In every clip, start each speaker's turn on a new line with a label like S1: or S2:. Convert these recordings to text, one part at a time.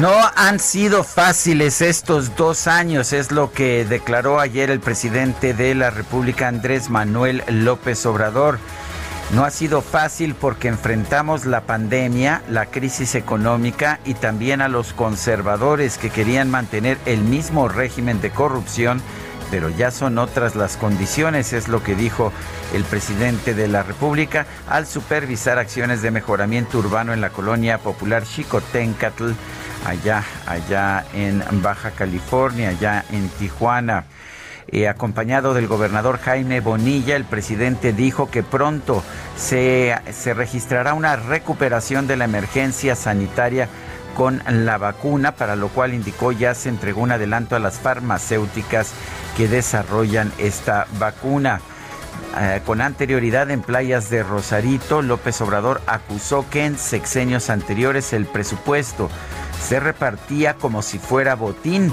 S1: No han sido fáciles estos dos años, es lo que declaró ayer el presidente de la República, Andrés Manuel López Obrador. No ha sido fácil porque enfrentamos la pandemia, la crisis económica y también a los conservadores que querían mantener el mismo régimen de corrupción, pero ya son otras las condiciones, es lo que dijo el presidente de la República al supervisar acciones de mejoramiento urbano en la colonia popular Chicotencatl allá, allá en Baja California, allá en Tijuana. Eh, acompañado del gobernador Jaime Bonilla, el presidente dijo que pronto se, se registrará una recuperación de la emergencia sanitaria con la vacuna, para lo cual indicó ya se entregó un adelanto a las farmacéuticas que desarrollan esta vacuna. Eh, con anterioridad en playas de Rosarito, López Obrador acusó que en sexenios anteriores el presupuesto se repartía como si fuera botín.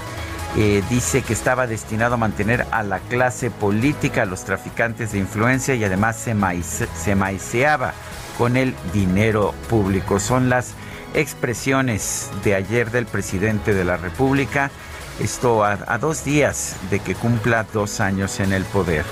S1: Eh, dice que estaba destinado a mantener a la clase política, a los traficantes de influencia y además se, se maiceaba con el dinero público. Son las expresiones de ayer del presidente de la República, esto a, a dos días de que cumpla dos años en el poder.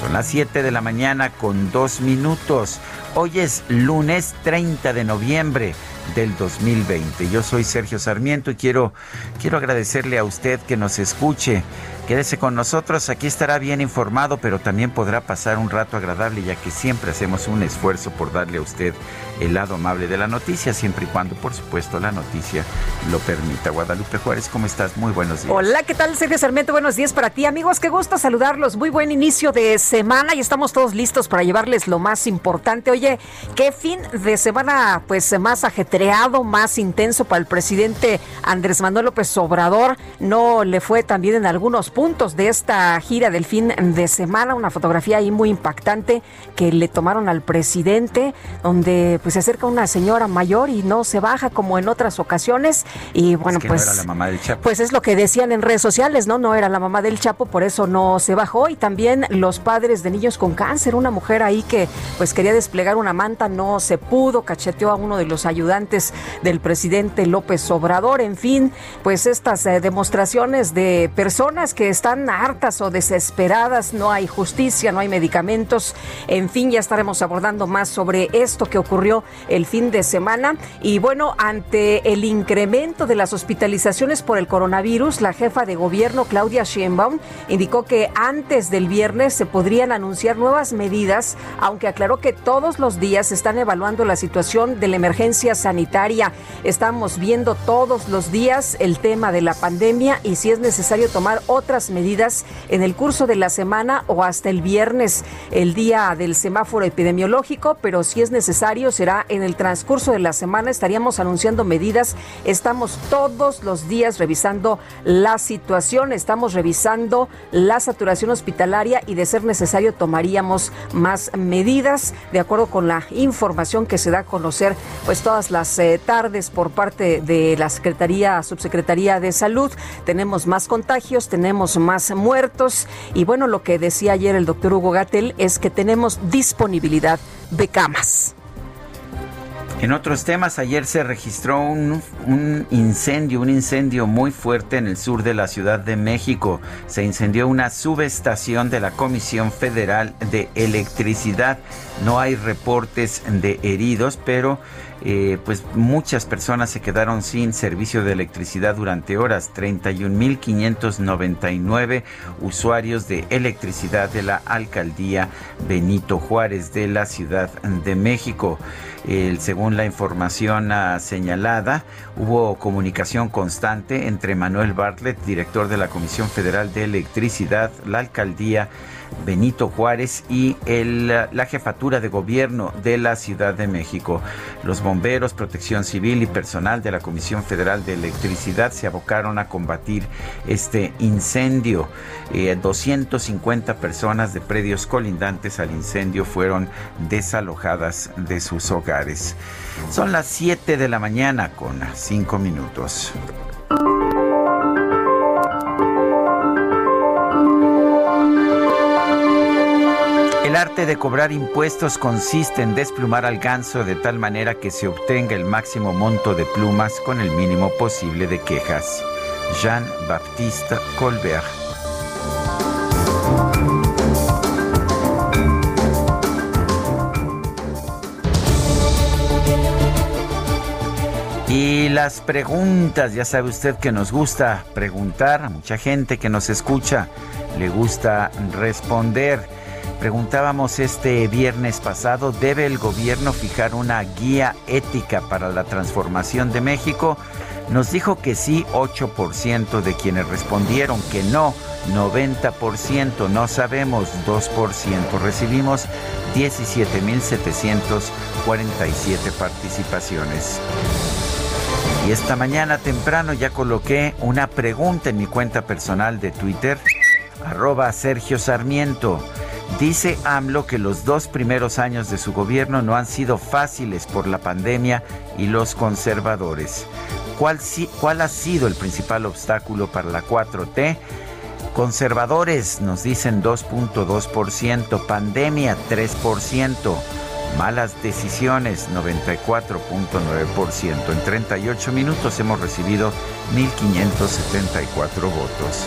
S1: Son las 7 de la mañana con dos minutos. Hoy es lunes 30 de noviembre del 2020. Yo soy Sergio Sarmiento y quiero, quiero agradecerle a usted que nos escuche Quédese con nosotros, aquí estará bien informado, pero también podrá pasar un rato agradable, ya que siempre hacemos un esfuerzo por darle a usted el lado amable de la noticia, siempre y cuando, por supuesto, la noticia lo permita. Guadalupe Juárez, ¿cómo estás? Muy buenos días.
S2: Hola, ¿qué tal, Sergio Sarmiento? Buenos días para ti, amigos. Qué gusto saludarlos. Muy buen inicio de semana y estamos todos listos para llevarles lo más importante. Oye, qué fin de semana, pues, más ajetreado, más intenso para el presidente Andrés Manuel López Obrador. No le fue también en algunos puntos de esta gira del fin de semana, una fotografía ahí muy impactante que le tomaron al presidente, donde pues se acerca una señora mayor y no se baja como en otras ocasiones y bueno, pues
S1: no era la mamá del Chapo.
S2: Pues es lo que decían en redes sociales, ¿no? No era la mamá del Chapo, por eso no se bajó y también los padres de niños con cáncer, una mujer ahí que pues quería desplegar una manta, no se pudo, cacheteó a uno de los ayudantes del presidente López Obrador, en fin, pues estas eh, demostraciones de personas que están hartas o desesperadas, no hay justicia, no hay medicamentos, en fin, ya estaremos abordando más sobre esto que ocurrió el fin de semana. Y bueno, ante el incremento de las hospitalizaciones por el coronavirus, la jefa de gobierno, Claudia Sheinbaum, indicó que antes del viernes se podrían anunciar nuevas medidas, aunque aclaró que todos los días están evaluando la situación de la emergencia sanitaria. Estamos viendo todos los días el tema de la pandemia y si es necesario tomar otras medidas en el curso de la semana o hasta el viernes, el día del semáforo epidemiológico, pero si es necesario será en el transcurso de la semana. Estaríamos anunciando medidas. Estamos todos los días revisando la situación, estamos revisando la saturación hospitalaria y de ser necesario tomaríamos más medidas de acuerdo con la información que se da a conocer pues todas las eh, tardes por parte de la Secretaría, Subsecretaría de Salud. Tenemos más contagios, tenemos más muertos. Y bueno, lo que decía ayer el doctor Hugo Gatel es que tenemos disponibilidad de camas.
S1: En otros temas, ayer se registró un, incendio, un incendio muy fuerte en el sur de la Ciudad de México. Se incendió una subestación de la Comisión Federal de Electricidad. No hay reportes de heridos, pero eh, pues muchas personas se quedaron sin servicio de electricidad durante horas. 31.599 usuarios de electricidad de la alcaldía Benito Juárez de la Ciudad de México según la información ah, señalada, hubo comunicación constante entre Manuel Bartlett, director de la Comisión Federal de Electricidad, la alcaldía Benito Juárez y la jefatura de gobierno de la Ciudad de México. Los bomberos, protección civil y personal de la Comisión Federal de Electricidad se abocaron a combatir este incendio. 250 eh, personas de predios colindantes al incendio fueron desalojadas de sus hogares. Son las 7 de la mañana con 5 minutos. El arte de cobrar impuestos consiste en desplumar al ganso de tal manera que se obtenga el máximo monto de plumas con el mínimo posible de quejas. Jean-Baptiste Colbert. Y las preguntas, ya sabe usted que nos gusta preguntar, a mucha gente que nos escucha le gusta responder. Preguntábamos este viernes pasado, ¿debe el gobierno fijar una guía ética para la transformación de México? Nos dijo que sí 8% de quienes respondieron que no, 90%, no sabemos 2%. Recibimos 17.747 participaciones. Y esta mañana temprano ya coloqué una pregunta en mi cuenta personal de Twitter, arroba Sergio Sarmiento. Dice AMLO que los dos primeros años de su gobierno no han sido fáciles por la pandemia y los conservadores. ¿Cuál, ha sido el principal obstáculo para la 4T? Conservadores nos dicen 2.2%, pandemia 3%, malas decisiones 94.9%. En 38 minutos hemos recibido 1.574 votos.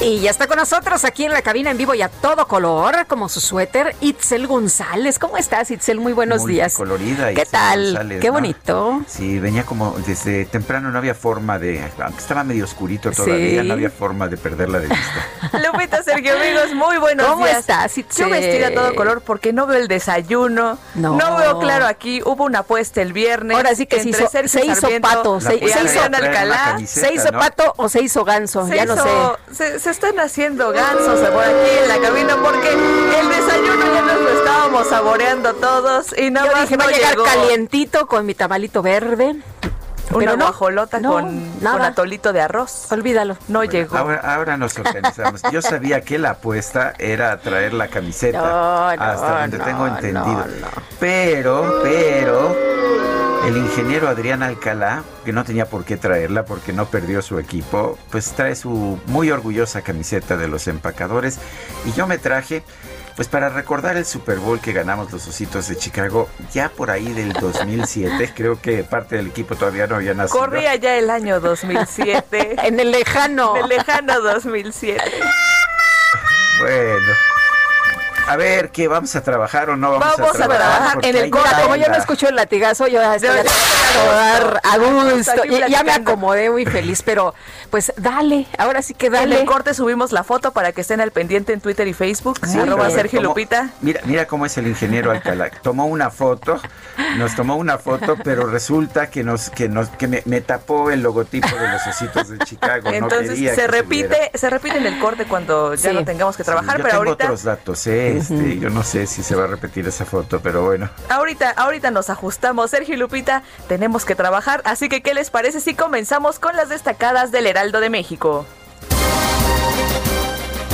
S2: Y ya está con nosotros aquí en la cabina en vivo y a todo color, como su suéter, Itzel González. ¿Cómo estás, Itzel? Muy buenos
S1: Muy
S2: días.
S1: colorida.
S2: ¿Qué tal? Qué bonito.
S1: Sí, venía como desde temprano, no había forma de, aunque estaba medio oscurito todavía, no había forma de perderla de vista.
S3: Lupita, Sergio, amigos, muy buenos
S2: días.
S3: ¿Cómo
S2: estás, Itzel?
S3: Yo vestida a todo color porque no veo el desayuno, no, no veo claro aquí, hubo una apuesta el viernes.
S2: Ahora sí que se hizo, se hizo pato, se, hizo Alcalá, se hizo pato o se hizo ganso, ya no
S3: sé. Se, están haciendo gansos por aquí en la cabina porque el desayuno ya nos lo estábamos saboreando todos y nada más
S2: dije, va a llegar calientito con mi tabalito verde.
S3: Una guajolota con, atolito de arroz.
S2: Olvídalo.
S3: No llegó.
S1: Ahora, nos organizamos. Yo sabía que la apuesta era traer la camiseta. hasta donde tengo entendido. Pero, pero el ingeniero Adrián Alcalá, que no tenía por qué traerla porque no perdió su equipo, pues trae su muy orgullosa camiseta de los empacadores y yo me traje pues para recordar el Super Bowl que ganamos los Ositos de Chicago ya por ahí del 2007, creo que parte del equipo todavía no había nacido.
S3: Corría ya el año 2007.
S2: en el lejano.
S3: En el lejano 2007.
S1: Bueno. A ver, ¿qué? ¿Vamos a trabajar o no vamos,
S3: vamos a trabajar? en el corte.
S2: Como yo no escucho el latigazo, yo estoy a a gusto. Ya, me acomodé muy feliz, pero pues dale, ahora sí que dale.
S3: En el corte subimos la foto para que estén al pendiente en Twitter y Facebook. Sí, arroba Sergio Lupita.
S1: Mira, mira cómo es el ingeniero Alcalá. Tomó una foto, nos tomó una foto, pero resulta que nos, que nos, que me, tapó el logotipo de los ositos de Chicago.
S3: Entonces se repite, se, repite en el corte cuando ya no tengamos que trabajar,
S1: yo
S3: pero
S1: tengo
S3: ahorita.
S1: otros datos, ¿eh? Este, yo no sé si se va a repetir esa foto, pero bueno.
S3: Ahorita, ahorita nos ajustamos. Sergio y Lupita, tenemos que trabajar. Así que, ¿qué les parece si comenzamos con las destacadas del De México?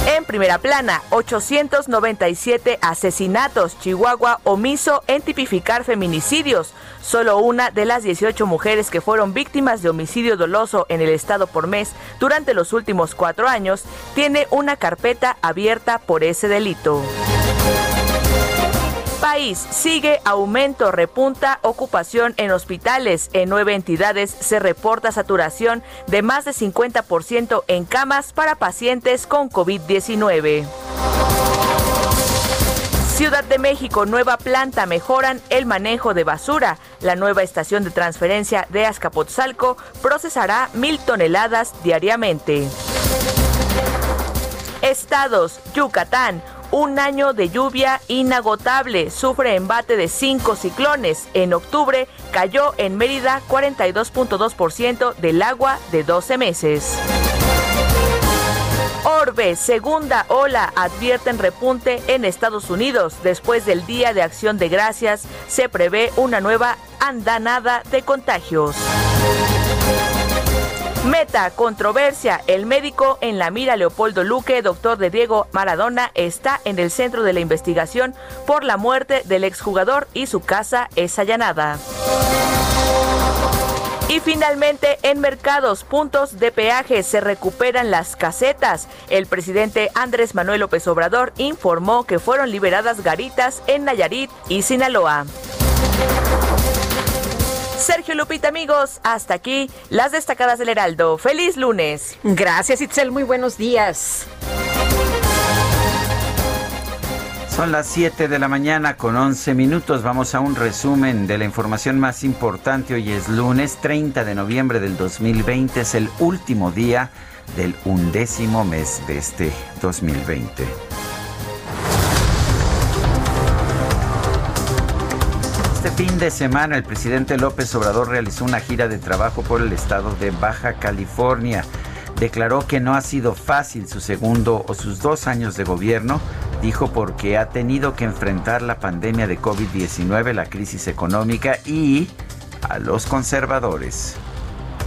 S3: En primera plana, 897 asesinatos. Chihuahua omiso en tipificar feminicidios. Solo una de las 18 mujeres que fueron víctimas de homicidio doloso en el estado por mes durante los últimos cuatro años tiene una carpeta abierta por ese delito país sigue aumento, repunta ocupación en hospitales. En nueve entidades se reporta saturación de más de 50% en camas para pacientes con COVID-19. Ciudad de México, nueva planta, mejoran el manejo de basura. La nueva estación de transferencia de Azcapotzalco procesará mil toneladas diariamente. Estados, Yucatán, un año de lluvia inagotable. Sufre embate de cinco ciclones. En octubre cayó en Mérida 42.2% del agua de 12 meses. Orbe, segunda ola, advierten repunte en Estados Unidos. Después del Día de Acción de Gracias, se prevé una nueva andanada de contagios. Meta, controversia. El médico en la mira Leopoldo Luque, doctor de Diego Maradona, está en el centro de la investigación por la muerte del exjugador y su casa es allanada. Y finalmente, en mercados, puntos de peaje se recuperan las casetas. El presidente Andrés Manuel López Obrador informó que fueron liberadas garitas en Nayarit y Sinaloa. Sergio Lupita, amigos, hasta aquí las destacadas del Heraldo. Feliz lunes.
S2: Gracias, Itzel. Muy buenos días.
S1: Son las 7 de la mañana con 11 minutos. Vamos a un resumen de la información más importante. Hoy es lunes 30 de noviembre del 2020. Es el último día del undécimo mes de este 2020. Fin de semana el presidente López Obrador realizó una gira de trabajo por el estado de Baja California. Declaró que no ha sido fácil su segundo o sus dos años de gobierno, dijo porque ha tenido que enfrentar la pandemia de COVID-19, la crisis económica y a los conservadores.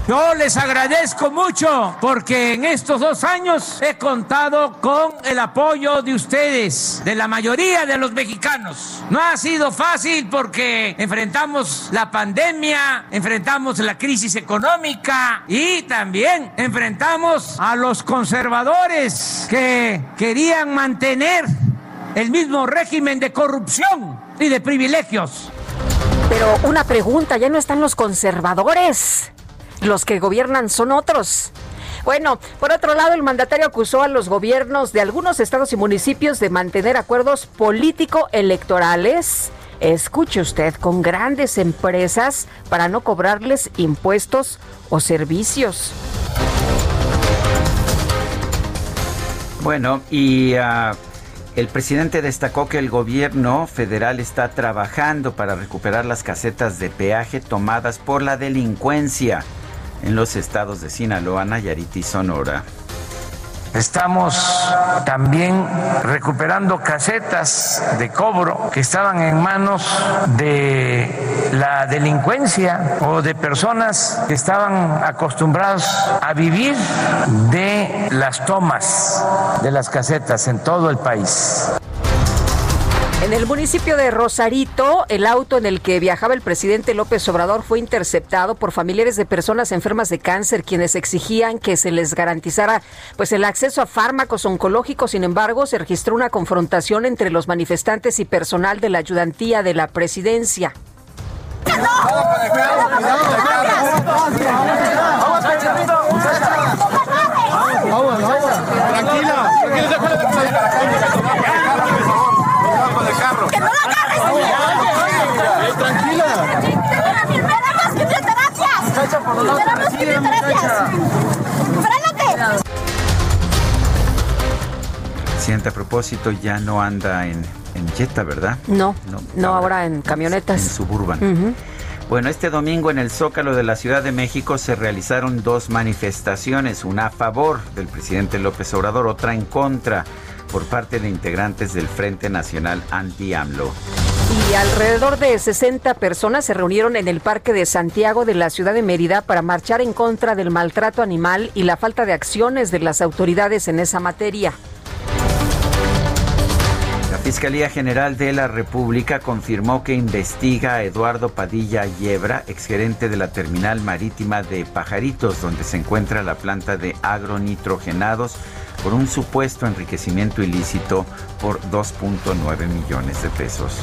S4: Yo les agradezco mucho porque en estos dos años he contado con el apoyo de ustedes, de la mayoría de los mexicanos. No ha sido fácil porque enfrentamos la pandemia, enfrentamos la crisis económica y también enfrentamos a los conservadores que querían mantener el mismo régimen de corrupción y de privilegios.
S2: Pero una pregunta, ya no están los conservadores los que gobiernan son otros. Bueno, por otro lado, el mandatario acusó a los gobiernos de algunos estados y municipios de mantener acuerdos político-electorales, escuche usted, con grandes empresas para no cobrarles impuestos o servicios.
S1: Bueno, y uh, el presidente destacó que el gobierno federal está trabajando para recuperar las casetas de peaje tomadas por la delincuencia en los estados de Sinaloa, Nayarit y Sonora.
S4: Estamos también recuperando casetas de cobro que estaban en manos de la delincuencia o de personas que estaban acostumbrados a vivir de las tomas de las casetas en todo el país.
S2: En el municipio de Rosarito, el auto en el que viajaba el presidente López Obrador fue interceptado por familiares de personas enfermas de cáncer, quienes exigían que se les garantizara pues el acceso a fármacos oncológicos. Sin embargo, se registró una confrontación entre los manifestantes y personal de la ayudantía de la presidencia.
S1: Presidente, a propósito, ya no anda en, en Jetta, ¿verdad?
S2: No, no, ahora, en camionetas.
S1: En Suburban. Bueno, este domingo en el Zócalo de la Ciudad de México se realizaron dos manifestaciones, una a favor del presidente López Obrador, otra en contra por parte de integrantes del Frente Nacional Anti-AMLO.
S2: Y alrededor de 60 personas se reunieron en el Parque de Santiago de la ciudad de Mérida para marchar en contra del maltrato animal y la falta de acciones de las autoridades en esa materia.
S1: Fiscalía General de la República confirmó que investiga a Eduardo Padilla Yebra, exgerente de la terminal marítima de Pajaritos, donde se encuentra la planta de agronitrogenados por un supuesto enriquecimiento ilícito por 2.9 millones de pesos.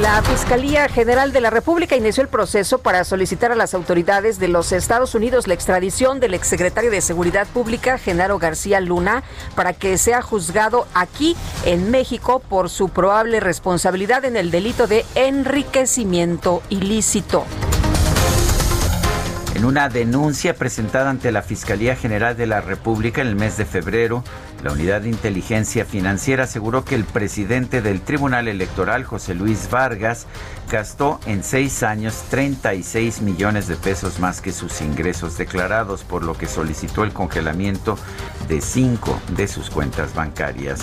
S2: La Fiscalía General de la República inició el proceso para solicitar a las autoridades de los Estados Unidos la extradición del exsecretario de Seguridad Pública, Genaro García Luna, para que sea juzgado aquí en México por su probable responsabilidad en el delito de enriquecimiento ilícito.
S1: En una denuncia presentada ante la Fiscalía General de la República en el mes de febrero, la Unidad de Inteligencia Financiera aseguró que el presidente del Tribunal Electoral, José Luis Vargas, gastó en seis años 36 millones de pesos más que sus ingresos declarados, por lo que solicitó el congelamiento de cinco de sus cuentas bancarias.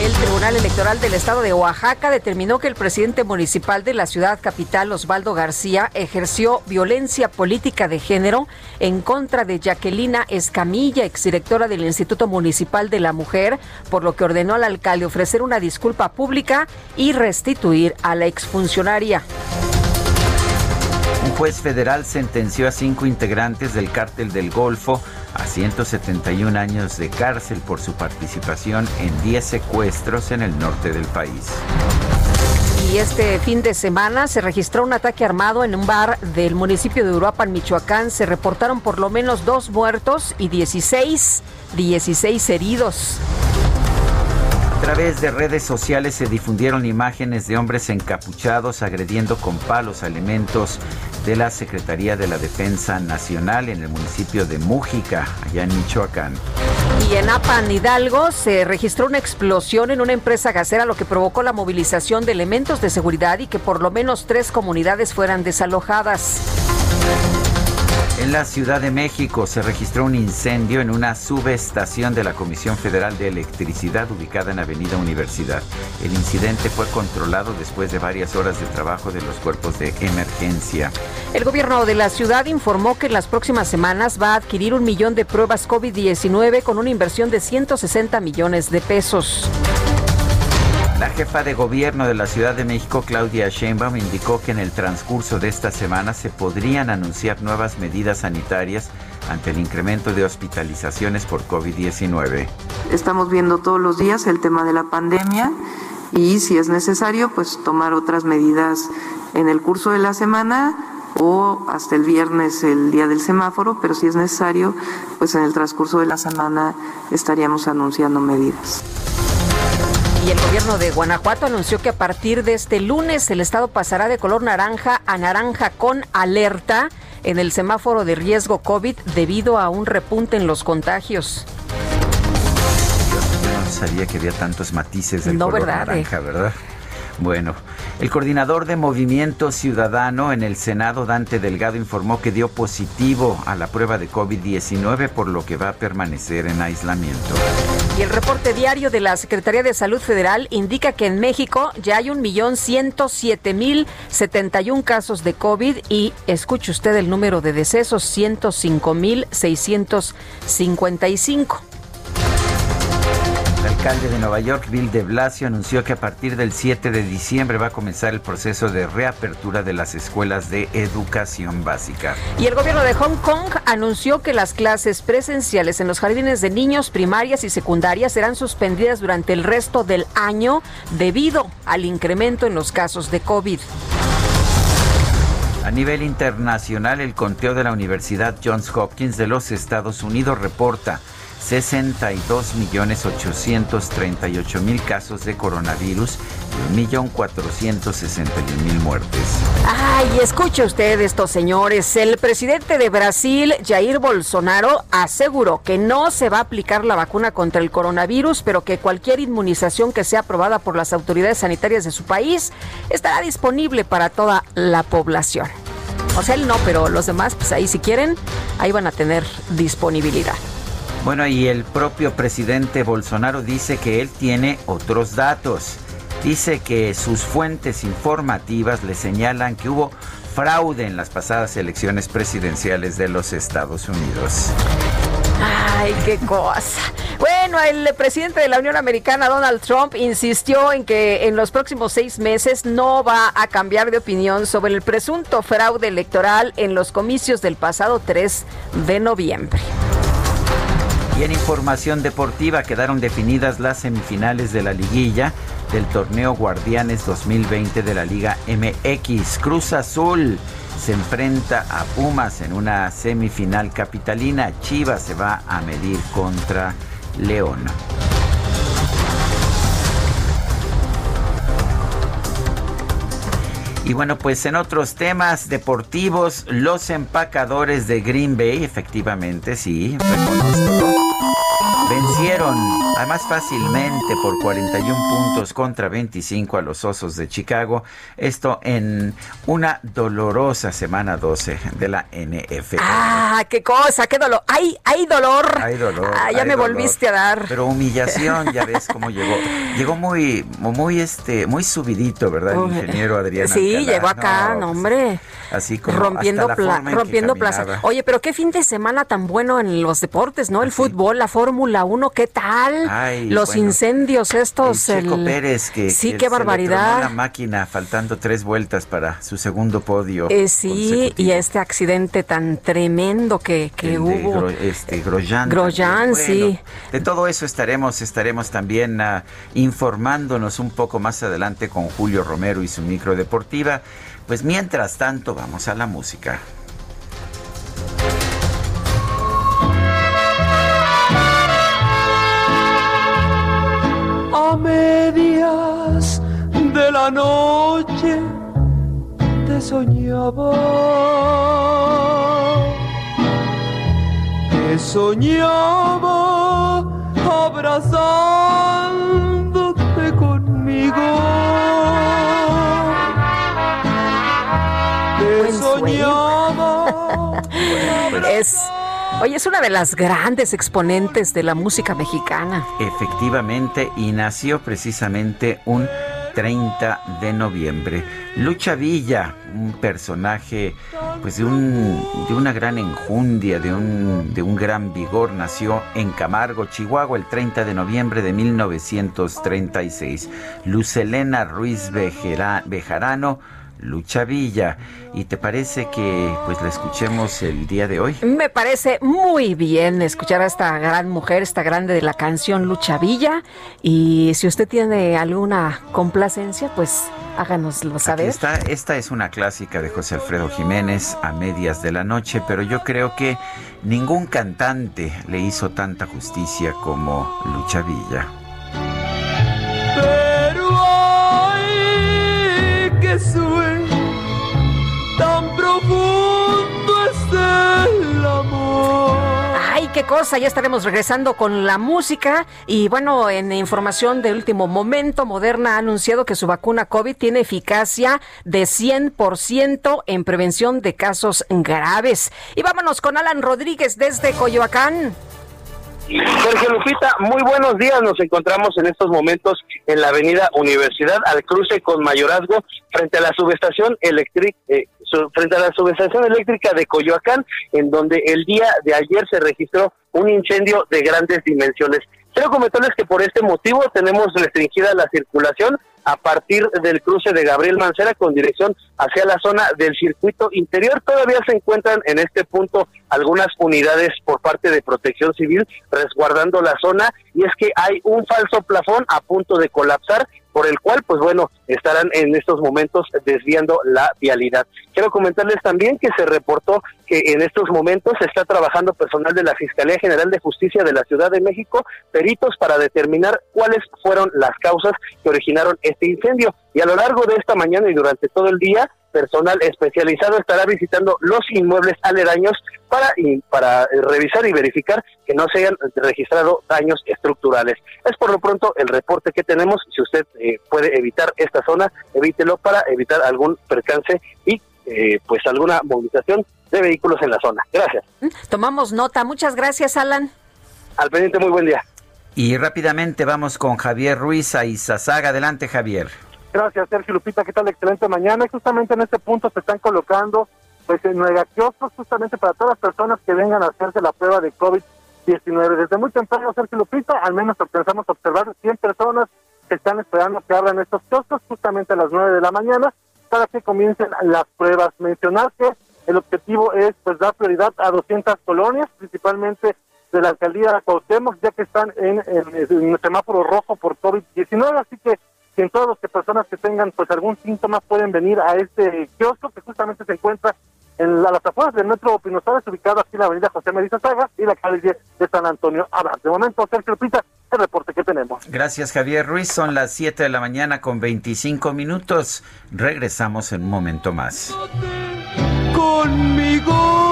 S2: El Tribunal Electoral del Estado de Oaxaca determinó que el presidente municipal de la ciudad capital, Osvaldo García, ejerció violencia política de género en contra de Jacquelina Escamilla, exdirectora del Instituto Municipal de la Mujer, por lo que ordenó al alcalde ofrecer una disculpa pública y restituir a la exfuncionaria.
S1: Un juez federal sentenció a cinco integrantes del cártel del Golfo a 171 años de cárcel por su participación en 10 secuestros en el norte del país.
S2: Y este fin de semana se registró un ataque armado en un bar del municipio de Uruapan, Michoacán. Se reportaron por lo menos dos muertos y 16, 16 heridos.
S1: A través de redes sociales se difundieron imágenes de hombres encapuchados agrediendo con palos a elementos de la Secretaría de la Defensa Nacional en el municipio de Mújica, allá en Michoacán.
S2: Y en Apan, Hidalgo, se registró una explosión en una empresa gasera, lo que provocó la movilización de elementos de seguridad y que por lo menos tres comunidades fueran desalojadas.
S1: En la Ciudad de México se registró un incendio en una subestación de la Comisión Federal de Electricidad ubicada en Avenida Universidad. El incidente fue controlado después de varias horas de trabajo de los cuerpos de emergencia.
S2: El gobierno de la ciudad informó que en las próximas semanas va a adquirir un millón de pruebas COVID-19 con una inversión de 160 millones de pesos.
S1: La jefa de gobierno de la Ciudad de México, Claudia Sheinbaum, indicó que en el transcurso de esta semana se podrían anunciar nuevas medidas sanitarias ante el incremento de hospitalizaciones por COVID-19.
S5: Estamos viendo todos los días el tema de la pandemia y si es necesario, pues tomar otras medidas en el curso de la semana o hasta el viernes, el día del semáforo, pero si es necesario, pues en el transcurso de la semana estaríamos anunciando medidas.
S2: Y el gobierno de Guanajuato anunció que a partir de este lunes el estado pasará de color naranja a naranja con alerta en el semáforo de riesgo COVID debido a un repunte en los contagios.
S1: Yo no sabía que había tantos matices del
S2: No,
S1: color
S2: ¿verdad?
S1: naranja, ¿verdad? Bueno, el coordinador de Movimiento Ciudadano en el Senado, Dante Delgado, informó que dio positivo a la prueba de COVID-19, por lo que va a permanecer en aislamiento.
S2: Y el reporte diario de la Secretaría de Salud Federal indica que en México ya hay 1.107.071 casos de COVID y escuche usted el número de decesos, 105.655.
S1: El alcalde de Nueva York, Bill de Blasio, anunció que a partir del 7 de diciembre va a comenzar el proceso de reapertura de las escuelas de educación básica.
S2: Y el gobierno de Hong Kong anunció que las clases presenciales en los jardines de niños primarias y secundarias serán suspendidas durante el resto del año debido al incremento en los casos de COVID.
S1: A nivel internacional, el conteo de la Universidad Johns Hopkins de los Estados Unidos reporta 62.838.000 casos de coronavirus y 1.461.000 muertes.
S2: Ay, escuche usted esto, señores. El presidente de Brasil, Jair Bolsonaro, aseguró que no se va a aplicar la vacuna contra el coronavirus, pero que cualquier inmunización que sea aprobada por las autoridades sanitarias de su país estará disponible para toda la población. O sea, él no, pero los demás, pues ahí si quieren, ahí van a tener disponibilidad.
S1: Bueno, y el propio presidente Bolsonaro dice que él tiene otros datos. Dice que sus fuentes informativas le señalan que hubo fraude en las pasadas elecciones presidenciales de los Estados Unidos.
S2: Ay, qué cosa. Bueno, el presidente de la Unión Americana, Donald Trump, insistió en que en los próximos seis meses no va a cambiar de opinión sobre el presunto fraude electoral en los comicios del pasado 3 de noviembre.
S1: Y en información deportiva quedaron definidas las semifinales de la liguilla del torneo Guardianes 2020 de la Liga MX. Cruz Azul se enfrenta a Pumas en una semifinal capitalina. Chivas se va a medir contra León. Y bueno, pues en otros temas deportivos, los empacadores de Green Bay, efectivamente, sí, reconozco Vencieron, además fácilmente, por 41 puntos contra 25 a los Osos de Chicago. Esto en una dolorosa semana 12 de la NFL.
S2: ¡Ah, qué cosa! ¡Qué dolor! ¡Hay, hay dolor!
S1: Hay dolor.
S2: Ah, ya me volviste a dar.
S1: Pero humillación, ya ves cómo llegó. Llegó muy, muy, este, muy subidito, ¿verdad? El ingeniero Adrián.
S2: Sí, llegó acá, no, hombre.
S1: Así como
S2: rompiendo, rompiendo plaza. Oye, pero qué fin de semana tan bueno en los deportes, ¿no? El fútbol, la Fórmula 1, ¿qué tal? los incendios estos.
S1: El Checo Pérez, que,
S2: sí, qué barbaridad.
S1: la máquina faltando tres vueltas para su segundo podio.
S2: Eh, sí, y este accidente tan tremendo que, que hubo.
S1: este, Grosjean.
S2: Grosjean, sí.
S1: De todo eso estaremos, estaremos también uh, informándonos un poco más adelante con Julio Romero y su micro deportiva. Pues mientras tanto, vamos a la música.
S6: A medias de la noche te soñaba. Te soñaba abrazándote conmigo.
S2: Es, oye, es una de las grandes exponentes de la música mexicana.
S1: Efectivamente, y nació precisamente un 30 de noviembre. Lucha Villa, un personaje pues de, un, de una gran enjundia, de un, de un gran vigor, nació en Camargo, Chihuahua, el 30 de noviembre de 1936. Lucelena Ruiz Bejarano Lucha Villa. ¿Y te parece que pues la escuchemos el día de hoy?
S2: Me parece muy bien escuchar a esta gran mujer, esta grande de la canción Lucha Villa. Y si usted tiene alguna complacencia, pues háganoslo saber.
S1: esta es una clásica de José Alfredo Jiménez a medias de la noche, pero yo creo que ningún cantante le hizo tanta justicia como Lucha Villa.
S2: Qué cosa, ya estaremos regresando con la música y bueno, en información de último momento, Moderna ha anunciado que su vacuna COVID tiene eficacia de 100% en prevención de casos graves. Y vámonos con Alan Rodríguez desde Coyoacán.
S7: Sergio Lupita, muy buenos días. Nos encontramos en estos momentos en la avenida Universidad al cruce con Mayorazgo frente a la subestación eléctrica. Eh, frente a la subestación eléctrica de Coyoacán, en donde el día de ayer se registró un incendio de grandes dimensiones. Quiero comentarles que por este motivo tenemos restringida la circulación a partir del cruce de Gabriel Mancera con dirección hacia la zona del circuito interior. Todavía se encuentran en este punto algunas unidades por parte de protección civil resguardando la zona y es que hay un falso plafón a punto de colapsar por el cual, pues bueno, estarán en estos momentos desviando la vialidad. Quiero comentarles también que se reportó que en estos momentos está trabajando personal de la Fiscalía General de Justicia de la Ciudad de México, peritos para determinar cuáles fueron las causas que originaron este incendio. Y a lo largo de esta mañana y durante todo el día, personal especializado estará visitando los inmuebles aledaños para, para eh, revisar y verificar que no se hayan registrado daños estructurales. Es por lo pronto el reporte que tenemos. Si usted eh, puede evitar esta zona, evítelo para evitar algún percance y eh, pues alguna movilización de vehículos en la zona. Gracias.
S2: Tomamos nota. Muchas gracias, Alan.
S7: Al pendiente, muy buen día.
S1: Y rápidamente vamos con Javier Ruiz a Izazaga. Adelante, Javier.
S8: Gracias, Sergio Lupita. ¿Qué tal? Excelente mañana. Y justamente en este punto se están colocando, pues, en kioscos, justamente para todas las personas que vengan a hacerse la prueba de COVID 19. Desde muy temprano, Sergio Lupita, al menos alcanzamos a observar 100 personas que están esperando que abran estos kioscos justamente a las 9 de la mañana para que comiencen las pruebas. Mencionar que el objetivo es pues dar prioridad a 200 colonias, principalmente de la alcaldía de Cuauhtémoc, ya que están en, el semáforo rojo por COVID-19, así que en todas las personas que tengan pues algún síntoma pueden venir a este kiosco que justamente se encuentra en las afueras del metro Pino ubicado aquí en la avenida José Melissa Saga y la calle de San Antonio Abad. De momento, Sergio Pita, el reporte que tenemos.
S1: Gracias, Javier Ruiz. Son las 7 de la mañana con 25 minutos. Regresamos en un momento más.
S6: Conmigo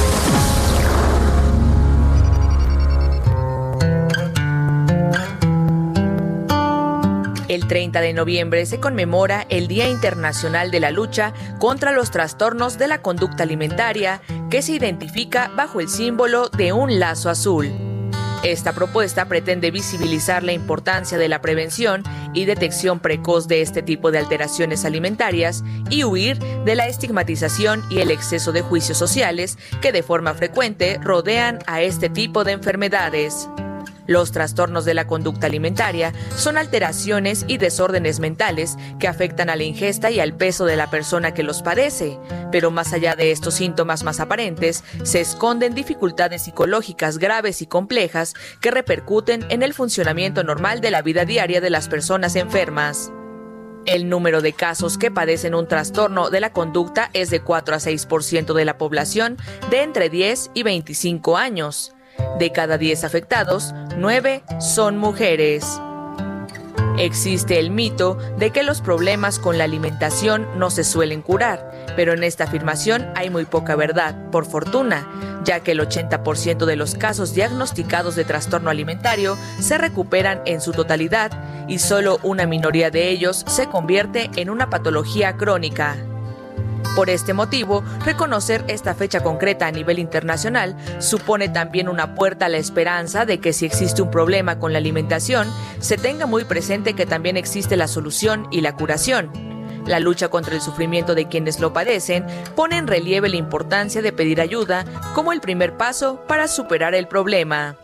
S3: El 30 de noviembre se conmemora el Día Internacional de la Lucha contra los Trastornos de la Conducta Alimentaria, que se identifica bajo el símbolo de un lazo azul. Esta propuesta pretende visibilizar la importancia de la prevención y detección precoz de este tipo de alteraciones alimentarias y huir de la estigmatización y el exceso de juicios sociales que de forma frecuente rodean a este tipo de enfermedades. Los trastornos de la conducta alimentaria son alteraciones y desórdenes mentales que afectan a la ingesta y al peso de la persona que los padece. Pero más allá de estos síntomas más aparentes, se esconden dificultades psicológicas graves y complejas que repercuten en el funcionamiento normal de la vida diaria de las personas enfermas. El número de casos que padecen un trastorno de la conducta es de 4 a 6% de la población de entre 10 y 25 años. De cada 10 afectados, 9 son mujeres. Existe el mito de que los problemas con la alimentación no se suelen curar, pero en esta afirmación hay muy poca verdad, por fortuna, ya que el 80% de los casos diagnosticados de trastorno alimentario se recuperan en su totalidad y solo una minoría de ellos se convierte en una patología crónica. Por este motivo, reconocer esta fecha concreta a nivel internacional supone también una puerta a la esperanza de que si existe un problema con la alimentación, se tenga muy presente que también existe la solución y la curación. La lucha contra el sufrimiento de quienes lo padecen pone en relieve la importancia de pedir ayuda como el primer paso para superar el problema.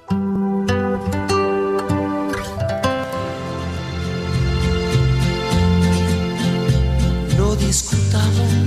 S9: No discutamos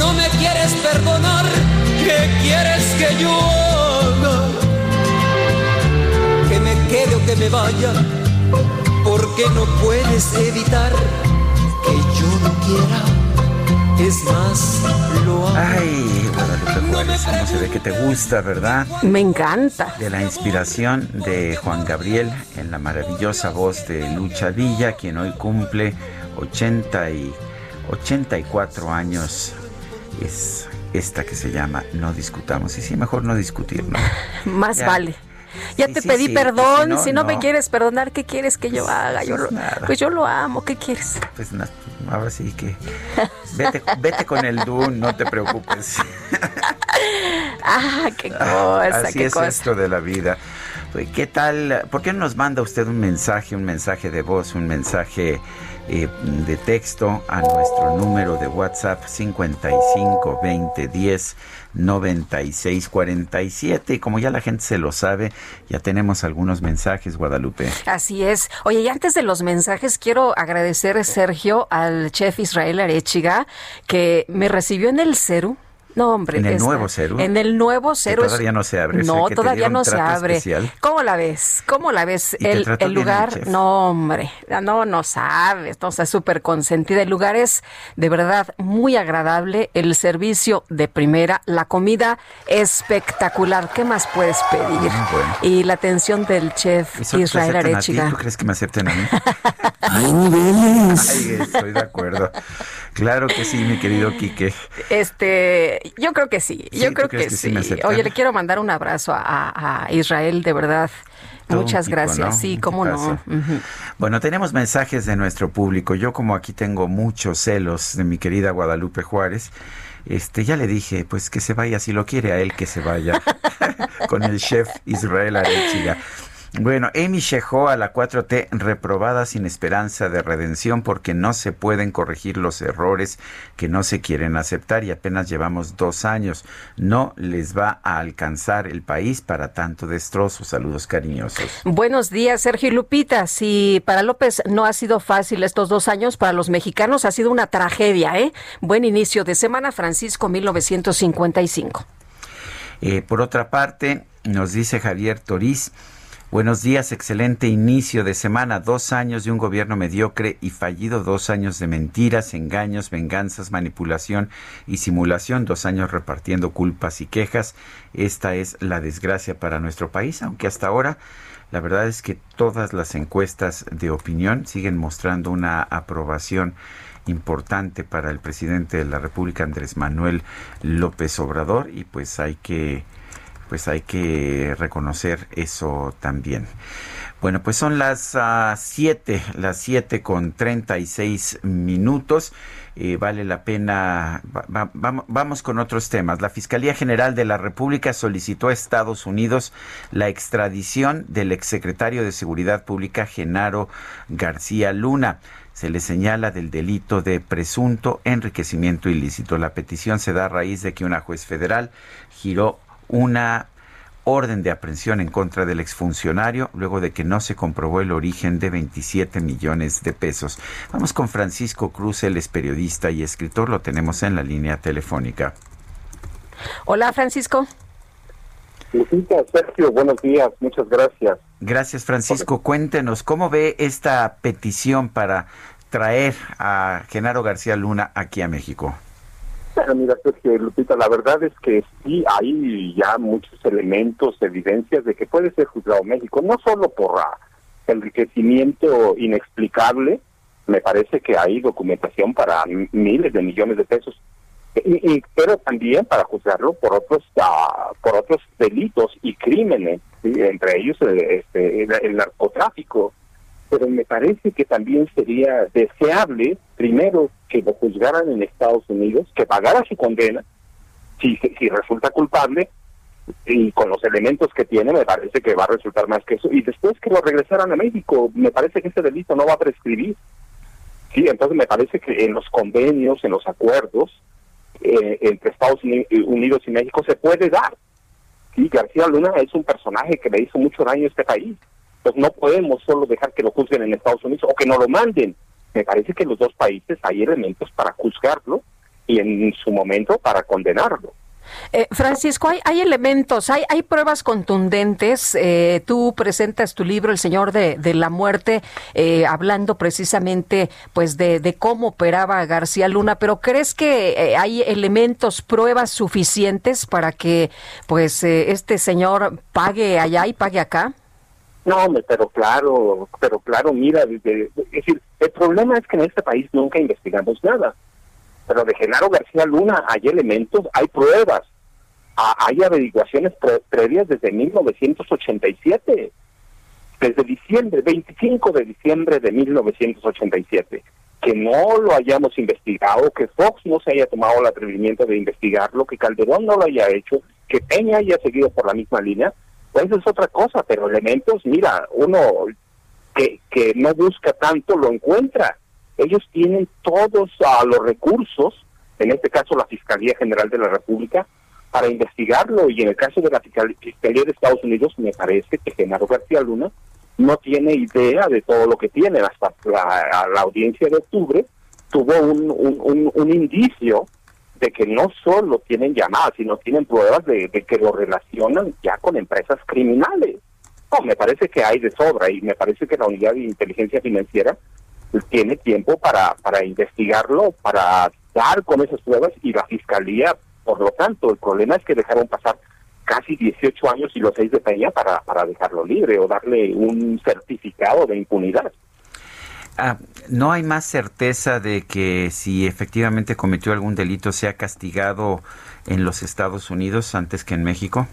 S9: no me quieres perdonar, ¿qué quieres que yo haga? Que me quede o que me vaya, porque no puedes evitar que yo no quiera. Es más, lo hago.
S1: Ay, Guadalupe Juárez, no se ve que te gusta, ¿verdad?
S2: Me encanta.
S1: De la inspiración de Juan Gabriel en la maravillosa voz de Lucha Villa, quien hoy cumple 80 y 84 años es esta que se llama No discutamos. Y sí, mejor no discutir, ¿no?
S2: Más vale. Ya te pedí perdón, si no, me quieres perdonar, ¿qué quieres que yo haga? Yo pues, pues yo lo amo, ¿qué quieres?
S1: Pues nada, ahora sí que vete, vete con el Dun, no te preocupes.
S2: ah, qué cosa,
S1: Así es esto de la vida. Pues, ¿Qué tal? ¿Por qué no nos manda usted un mensaje, un mensaje de voz, un mensaje eh, de texto a nuestro número de WhatsApp 55 20 10 96 47? Y como ya la gente se lo sabe, ya tenemos algunos mensajes, Guadalupe.
S2: Así es. Oye, y antes de los mensajes, quiero agradecer, Sergio, al chef Israel Arechiga, que me recibió en el CERU no, hombre.
S1: En el nuevo cero.
S2: En el nuevo cero.
S1: todavía no se abre.
S2: No, todavía no se abre. ¿Cómo la ves? ¿Cómo la ves? El, el lugar, no, hombre. No, no sabes. No, o sea, súper consentida. El lugar es de verdad muy agradable. El servicio de primera. La comida espectacular. ¿Qué más puedes pedir? Y la atención del chef Israel Arechiga.
S1: ¿Tú crees que me acepten a mí? Ay, niveles. Ay, estoy de acuerdo. Claro que sí, mi querido Quique.
S2: Este, yo creo que sí, yo creo que, sí. Oye, le quiero mandar un abrazo a, Israel, de verdad. Muchas gracias. Sí, cómo no.
S1: Bueno, tenemos mensajes de nuestro público. Yo como aquí tengo muchos celos de mi querida Guadalupe Juárez, este ya le dije, pues que se vaya si lo quiere a él que se vaya con el chef Israel Arechiga. Bueno, Amy a la 4T, reprobada sin esperanza de redención porque no se pueden corregir los errores que no se quieren aceptar y apenas llevamos dos años. No les va a alcanzar el país para tanto destrozo. Saludos cariñosos.
S2: Buenos días, Sergio Lupita. Si para López no ha sido fácil estos dos años, para los mexicanos ha sido una tragedia, ¿eh? Buen inicio de semana, Francisco 1955.
S1: Eh, por otra parte, nos dice Javier Toriz, Buenos días, excelente inicio de semana. Dos años de un gobierno mediocre y fallido, dos años de mentiras, engaños, venganzas, manipulación y simulación, dos años repartiendo culpas y quejas. Esta es la desgracia para nuestro país, aunque hasta ahora la verdad es que todas las encuestas de opinión siguen mostrando una aprobación importante para el presidente de la República, Andrés Manuel López Obrador, y pues hay que pues hay que reconocer eso también. Bueno, pues son las 7, ah, las 7 con 36 minutos. Eh, vale la pena. vamos con otros temas. La Fiscalía General de la República solicitó a Estados Unidos la extradición del exsecretario de Seguridad Pública, Genaro García Luna. Se le señala del delito de presunto enriquecimiento ilícito. La petición se da a raíz de que una juez federal giró una orden de aprehensión en contra del exfuncionario luego de que no se comprobó el origen de 27 millones de pesos. Vamos con Francisco Cruz, él es periodista y escritor, lo tenemos en la línea telefónica.
S2: Hola Francisco.
S10: Sergio, buenos días, muchas gracias.
S1: Gracias Francisco, cuéntenos, ¿cómo ve esta petición para traer a Genaro García Luna aquí a México?
S10: Mira, que Lupita, la verdad es que sí hay ya muchos elementos, evidencias de que puede ser juzgado México, no solo por enriquecimiento inexplicable, me parece que hay documentación para miles de millones de pesos, y, pero también para juzgarlo por otros uh, por otros delitos y crímenes, entre ellos eh, este, el narcotráfico, pero me parece que también sería deseable, primero, que lo juzgaran en Estados Unidos, que pagara su condena, si, si resulta culpable, y con los elementos que tiene, me parece que va a resultar más que eso, y después que lo regresaran a México, me parece que ese delito no va a prescribir. Sí, entonces me parece que en los convenios, en los acuerdos eh, entre Estados Unidos y México se puede dar. Sí, García Luna es un personaje que le hizo mucho daño a este país pues no podemos solo dejar que lo juzguen en Estados Unidos o que no lo manden. Me parece que en los dos países hay elementos para juzgarlo y en su momento para condenarlo.
S2: Eh, Francisco, hay, hay, elementos, hay, hay pruebas contundentes. Eh, tú presentas tu libro, El Señor de, la Muerte, eh, hablando precisamente pues de, de, cómo operaba García Luna, pero ¿crees que hay elementos, pruebas suficientes para que pues este señor pague allá y pague acá?
S10: No, pero claro, pero claro, mira, es decir, el problema es que en este país nunca investigamos nada. Pero de Genaro García Luna hay elementos, hay pruebas, hay averiguaciones previas desde 1987, desde diciembre, 25 de diciembre de 1987. Que no lo hayamos investigado, que Fox no se haya tomado el atrevimiento de investigarlo, que Calderón no lo haya hecho, que Peña haya seguido por la misma línea, Pues es otra cosa, pero elementos, mira, uno que, que no busca tanto lo encuentra. Ellos tienen todos ah, los recursos, en este caso la Fiscalía General de la República, para investigarlo y en el caso de la Fiscalía de Estados Unidos me parece que Genaro García Luna no tiene idea de todo lo que tiene. Hasta la, la audiencia de octubre tuvo un, un, un, indicio de que no solo tienen llamadas, sino tienen pruebas de, que lo relacionan ya con empresas criminales. No, me parece que hay de sobra y me parece que la unidad de inteligencia financiera tiene tiempo para, para investigarlo, para dar con esas pruebas y la fiscalía, por lo tanto, el problema es que dejaron pasar casi 18 años y los seis de Peña para, para dejarlo libre o darle un certificado de impunidad.
S1: Ah, ¿No hay más certeza de que si efectivamente cometió algún delito sea castigado en los Estados Unidos antes que en México?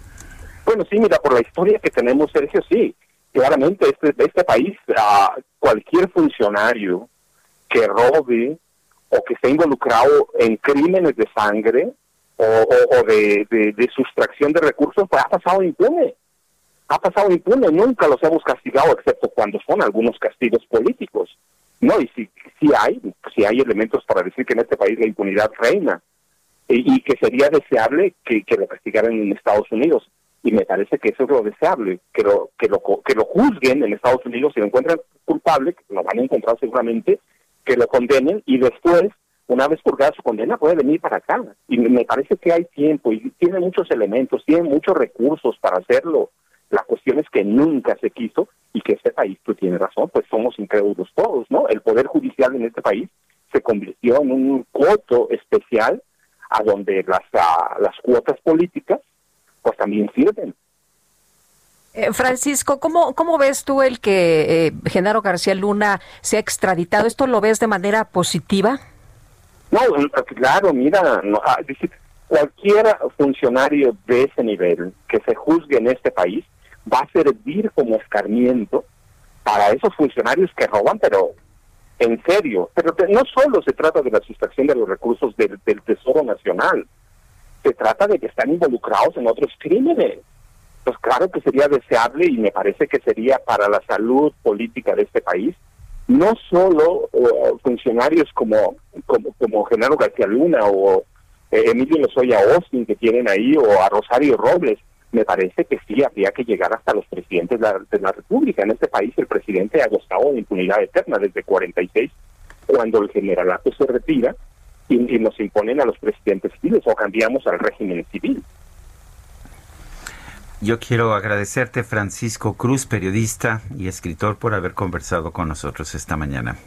S10: Bueno, sí, mira, por la historia que tenemos, Sergio, sí. Claramente, este, este país, a cualquier funcionario que robe o que esté involucrado en crímenes de sangre o, de, sustracción de recursos, pues ha pasado impune. Ha pasado impune, nunca los hemos castigado, excepto cuando son algunos castigos políticos. No, y si, si hay, si hay elementos para decir que en este país la impunidad reina y, que sería deseable que, lo castigaran en Estados Unidos. Y me parece que eso es lo deseable, que lo, que lo, que lo juzguen en Estados Unidos si lo encuentran culpable, que lo van a encontrar seguramente, que lo condenen y después una vez purgada su condena puede venir para acá. Y me parece que hay tiempo y tiene muchos elementos, tiene muchos recursos para hacerlo. La cuestión es que nunca se quiso y que este país, tú tienes razón, pues somos incrédulos todos, ¿no? El Poder Judicial en este país se convirtió en un coto especial a donde las, las cuotas políticas pues también sirven.
S2: Eh, Francisco, ¿cómo, ¿cómo ves tú el que eh, Genaro García Luna se ha extraditado? ¿Esto lo ves de manera positiva?
S10: No, claro, mira, no, ah, cualquier funcionario de ese nivel que se juzgue en este país va a servir como escarmiento para esos funcionarios que roban, pero en serio. Pero no solo se trata de la sustracción de los recursos del, Tesoro Nacional, se trata de que están involucrados en otros crímenes. Pues claro que sería deseable y me parece que sería para la salud política de este país no solo funcionarios como, como, como Genaro García Luna o eh, Emilio Lozoya Austin que tienen ahí o a Rosario Robles, me parece que sí habría que llegar hasta los presidentes de la, República. En este país el presidente ha gozado de impunidad eterna desde 46, cuando el generalato se retira y, y nos imponen a los presidentes civiles o cambiamos al régimen civil.
S1: Yo quiero agradecerte, Francisco Cruz, periodista y escritor, por haber conversado con nosotros esta mañana.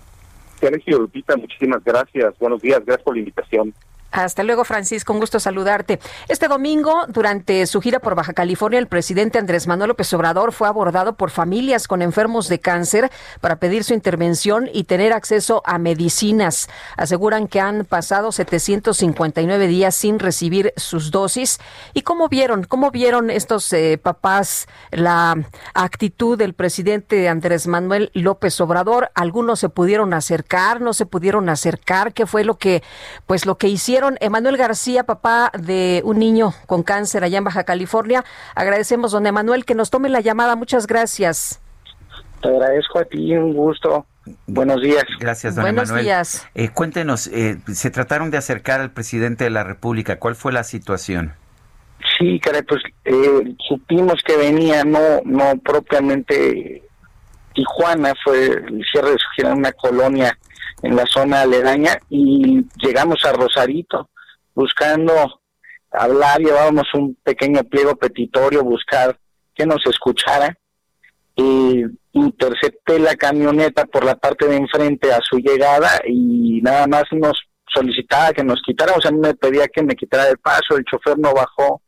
S10: Sergio Lupita, muchísimas gracias. Buenos días, gracias por la invitación.
S2: Hasta luego, Francisco. Un gusto saludarte. Este domingo, durante su gira por Baja California, el presidente Andrés Manuel López Obrador fue abordado por familias con enfermos de cáncer para pedir su intervención y tener acceso a medicinas. Aseguran que han pasado 759 días sin recibir sus dosis. ¿Y cómo vieron, cómo vieron estos eh, papás la actitud del presidente Andrés Manuel López Obrador? Algunos se pudieron acercar, no se pudieron acercar. ¿Qué fue lo que, pues, lo que hicieron? Emanuel García, papá de un niño con cáncer allá en Baja California. Agradecemos, don Emanuel, que nos tome la llamada. Muchas gracias.
S11: Te agradezco a ti, un gusto. Buenos días.
S1: Gracias, don
S2: Buenos días.
S1: Eh, cuéntenos, eh, se trataron de acercar al presidente de la República. ¿Cuál fue la situación?
S11: Sí, caray, pues eh, supimos que venía, no, no propiamente Tijuana, fue el cierre de su gira en una colonia en la zona aledaña y llegamos a Rosarito buscando hablar, llevábamos un pequeño pliego petitorio, buscar que nos escuchara. y intercepté la camioneta por la parte de enfrente a su llegada y nada más nos solicitaba que nos quitara, o sea, me pedía que me quitara el paso, el chofer no bajó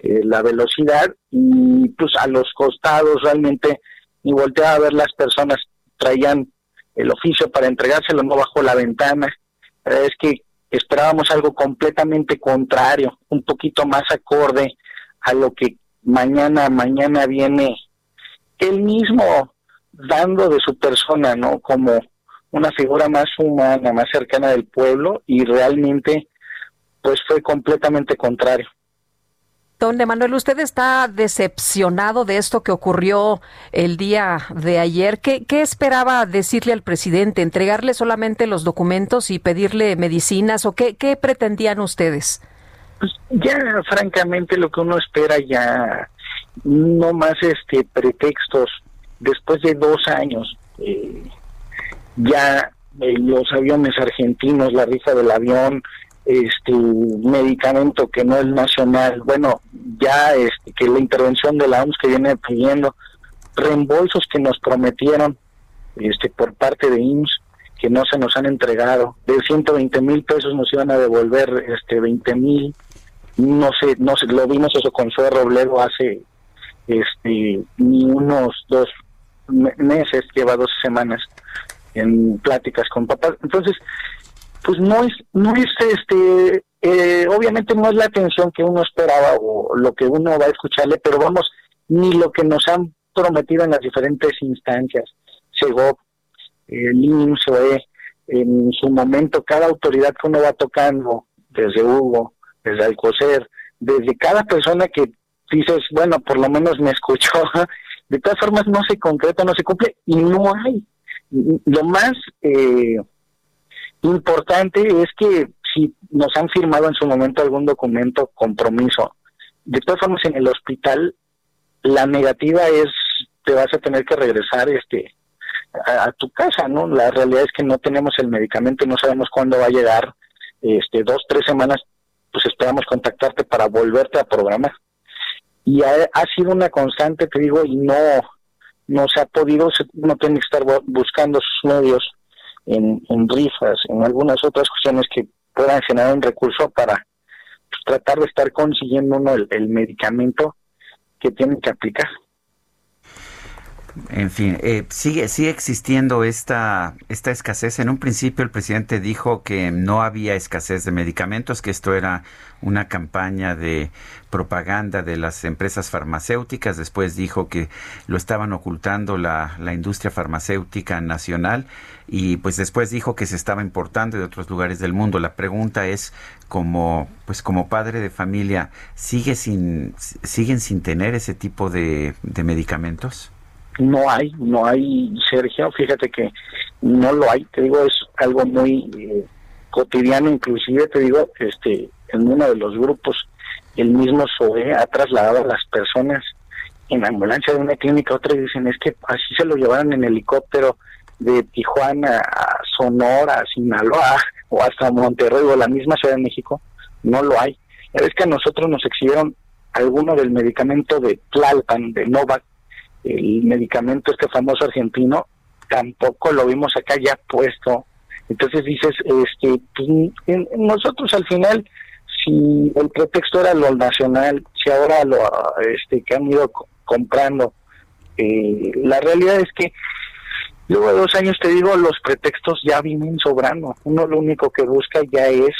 S11: eh, la velocidad y pues a los costados realmente ni volteaba a ver las personas, traían el oficio para entregárselo, no bajo la ventana. Es que esperábamos algo completamente contrario, un poquito más acorde a lo que mañana, mañana viene él mismo dando de su persona, ¿no? Como una figura más humana, más cercana del pueblo y realmente pues fue completamente contrario.
S2: Don Emanuel, usted está decepcionado de esto que ocurrió el día de ayer. ¿Qué, ¿Qué, esperaba decirle al presidente? ¿Entregarle solamente los documentos y pedirle medicinas? ¿O qué, pretendían ustedes?
S11: Pues ya, francamente, lo que uno espera ya, no más este pretextos. Después de dos años, eh, ya eh, los aviones argentinos, la rifa del avión, este medicamento que no es nacional, bueno, ya este, que la intervención de la OMS que viene pidiendo, reembolsos que nos prometieron este por parte de IMSS que no se nos han entregado, de 120 mil pesos nos iban a devolver este 20 mil, no sé, no sé, lo vimos eso con Zoe Robledo hace este ni unos dos meses, lleva dos semanas en pláticas con papás, entonces pues no es, no es este, eh, obviamente no es la atención que uno esperaba o lo que uno va a escucharle, pero vamos, ni lo que nos han prometido en las diferentes instancias, SEGOP, el INSOE, en su momento, cada autoridad que uno va tocando, desde Hugo, desde Alcocer, desde cada persona que dices, bueno, por lo menos me escuchó, de todas formas no se concreta, no se cumple y no hay. Lo más eh, importante es que si nos han firmado en su momento algún documento compromiso, de todas formas en el hospital la negativa es te vas a tener que regresar este a, tu casa, ¿no? La realidad es que no tenemos el medicamento, no sabemos cuándo va a llegar, este dos tres semanas, pues esperamos contactarte para volverte a programar. Y ha, sido una constante, te digo, y no no se ha podido, uno tiene que estar buscando sus medios en, en rifas, en algunas otras cuestiones que puedan generar un recurso para pues, tratar de estar consiguiendo uno el, medicamento que tiene que aplicar.
S1: En fin, eh, sigue sigue existiendo esta esta escasez. En un principio el presidente dijo que no había escasez de medicamentos, que esto era una campaña de propaganda de las empresas farmacéuticas. Después dijo que lo estaban ocultando la, la industria farmacéutica nacional y pues después dijo que se estaba importando de otros lugares del mundo. La pregunta es como pues como padre de familia, ¿sigue sin siguen sin tener ese tipo de, de medicamentos?
S11: no hay, no hay, Sergio, fíjate que no lo hay, te digo, es algo muy eh, cotidiano, inclusive te digo, este, en uno de los grupos, el mismo SOE ha trasladado a las personas en ambulancia de una clínica a otra y dicen, es que así se lo llevaron en helicóptero de Tijuana a Sonora, a Sinaloa o hasta Monterrey o la misma Ciudad de México, no lo hay. Es que a nosotros nos exhibieron alguno del medicamento de Tlalpan, de Novak, el medicamento este famoso argentino tampoco lo vimos acá ya puesto entonces dices este pues, nosotros al final si el pretexto era lo nacional si ahora lo este que han ido comprando eh, la realidad es que luego de dos años te digo los pretextos ya vienen sobrando uno lo único que busca ya es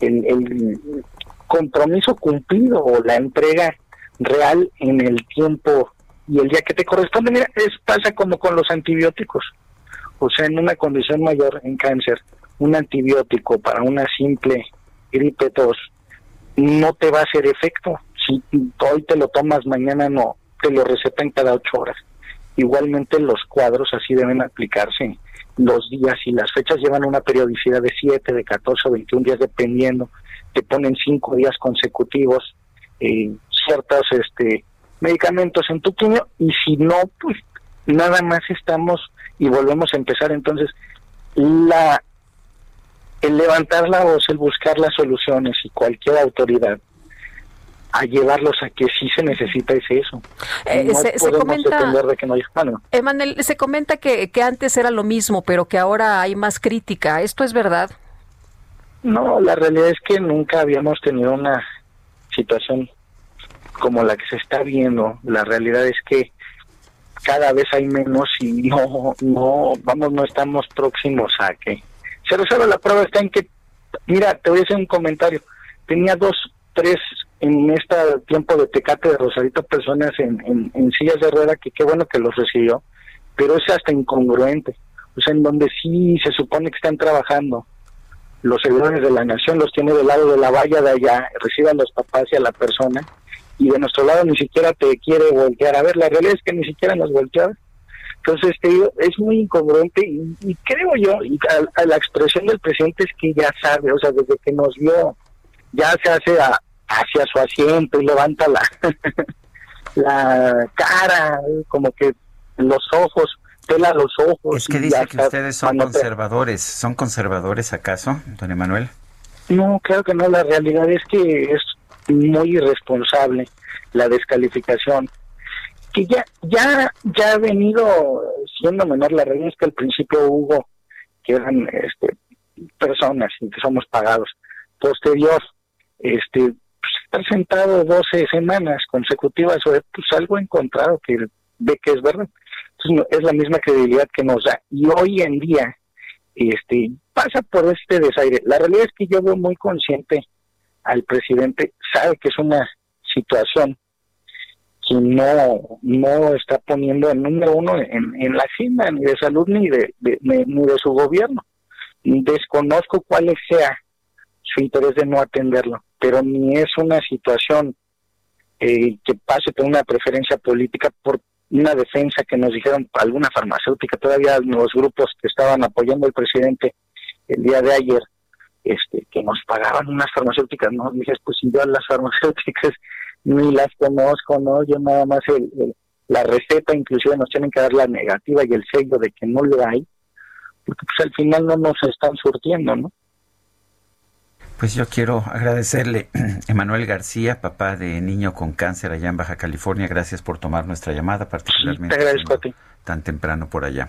S11: el, compromiso cumplido o la entrega real en el tiempo y el día que te corresponde, mira, es, pasa como con los antibióticos. O sea, en una condición mayor, en cáncer, un antibiótico para una simple gripe tos no te va a hacer efecto. Si hoy te lo tomas, mañana no, te lo recetan cada ocho horas. Igualmente los cuadros así deben aplicarse. Los días y las fechas llevan una periodicidad de 7, de 14 o 21 días dependiendo. Te ponen cinco días consecutivos. Eh, ciertas este medicamentos en tu quimio y si no, pues nada más estamos y volvemos a empezar. Entonces, la el levantar la voz, el buscar las soluciones y cualquier autoridad a llevarlos a que sí se necesita es eso.
S2: Eh, no se, podemos comenta, de que no hay Emanuel, se comenta que, que antes era lo mismo, pero que ahora hay más crítica. ¿Esto es verdad?
S11: No, la realidad es que nunca habíamos tenido una situación como la que se está viendo, la realidad es que cada vez hay menos y no, no, vamos, no estamos próximos a que se resuelva. La prueba está en que, mira, te voy a hacer un comentario. Tenía dos, tres en este tiempo de Tecate de Rosarito personas en, en, sillas de rueda que qué bueno que los recibió, pero es hasta incongruente. O sea, en donde sí se supone que están trabajando los servidores de la nación los tiene del lado de la valla de allá, recibe a los papás y a la persona, y de nuestro lado ni siquiera te quiere voltear. A ver, la realidad es que ni siquiera nos volteó. Entonces, te es muy incongruente y, creo yo, y a, la expresión del presidente es que ya sabe, o sea, desde que nos vio, ya se hace hacia su asiento y levanta la, la cara, como que los ojos, pela los ojos.
S1: Es que dice que ustedes son conservadores. ¿Son conservadores acaso, don Emanuel?
S11: No, creo que no. La realidad es que es muy irresponsable la descalificación que ya ya ya ha venido siendo menor la realidad es que al principio hubo que eran este personas y que somos pagados posterior este estar sentado 12 semanas consecutivas pues algo encontrado que ve que es verdad. Entonces es la misma credibilidad que nos da. Y hoy en día este pasa por este desaire. La realidad es que yo veo muy consciente al presidente sabe que es una situación que no no está poniendo el número uno en, en la agenda ni de salud ni de, ni de su gobierno. Desconozco cuál sea su interés de no atenderlo pero ni es una situación eh, que pase por una preferencia política por una defensa que nos dijeron alguna farmacéutica todavía los grupos que estaban apoyando al presidente el día de ayer este, que nos pagaban unas farmacéuticas, ¿no? Dije, pues si yo las farmacéuticas ni las conozco, ¿no? Yo nada más el, la receta, inclusive nos tienen que dar la negativa y el sello de que no lo hay, porque pues al final no nos están surtiendo, ¿no?
S1: Pues yo quiero agradecerle, Emanuel García, papá de niño con cáncer allá en Baja California. Gracias por tomar nuestra llamada, particularmente
S11: te agradezco a ti.
S1: tan temprano por allá.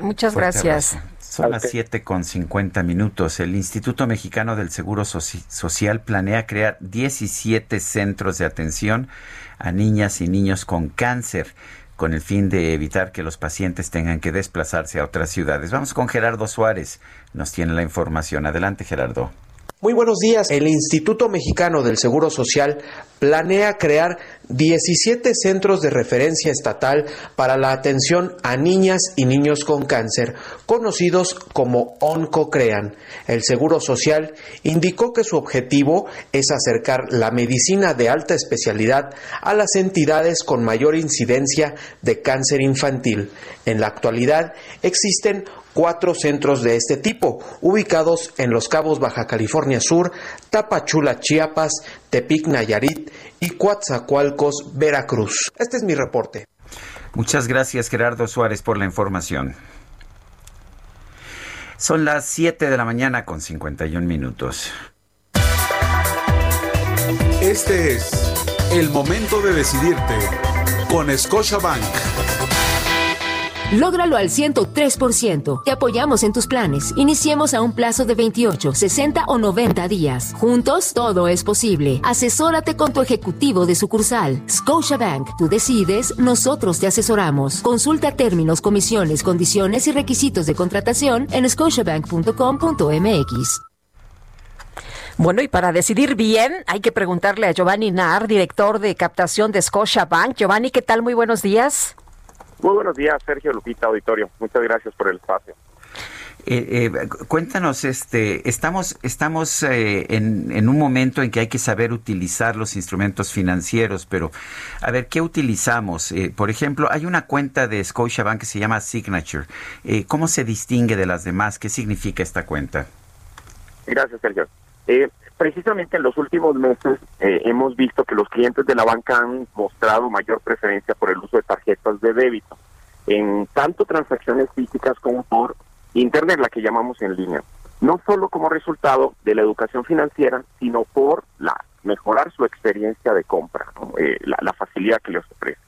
S2: Muchas gracias.
S1: Son las 7 con 50 minutos. El Instituto Mexicano del Seguro Social planea crear 17 centros de atención a niñas y niños con cáncer con el fin de evitar que los pacientes tengan que desplazarse a otras ciudades. Vamos con Gerardo Suárez. Nos tiene la información. Adelante, Gerardo.
S12: Muy buenos días. El Instituto Mexicano del Seguro Social planea crear 17 centros de referencia estatal para la atención a niñas y niños con cáncer, conocidos como ONCOCREAN. El Seguro Social indicó que su objetivo es acercar la medicina de alta especialidad a las entidades con mayor incidencia de cáncer infantil. En la actualidad existen cuatro centros de este tipo, ubicados en Los Cabos, Baja California Sur, Tapachula, Chiapas, Tepic, Nayarit y Coatzacoalcos, Veracruz. Este es mi reporte.
S1: Muchas gracias Gerardo Suárez por la información. Son las 7 de la mañana con 51 minutos.
S13: Este es el momento de decidirte con Scotiabank.
S14: Lógralo al 103%. Te apoyamos en tus planes. Iniciemos a un plazo de 28, 60 o 90 días. Juntos, todo es posible. Asesórate con tu ejecutivo de sucursal. Scotiabank. Tú decides, nosotros te asesoramos. Consulta términos, comisiones, condiciones y requisitos de contratación en scotiabank.com.mx.
S2: Bueno, y para decidir bien, hay que preguntarle a Giovanni Nar, director de captación de Scotiabank. Giovanni, ¿qué tal? Muy buenos días.
S15: Muy buenos días, Sergio Lupita Auditorio. Muchas gracias por el espacio.
S1: Eh, eh, cuéntanos, este, estamos, estamos eh, en, en, un momento en que hay que saber utilizar los instrumentos financieros, pero a ver, ¿qué utilizamos? por ejemplo, hay una cuenta de Scotiabank que se llama Signature. ¿Cómo se distingue de las demás? ¿Qué significa esta cuenta?
S15: Gracias, Sergio precisamente en los últimos meses eh, hemos visto que los clientes de la banca han mostrado mayor preferencia por el uso de tarjetas de débito, en tanto transacciones físicas como por Internet, la que llamamos en línea. No solo como resultado de la educación financiera, sino por la mejorar su experiencia de compra, eh, la, facilidad que les ofrece.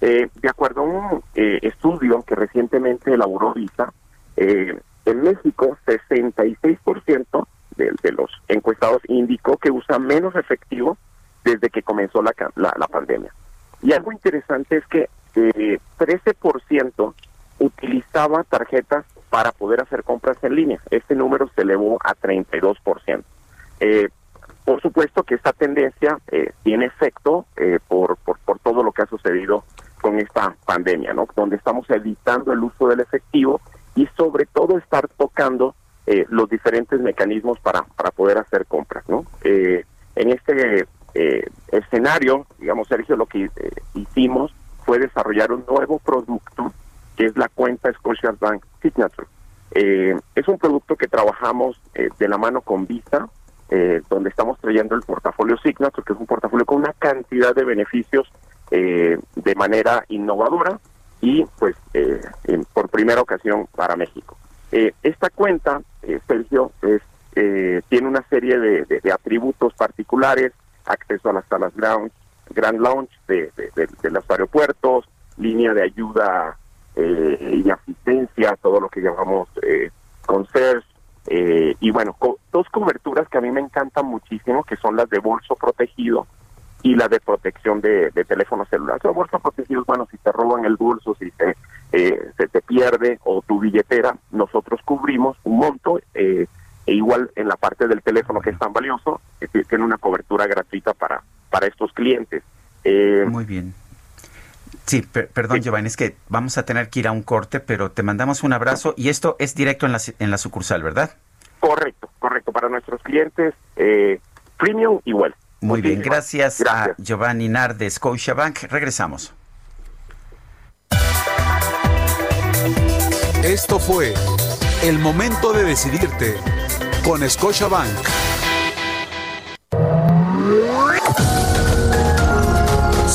S15: Eh, de acuerdo a un estudio que recientemente elaboró Visa, en México 66% de, los encuestados indicó que usa menos efectivo desde que comenzó la, la, pandemia. Y algo interesante es que eh, 13% utilizaba tarjetas para poder hacer compras en línea. Este número se elevó a 32%. Eh, por supuesto que esta tendencia eh, tiene efecto eh, por, por, por todo lo que ha sucedido con esta pandemia, ¿no? Donde estamos evitando el uso del efectivo y sobre todo estar tocando eh, los diferentes mecanismos para, para poder hacer compras, ¿no? Eh, en este eh, escenario, digamos, Sergio, lo que eh, hicimos fue desarrollar un nuevo producto que es la cuenta Scotiabank Signature. Eh, es un producto que trabajamos de la mano con Visa, donde estamos trayendo el portafolio Signature, que es un portafolio con una cantidad de beneficios de manera innovadora y pues por primera ocasión para México. Eh, esta cuenta, eh, Sergio, es, eh, tiene una serie de, atributos particulares, acceso a las salas lounge, Grand Lounge de, los aeropuertos, línea de ayuda eh, y asistencia, todo lo que llamamos concierge, y bueno, co- dos coberturas que a mí me encantan muchísimo, que son las de bolso protegido y la de protección de, de teléfono celular. Los bolsos protegidos, bueno, si te roban el bolso, si te, eh, se te pierde o tu billetera, nosotros cubrimos un monto, eh, e igual en la parte del teléfono que es tan valioso, eh, tiene una cobertura gratuita para, para estos clientes. Eh,
S1: Muy bien. Sí, per- perdón, Giovanni, es que vamos a tener que ir a un corte, pero te mandamos un abrazo y esto es directo en la, en la sucursal, ¿verdad?
S15: Correcto, correcto. Para nuestros clientes, eh, premium igual.
S1: Muy bien, gracias, a Giovanni Nar de Scotiabank. Regresamos.
S13: Esto fue el momento de decidirte con Scotiabank.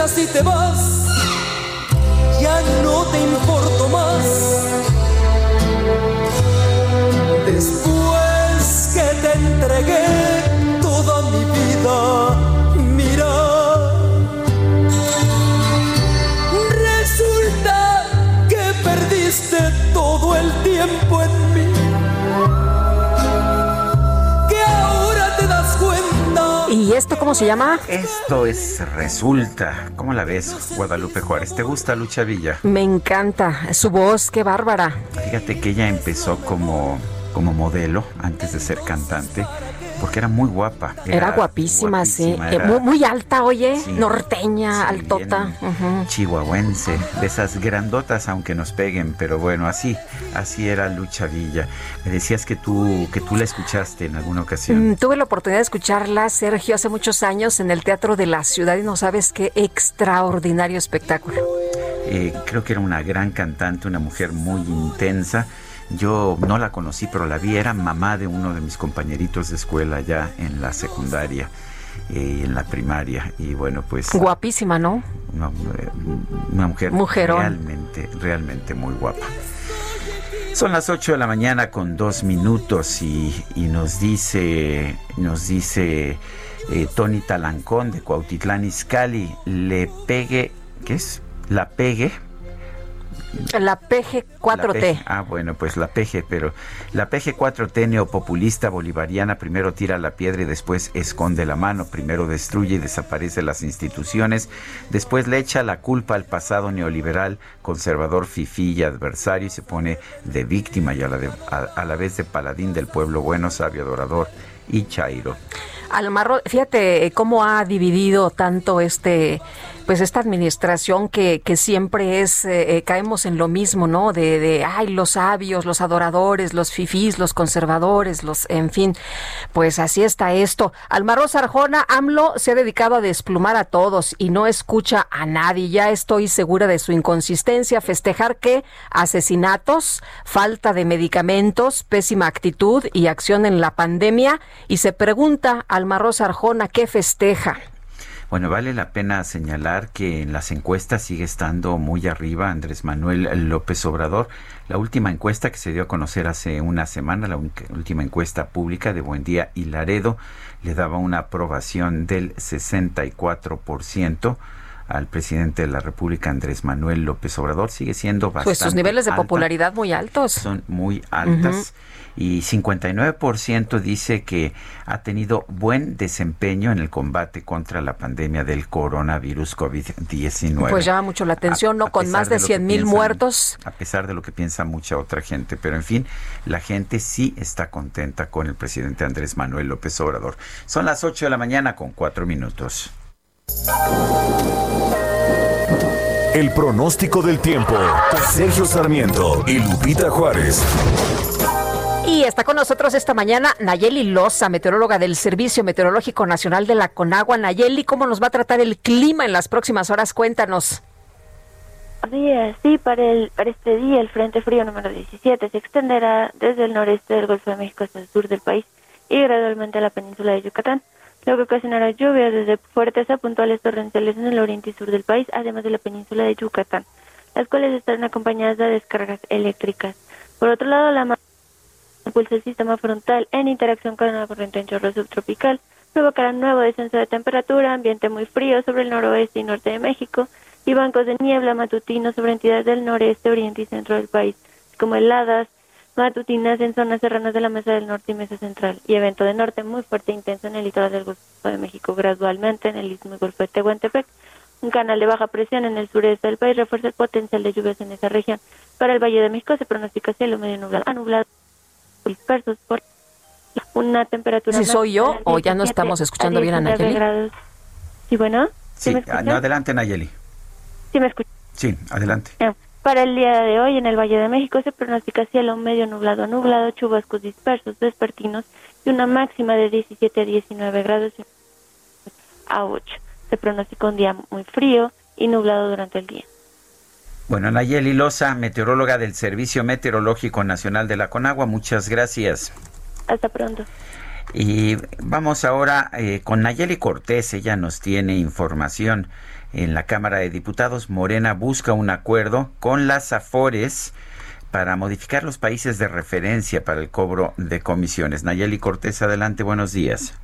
S9: Dejas y te vas, ya no te importo más. Después que te entregué toda mi vida, mira. Resulta que perdiste todo el tiempo en
S2: ¿Y esto cómo se llama?
S1: Esto es Resulta. ¿Cómo la ves, Guadalupe Juárez? ¿Te gusta Lucha Villa?
S2: Me encanta. Su voz, qué bárbara.
S1: Fíjate que ella empezó como, como modelo antes de ser cantante, porque era muy guapa.
S2: Era, guapísima, sí.
S1: guapísima,
S2: Eh,
S1: era
S2: muy, muy alta, oye.
S1: Sí.
S2: Norteña,
S1: Sí,
S2: altota. Ujú.
S1: chihuahuense, de esas grandotas aunque nos peguen, pero bueno, así, así era Lucha Villa. Me decías que tú, que tú la escuchaste en alguna ocasión.
S2: Mm, Tuve la oportunidad de escucharla, Sergio, hace muchos años en el Teatro de la Ciudad y no sabes qué extraordinario espectáculo.
S1: Eh, creo que era una gran cantante, una mujer muy intensa. Yo no la conocí, pero la vi, era mamá de uno de mis compañeritos de escuela ya en la secundaria y en la primaria. Y bueno, pues
S2: Guapísima, ¿no?
S1: una, eh, una mujer
S2: Mujerón.
S1: realmente, realmente muy guapa. Son las 8 de la mañana con dos minutos y, y nos dice, nos dice eh, Tony Talancón de Cuautitlán Izcalli, le pegue, ¿qué es? La pegue.
S2: La PG4T.
S1: La PG, ah, bueno, pues la PG, pero la PG4T neopopulista bolivariana primero tira la piedra y después esconde la mano, primero destruye y desaparece las instituciones, después le echa la culpa al pasado neoliberal, conservador, fifí y adversario y se pone de víctima y a la, de- a- a la vez de paladín del pueblo bueno, sabio, adorador y chairo.
S2: Almarro, fíjate eh, cómo ha dividido tanto este, pues esta administración que, que siempre es, eh, eh, caemos en lo mismo, ¿no? De, de, ay, los sabios, los adoradores, los fifís, los conservadores, los, en fin, pues así está esto. Almarro Sarjona, AMLO se ha dedicado a desplumar a todos y no escucha a nadie. Ya estoy segura de su inconsistencia. Festejar que asesinatos, falta de medicamentos, pésima actitud y acción en la pandemia. Y se pregunta Almarro Sarjona, ¿qué festeja?
S1: Bueno, vale la pena señalar que en las encuestas sigue estando muy arriba Andrés Manuel López Obrador. La última encuesta que se dio a conocer hace una semana, la última encuesta pública de Buendía y Laredo, le daba una aprobación del 64% al presidente de la República, Andrés Manuel López Obrador, sigue siendo bastante.
S2: Pues sus niveles de popularidad muy altos.
S1: Son muy altas. Y 59% dice que ha tenido buen desempeño en el combate contra la pandemia del coronavirus COVID-19.
S2: Pues llama mucho la atención, ¿no? Con más de, de 100 mil muertos.
S1: A pesar de lo que piensa mucha otra gente. Pero en fin, la gente sí está contenta con el presidente Andrés Manuel López Obrador. Son las 8 de la mañana con 4 minutos.
S16: El pronóstico del tiempo. Sergio Sarmiento y Lupita Juárez.
S2: Y está con nosotros esta mañana Nayeli Loza, meteoróloga del Servicio Meteorológico Nacional de la Conagua. Nayeli, ¿cómo nos va a tratar el clima en las próximas horas? Cuéntanos.
S17: Días, sí, para, el, para este día el Frente Frío número 17 se extenderá desde el noreste del Golfo de México hasta el sur del país y gradualmente a la península de Yucatán lo que ocasionará lluvias desde fuertes a puntuales torrenciales en el oriente y sur del país, además de la península de Yucatán, las cuales estarán acompañadas de descargas eléctricas. Por otro lado, la impulsa el sistema frontal en interacción con una corriente en chorro subtropical, provocará un nuevo descenso de temperatura, ambiente muy frío sobre el noroeste y norte de México, y bancos de niebla matutinos sobre entidades del noreste, oriente y centro del país, como heladas, matutinas en zonas serranas de la Mesa del Norte y Mesa Central, y evento de norte muy fuerte e intenso en el litoral del Golfo de México, gradualmente en el Istmo y Golfo de Tehuantepec. Un canal de baja presión en el sureste del país refuerza el potencial de lluvias en esa región. Para el Valle de México se pronostica cielo medio nublado a nublado dispersos por una temperatura.
S2: Si soy yo o ya no estamos escuchando bien a Nayeli.
S17: Grados. Sí, bueno.
S1: Sí, no, adelante Nayeli.
S17: Sí, me escucha.
S1: Sí, adelante.
S17: Para el día de hoy en el Valle de México se pronostica cielo medio nublado a nublado, chubascos dispersos vespertinos y una máxima de 17 a 19 grados a 8. Se pronostica un día muy frío y nublado durante el día.
S1: Bueno, Nayeli Loza, meteoróloga del Servicio Meteorológico Nacional de la Conagua, muchas gracias.
S17: Hasta pronto.
S1: Y vamos ahora eh, con Nayeli Cortés, ella nos tiene información. En la Cámara de Diputados, Morena busca un acuerdo con las AFORES para modificar los países de referencia para el cobro de comisiones. Nayeli Cortés, adelante, buenos días.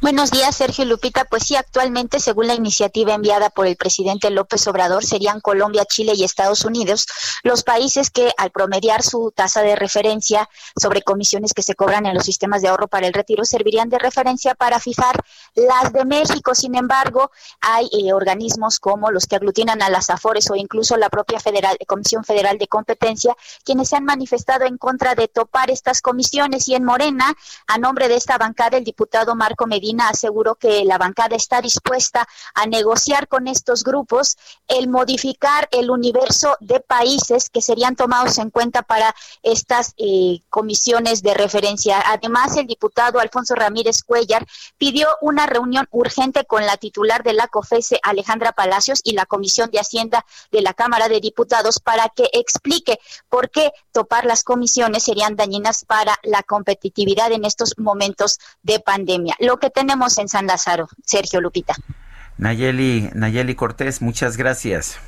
S18: Buenos días, Sergio Lupita. Pues sí, actualmente, según la iniciativa enviada por el presidente López Obrador, serían Colombia, Chile y Estados Unidos los países que, al promediar su tasa de referencia sobre comisiones que se cobran en los sistemas de ahorro para el retiro, servirían de referencia para fijar las de México. Sin embargo, hay eh, organismos como los que aglutinan a las AFORES o incluso la propia Comisión Federal de Competencia, quienes se han manifestado en contra de topar estas comisiones. Y en Morena, a nombre de esta bancada, el diputado Marco Medina aseguró que la bancada está dispuesta a negociar con estos grupos el modificar el universo de países que serían tomados en cuenta para estas eh, comisiones de referencia. Además, el diputado Alfonso Ramírez Cuellar pidió una reunión urgente con la titular de la COFESE, Alejandra Palacios, y la Comisión de Hacienda de la Cámara de Diputados para que explique por qué topar las comisiones serían dañinas para la competitividad en estos momentos de pandemia. Lo que tenemos en San Lázaro, Sergio Lupita.
S1: Nayeli, Nayeli Cortés, muchas gracias.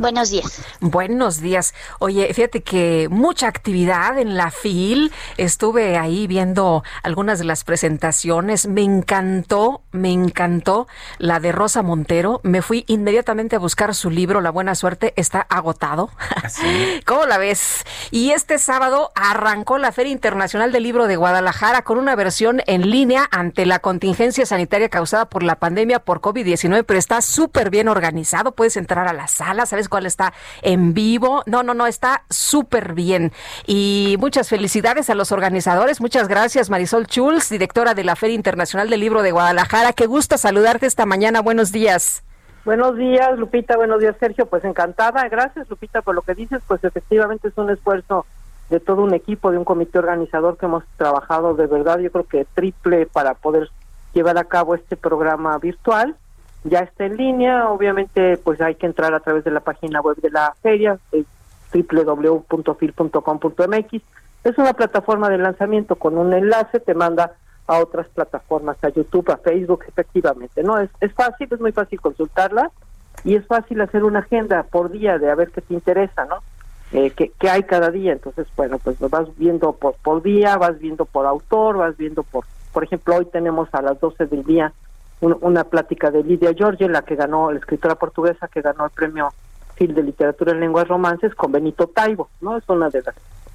S18: Buenos días.
S2: Buenos días. Oye, fíjate que mucha actividad en la FIL. Estuve ahí viendo algunas de las presentaciones. Me encantó, me encantó la de Rosa Montero. Me fui inmediatamente a buscar su libro, La Buena Suerte. Está agotado.
S1: ¿Ah,
S2: ¿Cómo la ves? Y este sábado arrancó la Feria Internacional del Libro de Guadalajara con una versión en línea ante la contingencia sanitaria causada por la pandemia por COVID-19, pero está súper bien organizado. Puedes entrar a la sala, ¿sabes? Cuál está en vivo. No, no, no, está súper bien. Y muchas felicidades a los organizadores. Muchas gracias, Marisol Schulz, directora de la Feria Internacional del Libro de Guadalajara. Qué gusto saludarte esta mañana. Buenos días.
S8: Buenos días, Lupita. Buenos días, Sergio. Pues encantada. Gracias, Lupita, por lo que dices. Pues efectivamente es un esfuerzo de todo un equipo, de un comité organizador que hemos trabajado de verdad, yo creo que triple para poder llevar a cabo este programa virtual ya está en línea, obviamente pues hay que entrar a través de la página web de la feria, www.fil.com.mx. Es una plataforma de lanzamiento con un enlace, te manda
S19: a otras plataformas, a YouTube, a Facebook, efectivamente. No, es, es fácil, es muy fácil consultarla y es fácil hacer una agenda por día de a ver qué te interesa, ¿no? Eh, qué, qué hay cada día. Entonces, bueno, pues lo vas viendo por, por día, vas viendo por autor, vas viendo por, por ejemplo, hoy tenemos a las 12 del día un- una plática de Lidia Giorgi, la que ganó, la escritora portuguesa que ganó el premio Phil de Literatura en Lenguas Romances con Benito Taibo, ¿no? Es una de las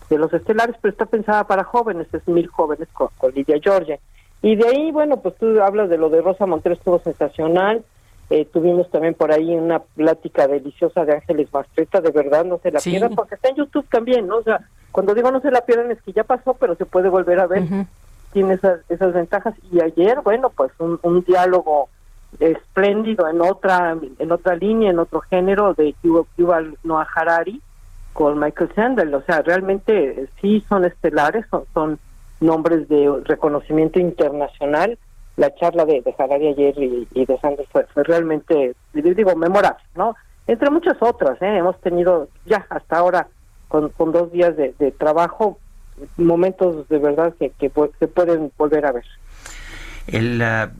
S19: de los estelares, pero está pensada para jóvenes, es mil jóvenes con, con Lidia Giorgi. Y de ahí, bueno, pues tú hablas de lo de Rosa Montero, estuvo sensacional. Eh, tuvimos también por ahí una plática deliciosa de Ángeles Mastreta, de verdad, no se la
S2: Sí.
S19: pierdan, porque está en YouTube también, ¿no? O sea, cuando digo no se la pierdan es que ya pasó, pero se puede volver a ver, tiene esas, esas ventajas. Y ayer, bueno, pues un, un diálogo espléndido en otra en otra línea, en otro género de Yuval Noah Harari con Michael Sandel, o sea, realmente eh, sí son estelares, son, nombres de reconocimiento internacional. La charla de, Harari ayer y, de Sandel fue, fue realmente, digo, memorable, ¿no? Entre muchas otras, ¿eh? hemos tenido ya hasta ahora, con, con dos días de trabajo, momentos de verdad que, que se pueden volver a ver.
S1: El, ah,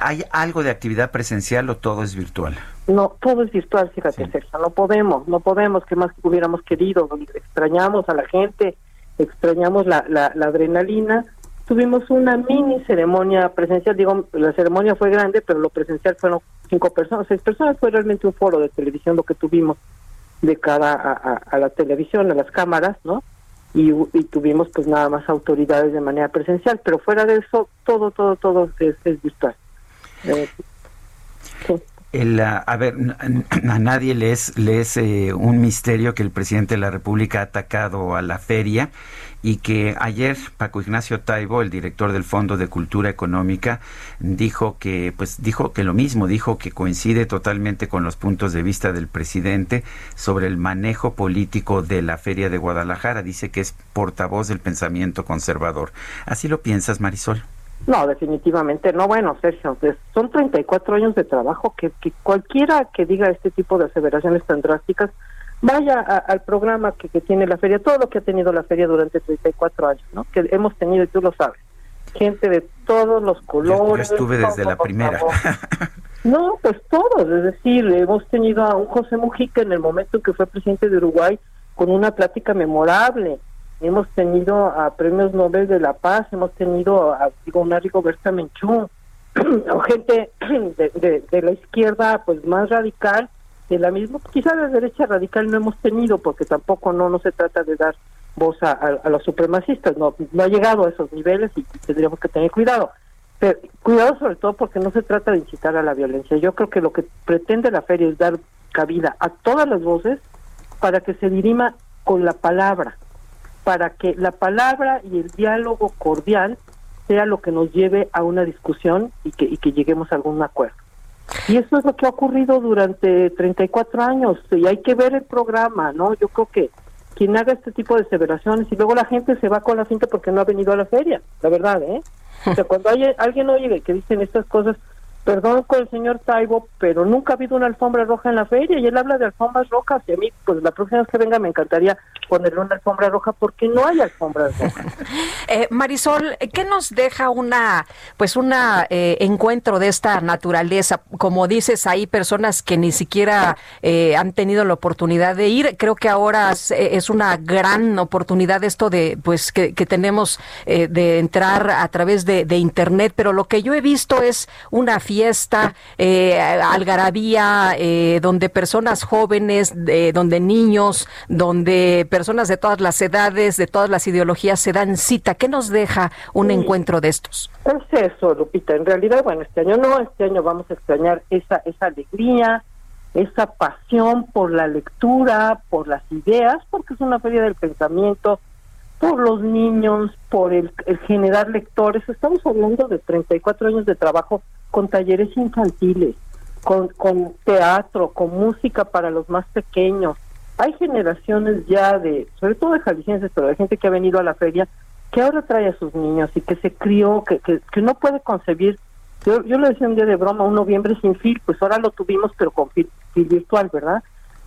S1: ¿Hay algo de actividad presencial o todo es virtual?
S19: No, todo es virtual, fíjate, Sergio, no podemos, no podemos, que más hubiéramos querido, extrañamos a la gente, extrañamos la, la, la adrenalina. Tuvimos una mini ceremonia presencial, digo, la ceremonia fue grande, pero lo presencial fueron cinco personas, seis personas, fue realmente un foro de televisión lo que tuvimos de cara a, a- a la televisión, a las cámaras, ¿no? Y, y tuvimos pues nada más autoridades de manera presencial, pero fuera de eso, todo, todo, todo es, virtual. Eh,
S1: El, a ver, a nadie le es, le es, eh, un misterio que el presidente de la República ha atacado a la feria y que ayer Paco Ignacio Taibo, el director del Fondo de Cultura Económica, dijo que, pues, dijo que lo mismo, dijo que coincide totalmente con los puntos de vista del presidente sobre el manejo político de la feria de Guadalajara. Dice que es portavoz del pensamiento conservador. ¿Así lo piensas, Marisol?
S19: No, definitivamente no. Bueno, Sergio, pues, son 34 años de trabajo que, que cualquiera que diga este tipo de aseveraciones tan drásticas vaya a- al programa que, que tiene la feria, todo lo que ha tenido la feria durante 34 años, ¿no? Que hemos tenido, y tú lo sabes, gente de todos los
S1: Yo
S19: colores.
S1: estuve desde la primera.
S19: No, pues todos, es decir, hemos tenido a un José Mujica en el momento en que fue presidente de Uruguay con una plática memorable. Hemos tenido a premios Nobel de la Paz, hemos tenido a digo, una Rigoberta Menchú, gente de, de- de la izquierda pues más radical, de la misma, quizá de derecha radical no hemos tenido, porque tampoco no, no se trata de dar voz a los supremacistas, no, no ha llegado a esos niveles y tendríamos que tener cuidado. Pero cuidado sobre todo porque no se trata de incitar a la violencia. Yo creo que lo que pretende la feria es dar cabida a todas las voces para que se dirima con la palabra, para que la palabra y el diálogo cordial sea lo que nos lleve a una discusión y que, y que lleguemos a algún acuerdo. Y eso es lo que ha ocurrido durante 34 años y hay que ver el programa, ¿no? Yo creo que quien haga este tipo de aseveraciones y luego la gente se va con la cinta porque no ha venido a la feria, la verdad, ¿eh? O sea, cuando hay, alguien oye que dicen estas cosas, perdón con el señor Taibo, pero nunca ha habido una alfombra roja en la feria y él habla de alfombras rojas y a mí, pues la próxima vez que venga me encantaría ponerle una alfombra roja porque no hay alfombras rojas.
S2: Eh, Marisol, ¿qué nos deja una, pues una eh, encuentro de esta naturaleza? Como dices, hay personas que ni siquiera eh, han tenido la oportunidad de ir. Creo que ahora es, eh, es una gran oportunidad esto de, pues, que, que tenemos eh, de entrar a través de, de internet. Pero lo que yo he visto es una eh, algarabía, eh, donde personas jóvenes, eh, donde niños, donde personas de todas las edades, de todas las ideologías se dan cita. ¿Qué nos deja un
S19: Sí.
S2: encuentro de estos?
S19: Es eso, Lupita. En realidad, bueno, este año no, este año vamos a extrañar esa, esa alegría, esa pasión por la lectura, por las ideas, porque es una feria del pensamiento, por los niños, por el, el generar lectores. Estamos hablando de 34 años de trabajo con talleres infantiles, con, con teatro, con música para los más pequeños. Hay generaciones ya de, sobre todo de jaliscienses, pero de gente que ha venido a la feria, que ahora trae a sus niños y que se crió, que, que, que no puede concebir. Yo, yo le decía un día de broma, un noviembre sin fil, pues ahora lo tuvimos, pero con fil, fil virtual, ¿verdad?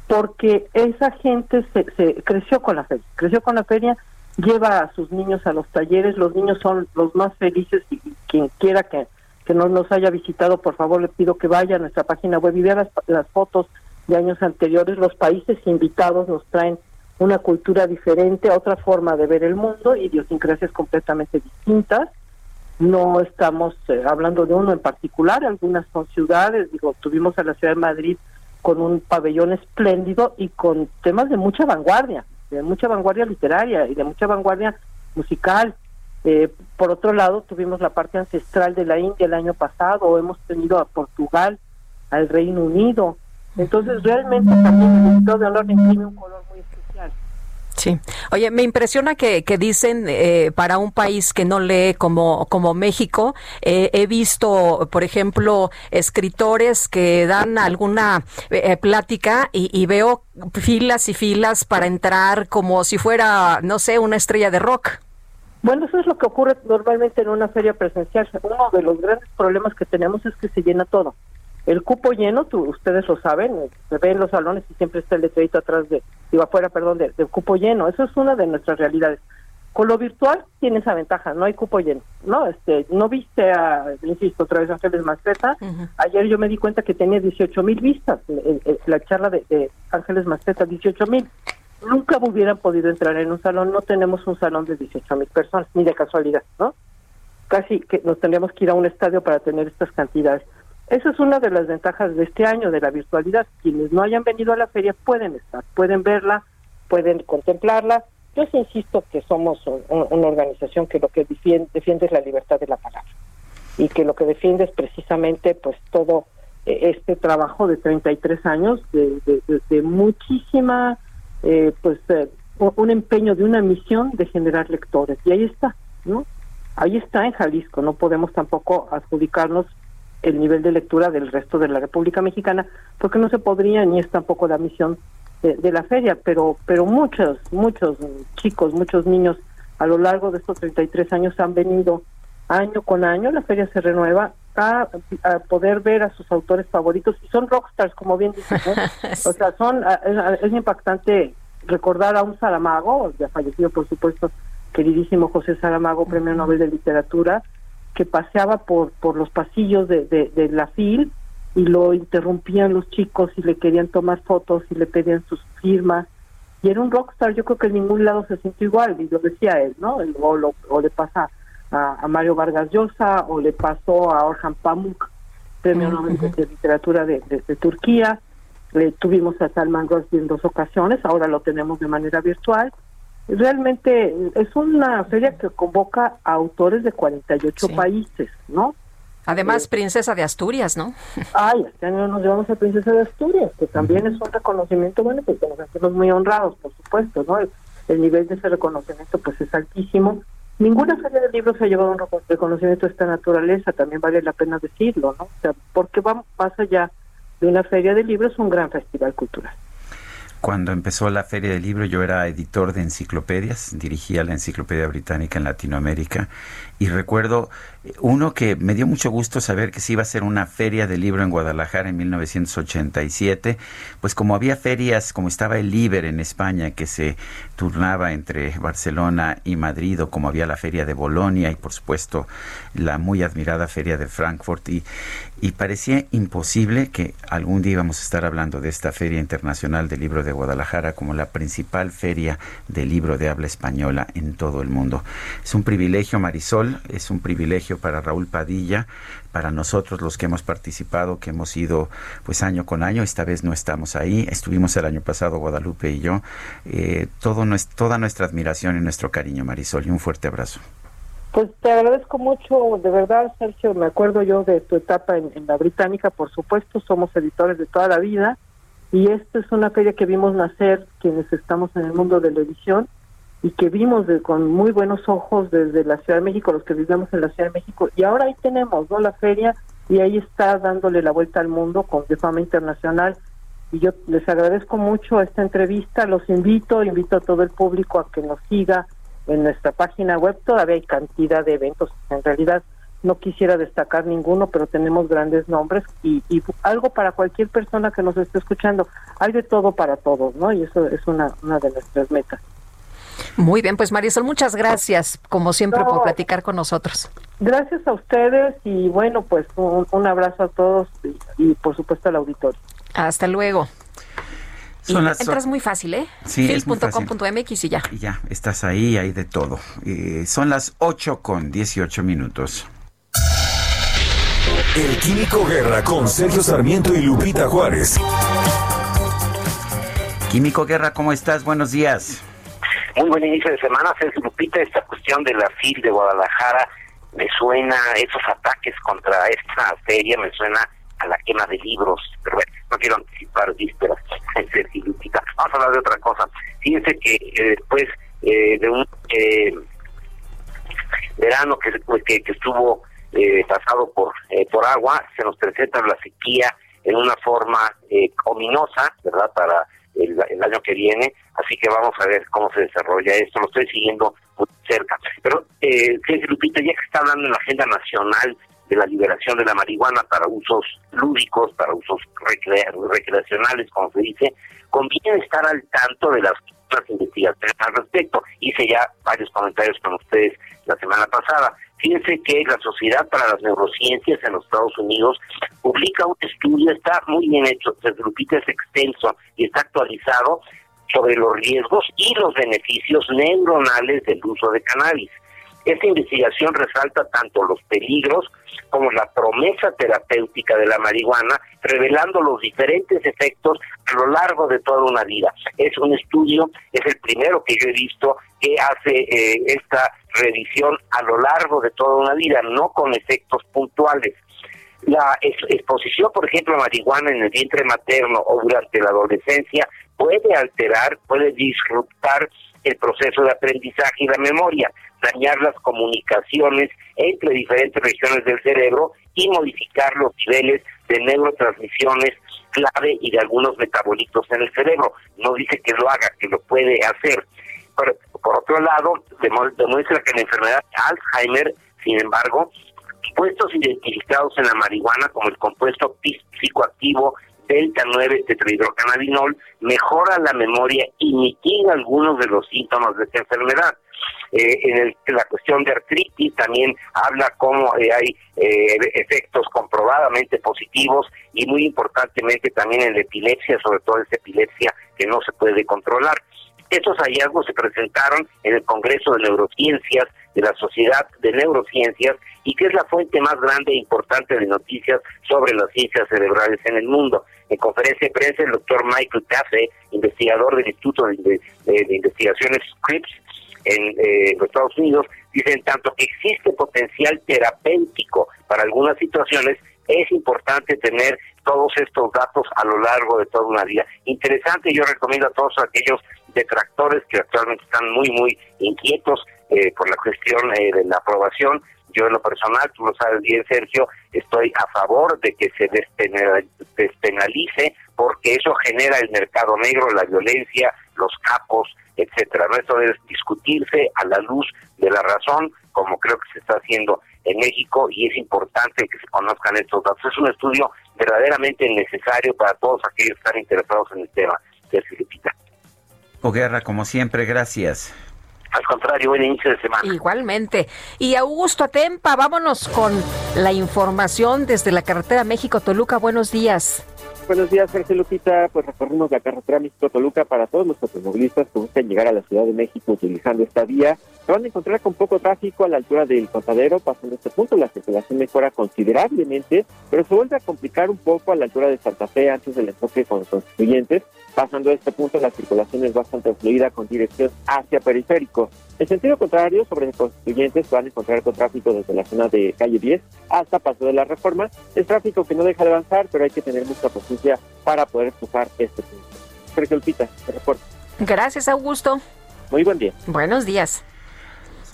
S19: Porque esa gente se, se creció con la feria, creció con la feria lleva a sus niños a los talleres, los niños son los más felices y quien quiera que, que no nos haya visitado, por favor le pido que vaya a nuestra página web y vea las, las fotos de años anteriores, los países invitados nos traen una cultura diferente, otra forma de ver el mundo, idiosincrasias completamente distintas. No estamos eh, hablando de uno en particular, algunas son ciudades, digo, tuvimos a la ciudad de Madrid con un pabellón espléndido y con temas de mucha vanguardia, de mucha vanguardia literaria y de mucha vanguardia musical. Eh, por otro lado, tuvimos la parte ancestral de la India el año pasado, hemos tenido a Portugal, al Reino Unido. Entonces, realmente también el Museo de Honor imprime un color muy especial.
S2: Sí. Oye, me impresiona que, que dicen eh, para un país que no lee como, como México, eh, he visto, por ejemplo, escritores que dan alguna eh, plática y, y, veo filas y filas para entrar como si fuera, no sé, una estrella de rock.
S19: Bueno, eso es lo que ocurre normalmente en una feria presencial. Uno de los grandes problemas que tenemos es que se llena todo. El cupo lleno, tú, ustedes lo saben, se ve en los salones y siempre está el letrerito atrás de, digo afuera, perdón, del de cupo lleno. Eso es una de nuestras realidades. Con lo virtual tiene esa ventaja, no hay cupo lleno, ¿no? Este, no viste a, insisto, otra vez Ángeles Maceta. Uh -huh. Ayer yo me di cuenta que tenía 18 mil vistas, el, el, la charla de, de Ángeles Maceta, 18 mil. Nunca hubieran podido entrar en un salón, no tenemos un salón de 18 mil personas, ni de casualidad, ¿no? Casi que nos tendríamos que ir a un estadio para tener estas cantidades. Esa es una de las ventajas de este año de la virtualidad. Quienes no hayan venido a la feria pueden estar, pueden verla, pueden contemplarla. Yo insisto que somos un, una organización que lo que defiende, es la libertad de la palabra y que lo que defiende es precisamente pues todo este trabajo de 33 años de, de, de, de muchísima eh, pues eh, un empeño de una misión de generar lectores. Y ahí está, ¿no? Ahí está en Jalisco, no podemos tampoco adjudicarnos el nivel de lectura del resto de la República Mexicana, porque no se podría ni es tampoco la misión de, de, la feria, pero pero muchos, muchos chicos, muchos niños a lo largo de estos 33 años han venido año con año, la feria se renueva a, a poder ver a sus autores favoritos y son rockstars, como bien dices, o sea, son es, es impactante recordar a un Saramago, ya fallecido por supuesto, queridísimo José Saramago, Premio Nobel de Literatura, que paseaba por por los pasillos de, de, de, la FIL y lo interrumpían los chicos y le querían tomar fotos y le pedían sus firmas. Y era un rockstar yo creo que en ningún lado se sintió igual y lo decía él no o, lo, o le pasa a, a, Mario Vargas Llosa o le pasó a Orhan Pamuk premio Nobel de, de, literatura de, de Turquía le tuvimos a Salman Rushdie en dos ocasiones ahora lo tenemos de manera virtual realmente es una feria que convoca a autores de 48 sí. países, ¿no?
S2: Además, eh, Princesa de Asturias, ¿no?
S19: Ay, este año nos llevamos a Princesa de Asturias, que también uh -huh. es un reconocimiento, bueno, pues nos sentimos muy honrados, por supuesto, ¿no? El, el, nivel de ese reconocimiento, pues es altísimo. Ninguna feria de libros ha llevado un reconocimiento de esta naturaleza, también vale la pena decirlo, ¿no? O sea, porque va más allá de una feria de libros, un gran festival cultural.
S1: Cuando empezó la Feria del Libro yo era editor de enciclopedias, dirigía la Enciclopedia Británica en Latinoamérica y recuerdo uno que me dio mucho gusto saber que se iba a hacer una feria del libro en Guadalajara en 1987, pues como había ferias, como estaba el Liber en España que se turnaba entre Barcelona y Madrid, o como había la feria de Bolonia y por supuesto la muy admirada feria de Frankfurt y, y parecía imposible que algún día íbamos a estar hablando de esta Feria Internacional del Libro de Guadalajara como la principal feria del libro de habla española en todo el mundo. Es un privilegio, Marisol, es un privilegio para Raúl Padilla, para nosotros los que hemos participado, que hemos ido pues año con año, esta vez no estamos ahí, estuvimos el año pasado Guadalupe y yo, eh, todo toda nuestra admiración y nuestro cariño, Marisol, y un fuerte abrazo.
S19: Pues te agradezco mucho, de verdad, Sergio, me acuerdo yo de tu etapa en, en la británica, por supuesto, somos editores de toda la vida, y esta es una feria que vimos nacer quienes estamos en el mundo de la edición y que vimos de, con muy buenos ojos desde la Ciudad de México, los que vivimos en la Ciudad de México, y ahora ahí tenemos no la feria y ahí está dándole la vuelta al mundo con de fama internacional y yo les agradezco mucho esta entrevista, los invito, invito a todo el público a que nos siga en nuestra página web, todavía hay cantidad de eventos, en realidad no quisiera destacar ninguno, pero tenemos grandes nombres y, y, algo para cualquier persona que nos esté escuchando. Hay de todo para todos, ¿no? Y eso es una de nuestras metas.
S2: Muy bien, pues Marisol, muchas gracias, como siempre, por platicar con nosotros.
S19: Gracias a ustedes y bueno, pues un, abrazo a todos y, por supuesto al auditorio.
S2: Hasta luego. Y entras muy fácil, ¿eh?
S1: Sí,
S2: y ya.
S1: Y ya, estás ahí, hay de todo. Eh, son las 8 con 18 minutos.
S16: El Químico Guerra con Sergio Sarmiento y Lupita Juárez.
S1: Químico Guerra, ¿cómo estás? Buenos días.
S20: Muy buen inicio de semana, Sergio Lupita. Esta cuestión de la FIL de Guadalajara me suena, esos ataques contra esta feria me suena a la quema de libros. Pero bueno, no quiero anticipar vísperas, Sergio Lupita. Vamos a hablar de otra cosa. Fíjense que eh, después eh, de un eh, verano que, que, que estuvo eh, pasado por, eh, por agua, se nos presenta la sequía en una forma ominosa, ¿verdad? Para el, año que viene, así que vamos a ver cómo se desarrolla esto, lo estoy siguiendo muy cerca. Pero, eh, Lupita, ya que está hablando en la agenda nacional de la liberación de la marihuana para usos lúdicos, para usos recreacionales, como se dice, conviene estar al tanto de las investigaciones al respecto. Hice ya varios comentarios con ustedes la semana pasada. Fíjense que la Sociedad para las Neurociencias en los Estados Unidos publica un estudio, está muy bien hecho, el grupito es extenso y está actualizado sobre los riesgos y los beneficios neuronales del uso de cannabis. Esta investigación resalta tanto los peligros como la promesa terapéutica de la marihuana, revelando los diferentes efectos a lo largo de toda una vida. Es un estudio, es el primero que yo he visto que hace eh, esta revisión a lo largo de toda una vida, no con efectos puntuales. La exposición, por ejemplo, a marihuana en el vientre materno o durante la adolescencia puede alterar, puede disruptar el proceso de aprendizaje y la memoria, dañar las comunicaciones entre diferentes regiones del cerebro y modificar los niveles de neurotransmisiones clave y de algunos metabolitos en el cerebro. No dice que lo haga, que lo puede hacer. Por, por otro lado, demuestra que la enfermedad Alzheimer, sin embargo, puestos identificados en la marihuana como el compuesto psicoactivo delta 9 tetrahidrocannabinol mejora la memoria y mitiga algunos de los síntomas de esta enfermedad. Eh, en, el, la cuestión de artritis también habla cómo eh, hay eh, efectos comprobadamente positivos y muy importantemente también en la epilepsia, sobre todo esa epilepsia que no se puede controlar. Estos hallazgos se presentaron en el Congreso de Neurociencias de la Sociedad de Neurociencias y que es la fuente más grande e importante de noticias sobre las ciencias cerebrales en el mundo. En conferencia de prensa, el doctor Michael Cafe, investigador del Instituto de, Investigaciones Scripps en eh, Estados Unidos, dice en tanto que existe potencial terapéutico para algunas situaciones, es importante tener todos estos datos a lo largo de toda una vida. Interesante, yo recomiendo a todos aquellos detractores que actualmente están muy, muy inquietos eh, por la cuestión eh, de la aprobación. Yo en lo personal, tú lo sabes bien, Sergio, estoy a favor de que se despenalice porque eso genera el mercado negro, la violencia, los capos, etcétera. ¿no? Esto debe discutirse a la luz de la razón, como creo que se está haciendo en México, y es importante que se conozcan estos datos. Es un estudio verdaderamente necesario para todos aquellos que están interesados en el tema. Sergio Lupita.
S1: Guerra, como siempre, gracias.
S20: Al contrario, buen inicio de semana.
S2: Igualmente. Y Augusto Atempa, vámonos con la información desde la carretera México-Toluca. Buenos días.
S21: Buenos días, Sergio Lupita. Pues recorrimos la carretera México-Toluca para todos los automovilistas que buscan llegar a la Ciudad de México utilizando esta vía. Se van a encontrar con poco tráfico a la altura del contadero. Pasando este punto, la circulación mejora considerablemente, pero se vuelve a complicar un poco a la altura de Santa Fe antes del enfoque con los constituyentes. Pasando este punto, la circulación es bastante fluida con dirección hacia periférico. En sentido contrario, sobre constituyentes van a encontrar con tráfico desde la zona de calle 10 hasta Paso de la Reforma. Es tráfico que no deja de avanzar, pero hay que tener mucha paciencia para poder cruzar este punto. Sergio reporte.
S2: Gracias, Augusto.
S21: Muy buen día.
S2: Buenos días.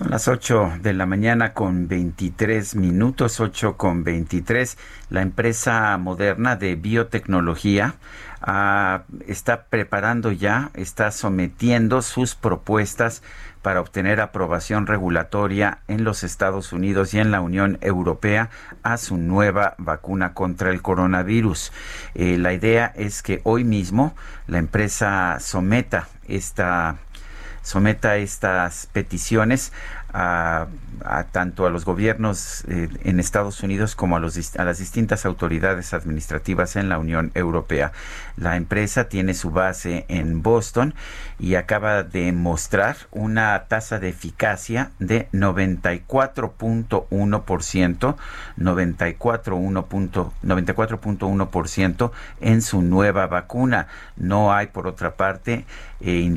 S1: Son las 8 de la mañana con 23 minutos, 8 con 23. La empresa moderna de biotecnología ah, está preparando ya, está sometiendo sus propuestas para obtener aprobación regulatoria en los Estados Unidos y en la Unión Europea a su nueva vacuna contra el coronavirus. Eh, la idea es que hoy mismo la empresa someta esta someta estas peticiones a, tanto a los gobiernos eh, en Estados Unidos como a, los, a las distintas autoridades administrativas en la Unión Europea. La empresa tiene su base en Boston y acaba de mostrar una tasa de eficacia de 94.1%, 94.1% en su nueva vacuna. No hay, por otra parte, eh,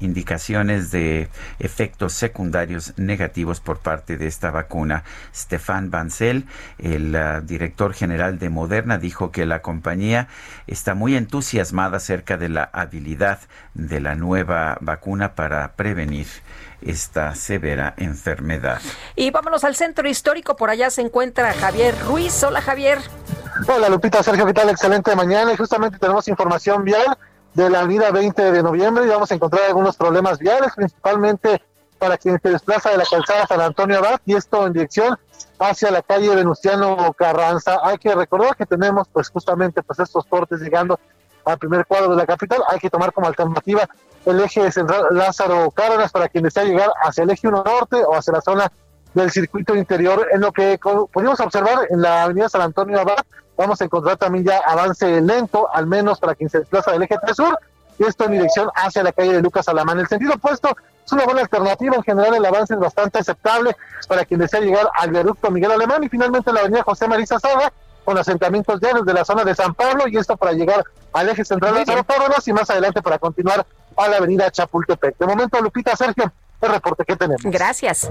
S1: indicaciones de efectos secundarios negativos por parte de esta vacuna. Stefan Bancel, el ah, director general de Moderna, dijo que la compañía está muy entusiasmada acerca de la habilidad de la nueva vacuna para prevenir esta severa enfermedad.
S2: Y vámonos al centro histórico, por allá se encuentra Javier Ruiz. Hola Javier.
S8: Hola Lupita, Sergio, ¿qué tal? Excelente mañana y justamente tenemos información vial de la avenida 20 de noviembre y vamos a encontrar algunos problemas viales, principalmente para quien se desplaza de la calzada San Antonio Abad y esto en dirección hacia la calle Venustiano Carranza. Hay que recordar que tenemos pues justamente pues estos cortes llegando al primer cuadro de la capital. Hay que tomar como alternativa el eje central Lázaro Cárdenas para quien desea llegar hacia el eje 1 norte o hacia la zona del circuito interior. En lo que pudimos observar en la avenida San Antonio Abad, vamos a encontrar también ya avance lento, al menos para quien se desplaza del eje 3 sur, esto en dirección hacia la calle de Lucas Alamán. El sentido opuesto es una buena alternativa. En general, el avance es bastante aceptable para quien desea llegar al viaducto Miguel Alemán y finalmente la avenida José Marisa Saga con asentamientos ya de la zona de San Pablo y esto para llegar al eje central de San Pablo y más adelante para continuar a la avenida Chapultepec. De momento, Lupita, Sergio, el reporte que tenemos.
S2: Gracias.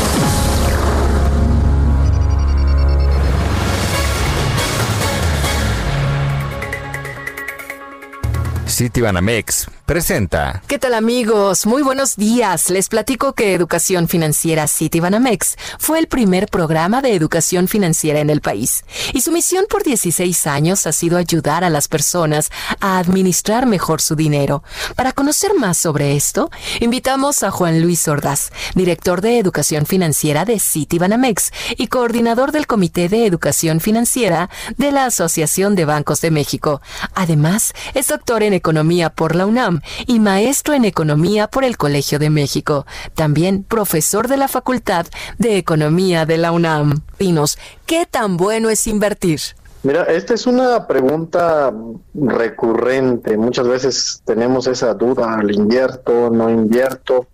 S22: Citibanamex presenta.
S23: ¿Qué tal amigos? Muy buenos días. Les platico que Educación Financiera Citibanamex fue el primer programa de educación financiera en el país. Y su misión por 16 años ha sido ayudar a las personas a administrar mejor su dinero. Para conocer más sobre esto, invitamos a Juan Luis Ordaz, director de Educación Financiera de Citibanamex y coordinador del Comité de Educación Financiera de la Asociación de Bancos de México. Además, es doctor en Economía por la UNAM y maestro en Economía por el Colegio de México. También profesor de la Facultad de Economía de la UNAM. Pinos, ¿qué tan bueno es invertir?
S24: Mira, esta es una pregunta recurrente. Muchas veces tenemos esa duda, ¿le invierto, no invierto?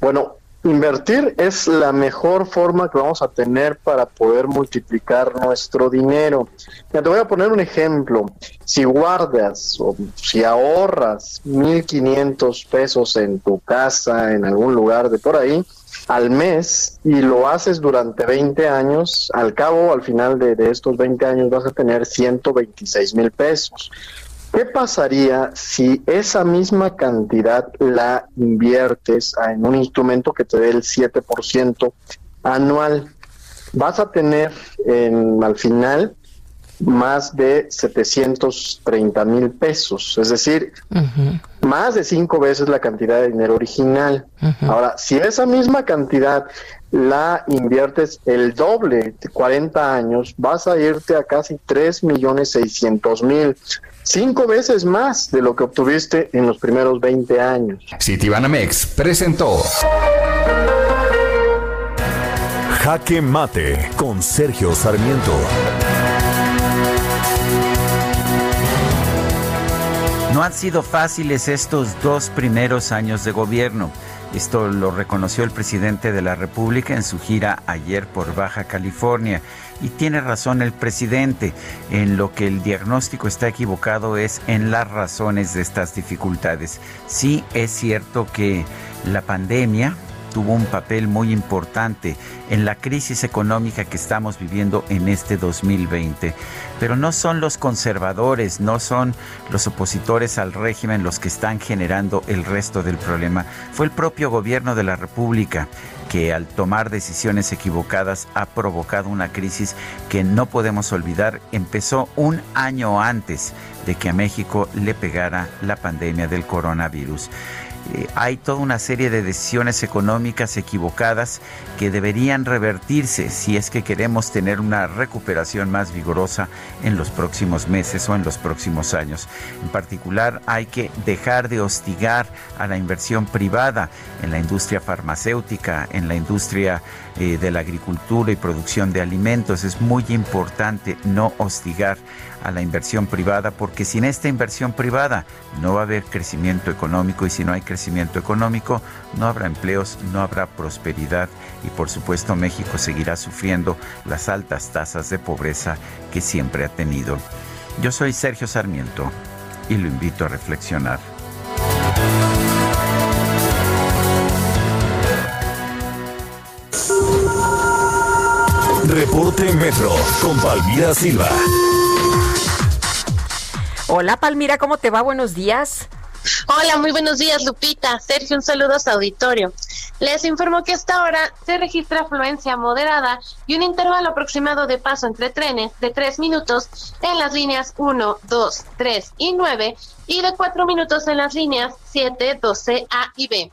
S24: Bueno, Invertir es la mejor forma que vamos a tener para poder multiplicar nuestro dinero. te voy a poner un ejemplo. Si guardas o si ahorras 1.500 pesos en tu casa, en algún lugar de por ahí, al mes y lo haces durante 20 años, al cabo, al final de, de estos 20 años vas a tener 126 mil pesos. ¿Qué pasaría si esa misma cantidad la inviertes en un instrumento que te dé el 7% anual? Vas a tener en, al final más de 730 mil pesos, es decir, más de cinco veces la cantidad de dinero original. Ahora, si esa misma cantidad la inviertes el doble de 40 años, vas a irte a casi 3 millones 600 mil cinco veces más de lo que obtuviste en los primeros 20 años.
S22: Citibanamex presentó
S16: Jaque Mate con Sergio Sarmiento.
S1: No han sido fáciles estos dos primeros años de gobierno. Esto lo reconoció el presidente de la República en su gira ayer por Baja California. Y tiene razón el presidente, en lo que el diagnóstico está equivocado es en las razones de estas dificultades. Sí es cierto que la pandemia tuvo un papel muy importante en la crisis económica que estamos viviendo en este 2020. Pero no son los conservadores, no son los opositores al régimen los que están generando el resto del problema. Fue el propio gobierno de la República que al tomar decisiones equivocadas ha provocado una crisis que no podemos olvidar empezó un año antes de que a México le pegara la pandemia del coronavirus. Eh, hay toda una serie de decisiones económicas equivocadas que deberían revertirse si es que queremos tener una recuperación más vigorosa en los próximos meses o en los próximos años. En particular, hay que dejar de hostigar a la inversión privada en la industria farmacéutica, en la industria eh, de la agricultura y producción de alimentos. Es muy importante no hostigar a la inversión privada porque sin esta inversión privada no va a haber crecimiento económico y si no hay crecimiento económico no habrá empleos, no habrá prosperidad y por supuesto México seguirá sufriendo las altas tasas de pobreza que siempre ha tenido. Yo soy Sergio Sarmiento y lo invito a reflexionar.
S16: Reporte Metro con Palmira Silva.
S2: Hola Palmira, ¿cómo te va? Buenos días.
S25: Hola, muy buenos días Lupita. Sergio, un saludo a su auditorio. Les informo que hasta ahora se registra afluencia moderada y un intervalo aproximado de paso entre trenes de 3 minutos en las líneas 1, 2, 3 y 9 y de 4 minutos en las líneas 7, 12, A y B.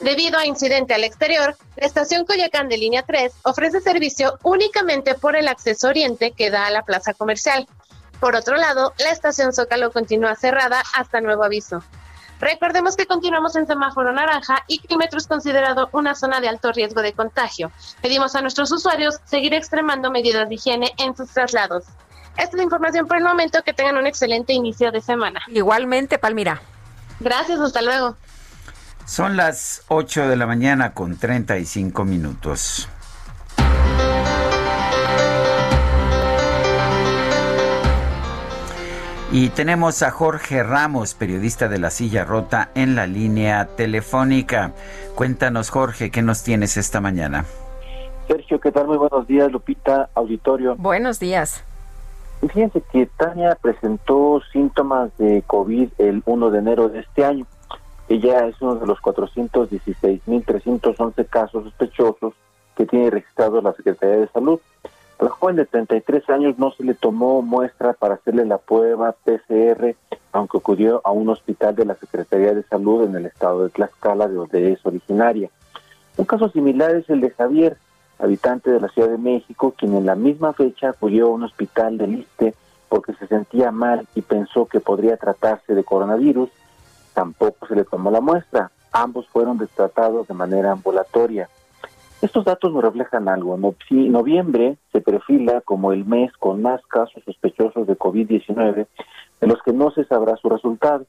S25: Debido a incidente al exterior, la estación Coyacán de línea 3 ofrece servicio únicamente por el acceso oriente que da a la plaza comercial. Por otro lado, la estación Zócalo continúa cerrada hasta nuevo aviso. Recordemos que continuamos en semáforo naranja y que el metro es considerado una zona de alto riesgo de contagio. Pedimos a nuestros usuarios seguir extremando medidas de higiene en sus traslados. Esta es la información por el momento. Que tengan un excelente inicio de semana.
S2: Igualmente, Palmira.
S25: Gracias, hasta luego.
S1: Son las 8 de la mañana con 35 minutos. Y tenemos a Jorge Ramos, periodista de La Silla Rota, en la línea telefónica. Cuéntanos, Jorge, ¿qué nos tienes esta mañana?
S26: Sergio, ¿qué tal? Muy buenos días, Lupita, auditorio.
S2: Buenos días.
S26: Fíjense que Tania presentó síntomas de COVID el 1 de enero de este año. Ella es uno de los 416.311 casos sospechosos que tiene registrado la Secretaría de Salud. A la joven de 33 años no se le tomó muestra para hacerle la prueba PCR, aunque acudió a un hospital de la Secretaría de Salud en el estado de Tlaxcala, de donde es originaria. Un caso similar es el de Javier, habitante de la Ciudad de México, quien en la misma fecha acudió a un hospital de Liste porque se sentía mal y pensó que podría tratarse de coronavirus tampoco se le tomó la muestra. Ambos fueron destratados de manera ambulatoria. Estos datos nos reflejan algo. En noviembre se perfila como el mes con más casos sospechosos de COVID-19, de los que no se sabrá su resultado.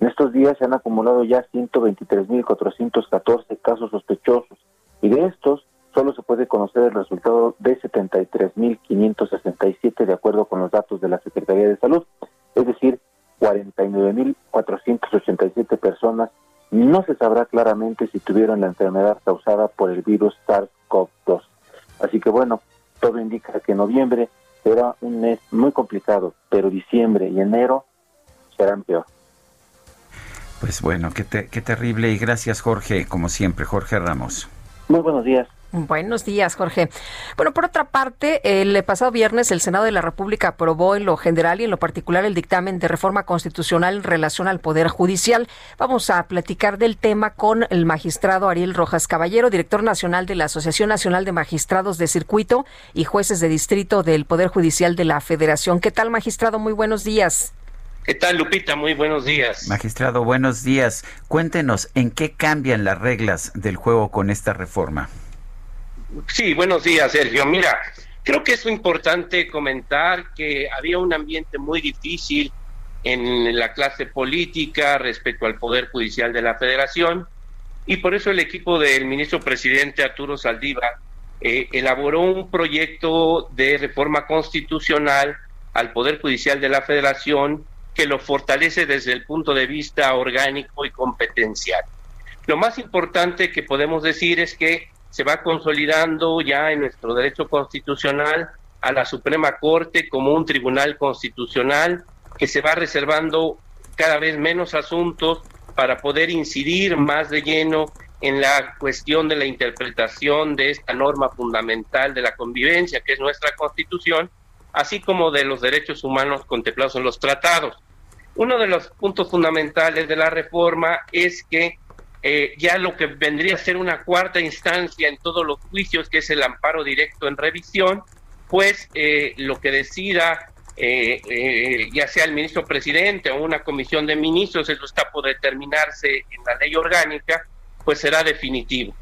S26: En estos días se han acumulado ya 123.414 casos sospechosos y de estos solo se puede conocer el resultado de 73.567 de acuerdo con los datos de la Secretaría de Salud, es decir, 49.487 personas. No se sabrá claramente si tuvieron la enfermedad causada por el virus SARS-CoV-2. Así que bueno, todo indica que noviembre será un mes muy complicado, pero diciembre y enero serán peor.
S1: Pues bueno, qué, qué terrible y gracias Jorge, como siempre, Jorge Ramos.
S26: Muy buenos días.
S2: Buenos días, Jorge. Bueno, por otra parte, el pasado viernes el Senado de la República aprobó en lo general y en lo particular el dictamen de reforma constitucional en relación al Poder Judicial. Vamos a platicar del tema con el magistrado Ariel Rojas Caballero, director nacional de la Asociación Nacional de Magistrados de Circuito y Jueces de Distrito del Poder Judicial de la Federación. ¿Qué tal, magistrado? Muy buenos días.
S27: ¿Qué tal, Lupita? Muy buenos días.
S1: Magistrado, buenos días. Cuéntenos, ¿en qué cambian las reglas del juego con esta reforma?
S27: Sí, buenos días, Sergio. Mira, creo que es importante comentar que había un ambiente muy difícil en la clase política respecto al Poder Judicial de la Federación y por eso el equipo del ministro presidente Arturo Saldívar eh, elaboró un proyecto de reforma constitucional al Poder Judicial de la Federación que lo fortalece desde el punto de vista orgánico y competencial. Lo más importante que podemos decir es que se va consolidando ya en nuestro derecho constitucional a la Suprema Corte como un tribunal constitucional que se va reservando cada vez menos asuntos para poder incidir más de lleno en la cuestión de la interpretación de esta norma fundamental de la convivencia, que es nuestra constitución, así como de los derechos humanos contemplados en los tratados. Uno de los puntos fundamentales de la reforma es que eh, ya lo que vendría a ser una cuarta instancia en todos los juicios, que es el amparo directo en revisión, pues eh, lo que decida eh, ya sea el ministro presidente o una comisión de ministros, eso está por determinarse en la ley orgánica, pues será definitivo.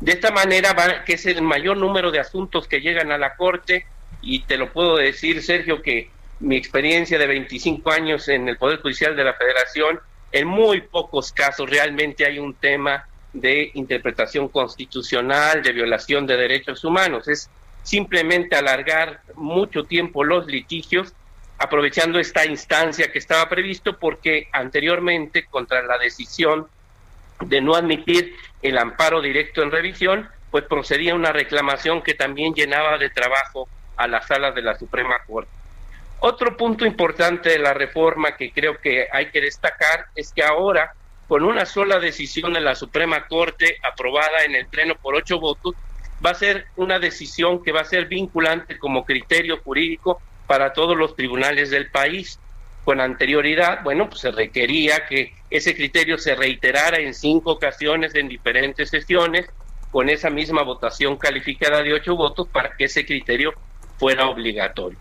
S27: De esta manera, que es el mayor número de asuntos que llegan a la Corte, y te lo puedo decir, Sergio, que mi experiencia de 25 años en el Poder Judicial de la Federación, en muy pocos casos realmente hay un tema de interpretación constitucional, de violación de derechos humanos. Es simplemente alargar mucho tiempo los litigios, aprovechando esta instancia que estaba previsto, porque anteriormente, contra la decisión de no admitir el amparo directo en revisión, pues procedía una reclamación que también llenaba de trabajo a las salas de la Suprema Corte. Otro punto importante de la reforma que creo que hay que destacar es que ahora, con una sola decisión de la Suprema Corte aprobada en el Pleno por ocho votos, va a ser una decisión que va a ser vinculante como criterio jurídico para todos los tribunales del país. Con anterioridad, bueno, pues se requería que ese criterio se reiterara en cinco ocasiones en diferentes sesiones con esa misma votación calificada de ocho votos para que ese criterio fuera obligatorio.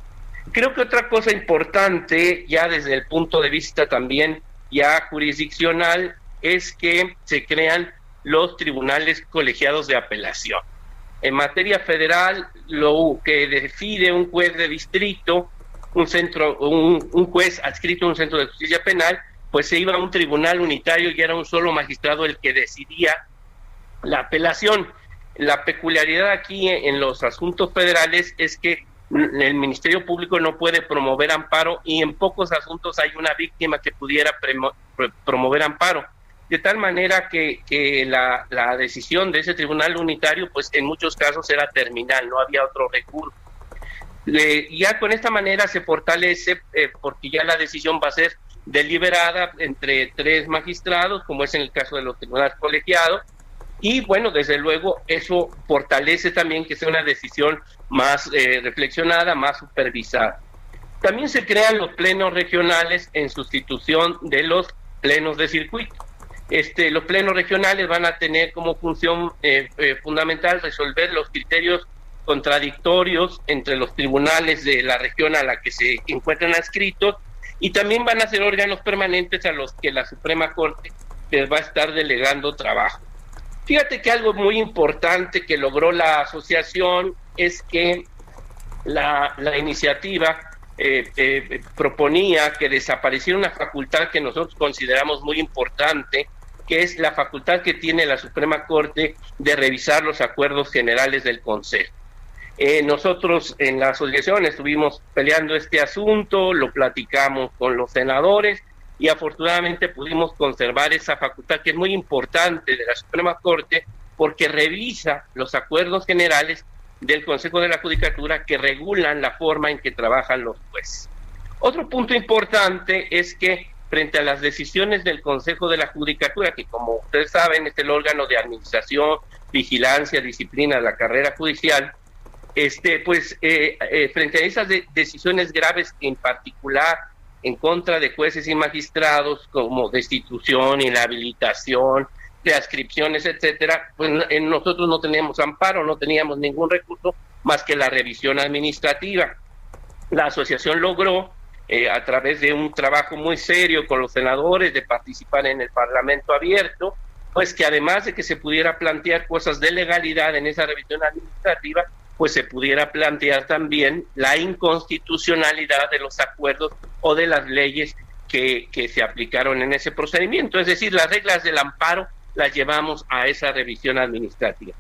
S27: Creo que otra cosa importante, ya desde el punto de vista también ya jurisdiccional, es que se crean los tribunales colegiados de apelación. En materia federal, lo que decide un juez de distrito, un centro, un, juez adscrito a un centro de justicia penal, pues se iba a un tribunal unitario y era un solo magistrado el que decidía la apelación. La peculiaridad aquí en los asuntos federales es que el Ministerio Público no puede promover amparo y en pocos asuntos hay una víctima que pudiera promover amparo de tal manera que, la, la, decisión de ese tribunal unitario, pues en muchos casos era terminal, no había otro recurso. ya con esta manera se fortalece, eh, porque ya la decisión va a ser deliberada entre tres magistrados, como es en el caso de los tribunales colegiados, y bueno, desde luego eso fortalece también que sea una decisión más eh, reflexionada, más supervisada. También se crean los plenos regionales en sustitución de los plenos de circuito. Este, los plenos regionales van a tener como función eh, eh, fundamental resolver los criterios contradictorios entre los tribunales de la región a la que se encuentran adscritos y también van a ser órganos permanentes a los que la Suprema Corte les va a estar delegando trabajo. Fíjate que algo muy importante que logró la asociación es que la, iniciativa eh, eh, proponía que desapareciera una facultad que nosotros consideramos muy importante, que es la facultad que tiene la Suprema Corte de revisar los acuerdos generales del Consejo. Eh, nosotros en la asociación estuvimos peleando este asunto, lo platicamos con los senadores y afortunadamente pudimos conservar esa facultad que es muy importante de la Suprema Corte porque revisa los acuerdos generales del Consejo de la Judicatura que regulan la forma en que trabajan los jueces. Otro punto importante es que frente a las decisiones del Consejo de la Judicatura, que como ustedes saben es el órgano de administración, vigilancia, disciplina de la carrera judicial, este, pues eh, eh, frente a esas decisiones graves, en particular en contra de jueces y magistrados, como destitución, inhabilitación, de ascripciones, etcétera, pues en nosotros no teníamos amparo, no teníamos ningún recurso más que la revisión administrativa. La asociación logró, eh, a través de un trabajo muy serio con los senadores, de participar en el Parlamento abierto, pues que además de que se pudiera plantear cosas de legalidad en esa revisión administrativa, pues se pudiera plantear también la inconstitucionalidad de los acuerdos o de las leyes que, que se aplicaron en ese procedimiento. Es decir, las reglas del amparo las llevamos a esa revisión administrativa.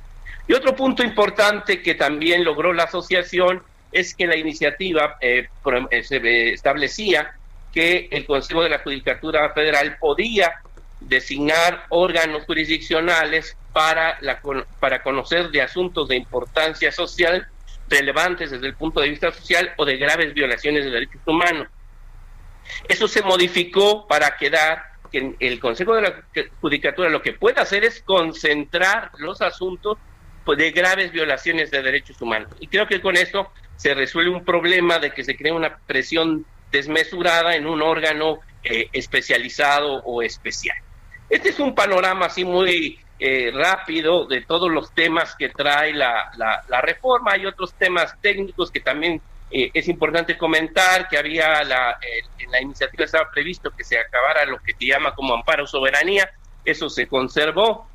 S27: Y otro punto importante que también logró la asociación es que la iniciativa eh, eh, establecía que el Consejo de la Judicatura Federal podía designar órganos jurisdiccionales para, la, para conocer de asuntos de importancia social relevantes desde el punto de vista social o de graves violaciones de derechos humanos. Eso se modificó para quedar que el Consejo de la Judicatura lo que puede hacer es concentrar los asuntos pues, de graves violaciones de derechos humanos. Y creo que con esto se resuelve un problema de que se crea una presión desmesurada en un órgano eh, especializado o especial. Este es un panorama así muy eh, rápido de todos los temas que trae la, la, reforma. Hay otros temas técnicos que también eh, es importante comentar, que había la, en la iniciativa estaba previsto que se acabara lo que se llama como amparo soberanía, eso se conservó.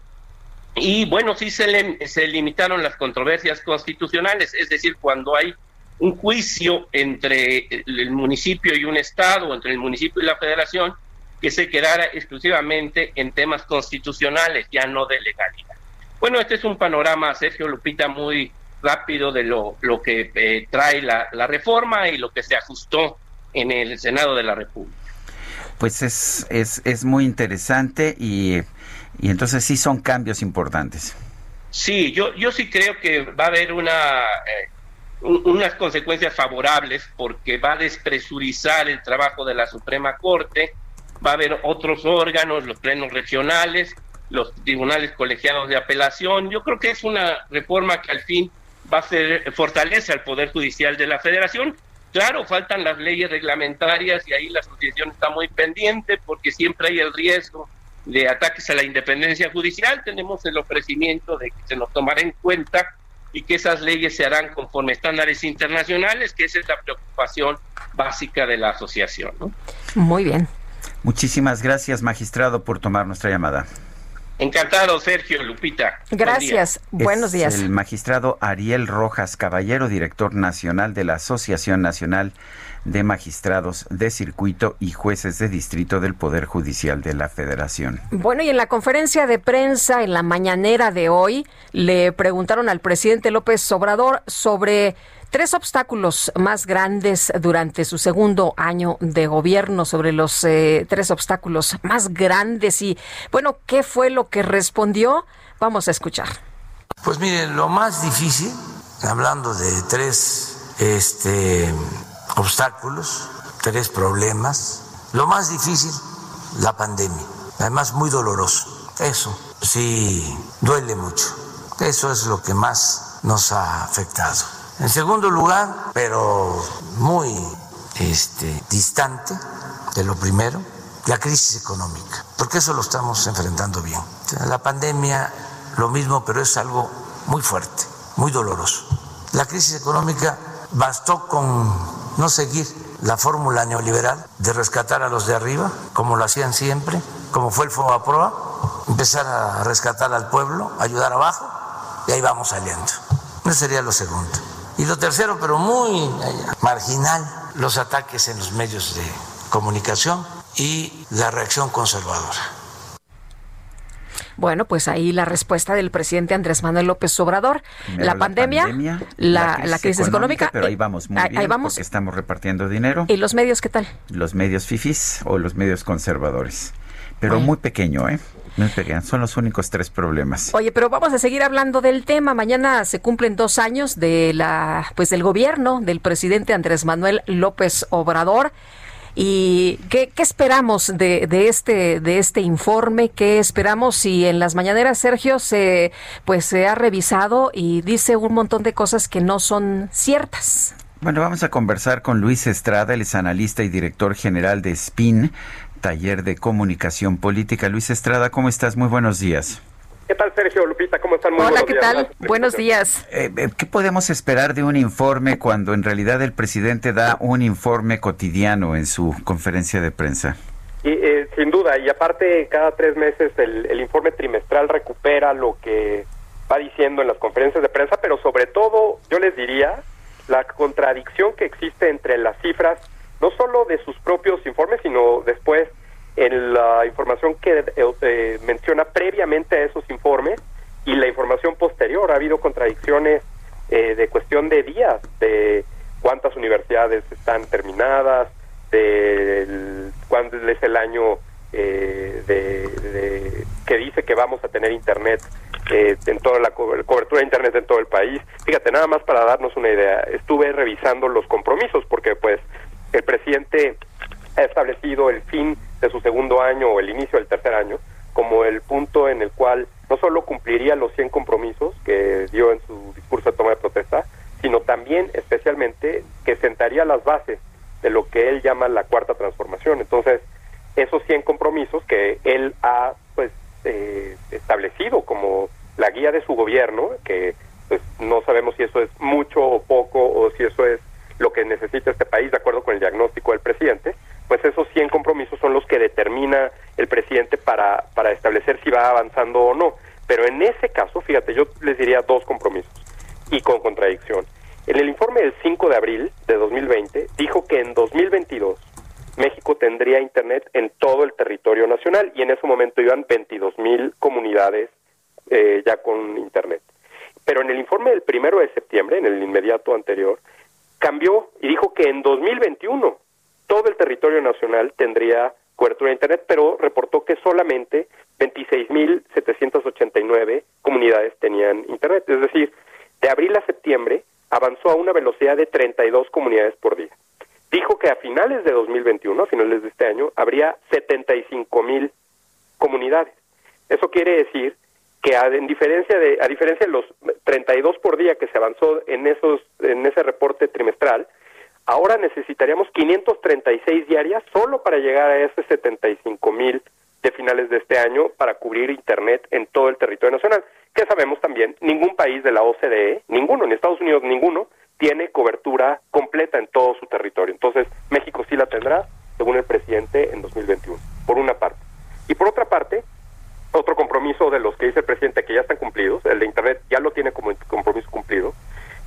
S27: Y bueno, sí se, se limitaron las controversias constitucionales, es decir, cuando hay un juicio entre el municipio y un estado, entre el municipio y la federación, que se quedara exclusivamente en temas constitucionales, ya no de legalidad. Bueno, este es un panorama, Sergio Lupita, muy rápido de lo, lo que eh, trae la, la reforma y lo que se ajustó en el Senado de la República.
S1: Pues es, es, es muy interesante y, y entonces sí son cambios importantes.
S27: Sí, yo, yo sí creo que va a haber una, eh, unas consecuencias favorables porque va a despresurizar el trabajo de la Suprema Corte, va a haber otros órganos, los plenos regionales, los tribunales colegiados de apelación. Yo creo que es una reforma que al fin va a ser fortalece al Poder Judicial de la Federación. Claro, faltan las leyes reglamentarias y ahí la asociación está muy pendiente porque siempre hay el riesgo de ataques a la independencia judicial. Tenemos el ofrecimiento de que se nos tomará en cuenta y que esas leyes se harán conforme estándares internacionales, que esa es la preocupación básica de la asociación.
S2: Muy bien.
S1: Muchísimas gracias, magistrado, por tomar nuestra llamada.
S27: Encantado, Sergio Lupita.
S2: Gracias. Buenos días.
S1: El magistrado Ariel Rojas Caballero, director nacional de la Asociación Nacional de Magistrados de Circuito y Jueces de Distrito del Poder Judicial de la Federación.
S2: Bueno, y en la conferencia de prensa en la mañanera de hoy le preguntaron al presidente López Obrador sobre tres obstáculos más grandes durante su segundo año de gobierno, sobre los eh, tres obstáculos más grandes. Y bueno, ¿qué fue lo que respondió? Vamos a escuchar.
S28: Pues miren, lo más difícil, hablando de tres este, obstáculos, tres problemas, lo más difícil, la pandemia, además muy doloroso. Eso sí duele mucho. Eso es lo que más nos ha afectado. En segundo lugar, pero muy este, distante de lo primero, la crisis económica, porque eso lo estamos enfrentando bien. La pandemia, lo mismo, pero es algo muy fuerte, muy doloroso. La crisis económica bastó con no seguir la fórmula neoliberal de rescatar a los de arriba, como lo hacían siempre, como fue el FOBAPROA, empezar a rescatar al pueblo, ayudar abajo, y ahí vamos saliendo. Eso sería lo segundo. Y lo tercero, pero muy marginal, los ataques en los medios de comunicación y la reacción conservadora.
S2: Bueno, pues ahí la respuesta del presidente Andrés Manuel López Obrador. La, pandemia, la, crisis, económica,
S1: Pero ahí vamos muy bien vamos. porque estamos repartiendo dinero.
S2: ¿Y los medios qué tal?
S1: Los medios fifis o los medios conservadores. Pero muy pequeño, ¿eh? Son los únicos tres problemas.
S2: Oye, pero vamos a seguir hablando del tema. Mañana se cumplen dos años de la, pues del gobierno del presidente Andrés Manuel López Obrador. ¿Y qué, esperamos de, de, este, de este informe? ¿Qué esperamos si en las mañaneras Sergio se, pues, se ha revisado y dice un montón de cosas que no son ciertas?
S1: Bueno, vamos a conversar con Luis Estrada, él es analista y director general de SPIN, Taller de Comunicación Política. Luis Estrada, ¿cómo estás? Muy buenos días.
S29: ¿Qué tal, Sergio Lupita? ¿Cómo están? Muy
S2: Hola, ¿qué tal? Buenos días.
S1: Eh, eh, ¿Qué podemos esperar de un informe cuando en realidad el presidente da un informe cotidiano en su conferencia de prensa?
S29: Y, eh, sin duda, y aparte cada tres meses el, el informe trimestral recupera lo que va diciendo en las conferencias de prensa, pero sobre todo yo les diría la contradicción que existe entre las cifras no solo de sus propios informes, sino después en la información que eh, eh, menciona previamente a esos informes y la información posterior. Ha habido contradicciones eh, de cuestión de días, de cuántas universidades están terminadas, de cuándo es el año eh, de, que dice que vamos a tener internet eh, en toda la cobertura de internet en todo el país. Fíjate, nada más para darnos una idea, estuve revisando los compromisos porque pues el presidente ha establecido el fin de su segundo año o el inicio del tercer año como el punto en el cual no solo cumpliría los 100 compromisos que dio en su discurso de toma de protesta, sino también especialmente que sentaría las bases de lo que él llama la cuarta transformación. Entonces, esos 100 compromisos que él ha pues eh, establecido como la guía de su gobierno, que pues no sabemos si eso es mucho o poco o si eso es lo que necesita este país de acuerdo con el diagnóstico del presidente, pues esos 100 compromisos son los que determina el presidente para, para establecer si va avanzando o no. Pero en ese caso, fíjate, yo les diría dos compromisos y con contradicción. En el informe del 5 de abril de 2020 dijo que en 2022 México tendría Internet en todo el territorio nacional y en ese momento iban 22 mil comunidades eh, ya con Internet. Pero en el informe del primero de septiembre, en el inmediato anterior, cambió y dijo que en 2021 todo el territorio nacional tendría cobertura de Internet, pero reportó que solamente 26.789 comunidades tenían Internet. Es decir, de abril a septiembre avanzó a una velocidad de 32 comunidades por día. Dijo que a finales de 2021, a finales de este año, habría 75.000 comunidades. Eso quiere decir que a, en diferencia de a diferencia de los 32 por día que se avanzó en esos en ese reporte trimestral, ahora necesitaríamos 536 diarias solo para llegar a ese 75 mil de finales de este año para cubrir internet en todo el territorio nacional. Que sabemos también, ningún país de la OCDE, ninguno, ni Estados Unidos ninguno, tiene cobertura completa en todo su territorio. Entonces, México sí la tendrá, según el presidente, en 2021, por una parte. Y por otra parte, otro compromiso de los que dice el presidente que ya están cumplidos, el de Internet ya lo tiene como compromiso cumplido,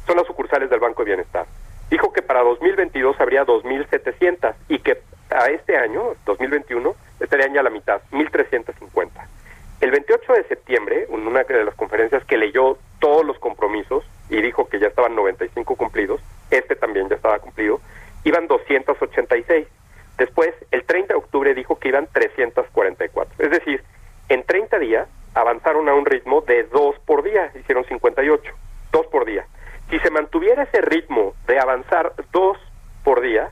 S29: son las sucursales del Banco de Bienestar. Dijo que para 2022 habría 2.700 y que a este año, 2021, estarían ya la mitad, 1.350. El 28 de septiembre, en una de las conferencias que leyó todos los compromisos y dijo que ya estaban 95 cumplidos, este también ya estaba cumplido, iban 286. Después, el 30 de octubre dijo que iban 344. Es decir, en 30 días avanzaron a un ritmo de dos por día, hicieron 58, dos por día. Si se mantuviera ese ritmo de avanzar dos por día,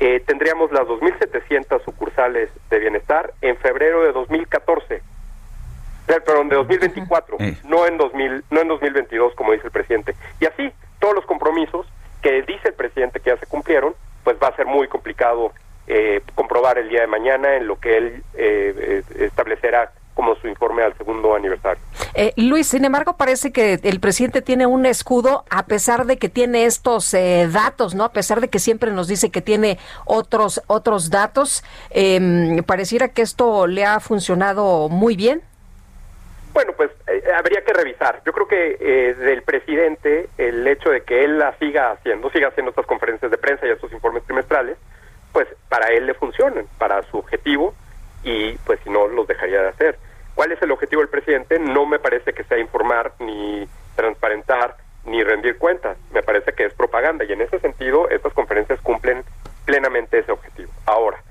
S29: eh, tendríamos las 2.700 sucursales de bienestar en febrero de 2014, eh, perdón, de 2024, no en 2000, no en 2022 como dice el presidente. Y así todos los compromisos que dice el presidente que ya se cumplieron, pues va a ser muy complicado eh, comprobar el día de mañana en lo que él establecerá como su informe al segundo aniversario.
S2: Eh, Luis, sin embargo, parece que el presidente tiene un escudo a pesar de que tiene estos eh, datos, ¿no? A pesar de que siempre nos dice que tiene otros otros datos, eh, pareciera que esto le ha funcionado muy bien.
S29: Bueno, pues eh, habría que revisar. Yo creo que del presidente el hecho de que él la siga haciendo, siga haciendo estas conferencias de prensa y estos informes trimestrales, pues para él le funcionan, para su objetivo y pues si no los dejaría de hacer. ¿Cuál es el objetivo del presidente? No me parece que sea informar ni transparentar ni rendir cuentas. Me parece que es propaganda y en ese sentido estas conferencias cumplen plenamente ese objetivo. Ahora,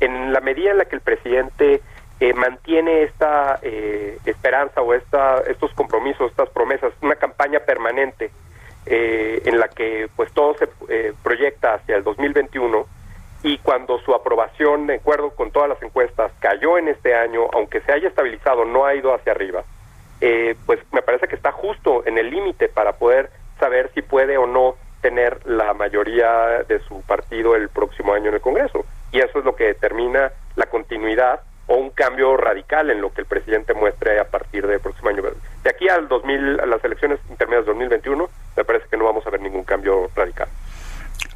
S29: en la medida en la que el presidente eh, mantiene esta eh, esperanza o esta, estos compromisos, estas promesas, una campaña permanente eh, en la que pues todo se proyecta hacia el 2021, y cuando su aprobación, de acuerdo con todas las encuestas, cayó en este año, aunque se haya estabilizado, no ha ido hacia arriba, eh, pues me parece que está justo en el límite para poder saber si puede o no tener la mayoría de su partido el próximo año en el Congreso. Y eso es lo que determina la continuidad o un cambio radical en lo que el presidente muestre a partir del próximo año. De aquí al 2000, a las elecciones intermedias de 2021, me parece que no vamos a ver ningún cambio radical.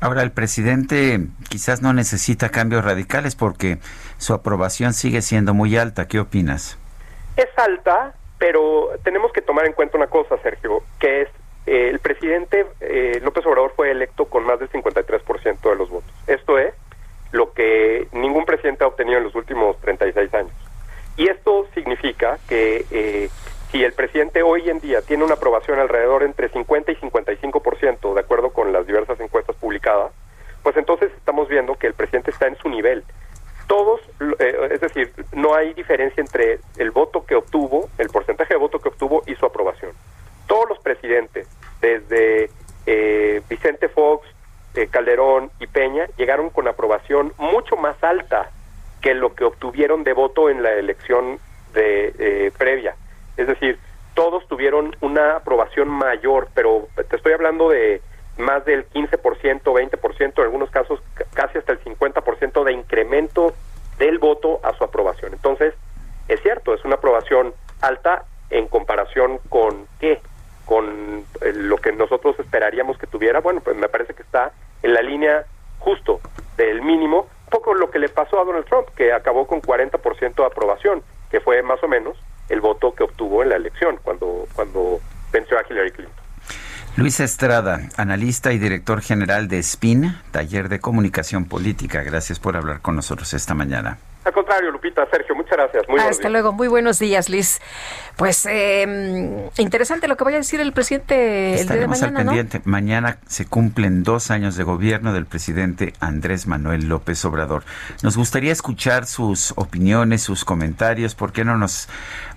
S1: Ahora, el presidente quizás no necesita cambios radicales porque su aprobación sigue siendo muy alta. ¿Qué opinas?
S29: Es alta, pero tenemos que tomar en cuenta una cosa, Sergio, que es eh, el presidente eh, López Obrador fue electo con más del 53% de los votos. Esto es lo que ningún presidente ha obtenido en los últimos 36 años. Y esto significa que eh, si el presidente hoy en día tiene una aprobación alrededor entre 50 y 55%, de acuerdo con las diversas encuestas publicadas, pues entonces estamos viendo que el presidente está en su nivel. todos, eh, es decir, no hay diferencia entre el voto que obtuvo, el porcentaje de voto que obtuvo y su aprobación. Todos los presidentes, desde eh, Vicente Fox, eh, Calderón y Peña, llegaron con aprobación mucho más alta que lo que obtuvieron de voto en la elección de previa. Es decir, todos tuvieron una aprobación mayor, pero te estoy hablando de más del 15%, 20%, en algunos casos casi hasta el 50% de incremento del voto a su aprobación. Entonces, es cierto, es una aprobación alta en comparación con qué, con eh, lo que nosotros esperaríamos que tuviera. Bueno, pues me parece que está en la línea justo del mínimo, poco lo que le pasó a Donald Trump, que acabó con 40% de aprobación, que fue más o menos el voto que obtuvo en la elección cuando, cuando venció a Hillary Clinton.
S1: Luis Estrada, analista y director general de SPIN, Taller de Comunicación Política. Gracias por hablar con nosotros esta mañana.
S29: Al contrario, Lupita, Sergio, muchas gracias. Muy
S2: Hasta luego, muy buenos días, Liz. Pues eh, interesante lo que vaya a decir el presidente el día de mañana, al pendiente.
S1: Mañana se cumplen dos años de gobierno del presidente Andrés Manuel López Obrador. Nos gustaría escuchar sus opiniones, sus comentarios. ¿Por qué no nos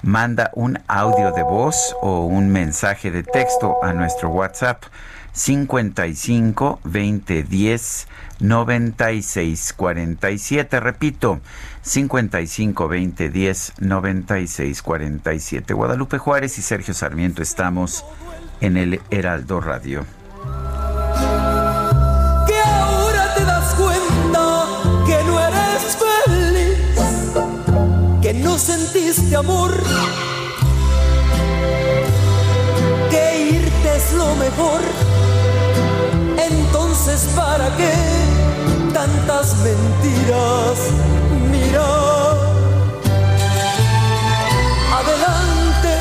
S1: manda un audio de voz o un mensaje de texto a nuestro WhatsApp? 55 20 10 96 47. Repito, 55 20 10 96 47. Guadalupe Juárez y Sergio Sarmiento estamos en el Heraldo Radio.
S9: Que ahora te das cuenta que no eres feliz, que no sentiste amor, ¿para qué tantas mentiras? Mira, adelante,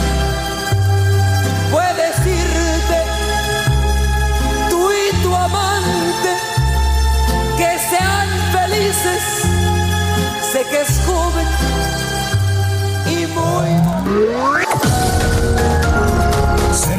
S9: puedes irte, tú y tu amante, que sean felices. Sé que es joven y muy...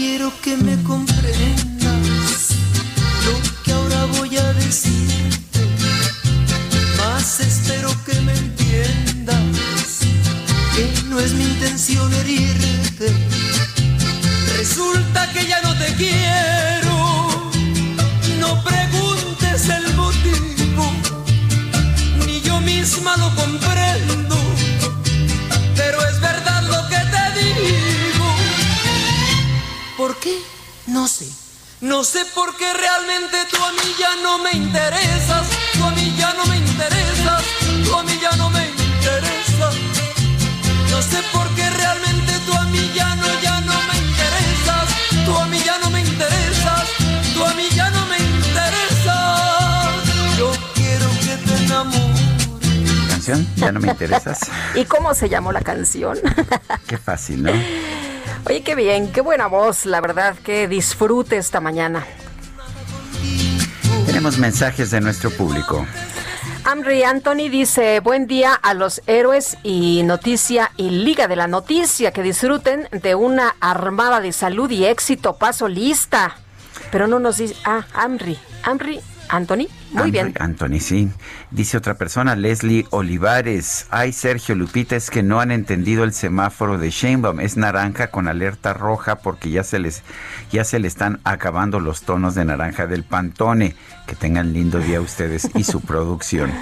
S9: Quiero que me comprendas lo que ahora voy a decirte, más espero que me entiendas que no es mi intención herirte. Resulta que ya no te quiero, No sé. No sé por qué realmente tú a mí ya no me interesas. Tú a mí ya no me interesas. Tú a mí ya no me interesas. No sé por qué realmente tú a mí ya no, ya no me interesas. Tú a mí ya no me interesas. Tú a mí ya no me interesas. Yo quiero que te enamores.
S1: ¿Canción? ¿Ya no me interesas?
S2: ¿Y cómo se llamó la canción?
S1: Qué fácil, ¿no?
S2: Oye, qué bien, qué buena voz, la verdad, que disfrute esta mañana.
S1: Tenemos mensajes de nuestro público.
S2: Amri Anthony dice, buen día a los héroes y noticia y liga de la noticia, que disfruten de una armada de salud y éxito, paso lista. Pero no nos dice, ah, Amri, Amri Anthony, muy bien.
S1: Anthony, sí. Dice otra persona, Leslie Olivares. Ay, Sergio Lupita, es que no han entendido el semáforo de Sheinbaum. Es naranja con alerta roja porque ya se les ya se le están acabando los tonos de naranja del Pantone. Que tengan lindo día ustedes y su producción.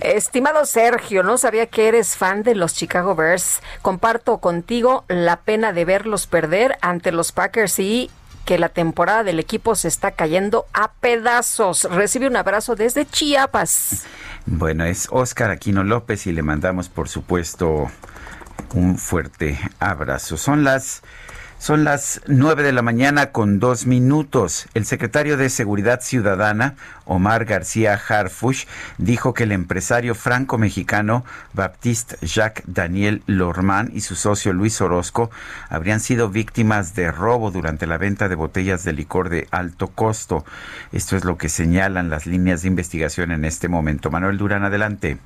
S2: Estimado Sergio, no sabía que eres fan de los Chicago Bears. Comparto contigo la pena de verlos perder ante los Packers y que la temporada del equipo se está cayendo a pedazos. Recibe un abrazo desde Chiapas.
S1: Bueno, es Oscar Aquino López y le mandamos, por supuesto, un fuerte abrazo. Son las Son las nueve de la mañana con dos minutos. El secretario de Seguridad Ciudadana, Omar García Harfush, dijo que el empresario franco-mexicano Baptiste Jacques Daniel Lormán y su socio Luis Orozco habrían sido víctimas de robo durante la venta de botellas de licor de alto costo. Esto es lo que señalan las líneas de investigación en este momento. Manuel Durán, adelante.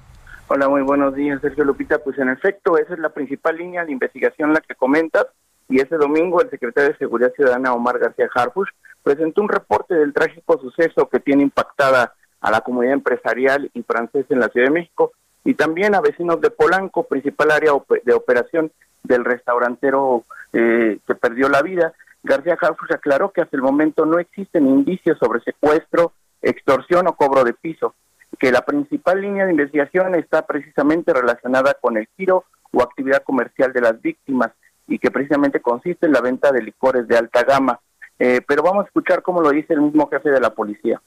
S30: Hola, muy buenos días, Sergio Lupita. Pues en efecto, esa es la principal línea de investigación la que comentas y ese domingo el secretario de Seguridad Ciudadana Omar García Harfush presentó un reporte del trágico suceso que tiene impactada a la comunidad empresarial y francesa en la Ciudad de México y también a vecinos de Polanco, principal área de operación del restaurantero eh, que perdió la vida. García Harfush aclaró que hasta el momento no existen indicios sobre secuestro, extorsión o cobro de piso, que la principal línea de investigación está precisamente relacionada con el giro o actividad comercial de las víctimas y que precisamente consiste en la venta de licores de alta gama. Eh, pero vamos a escuchar cómo lo dice el mismo jefe de la policía.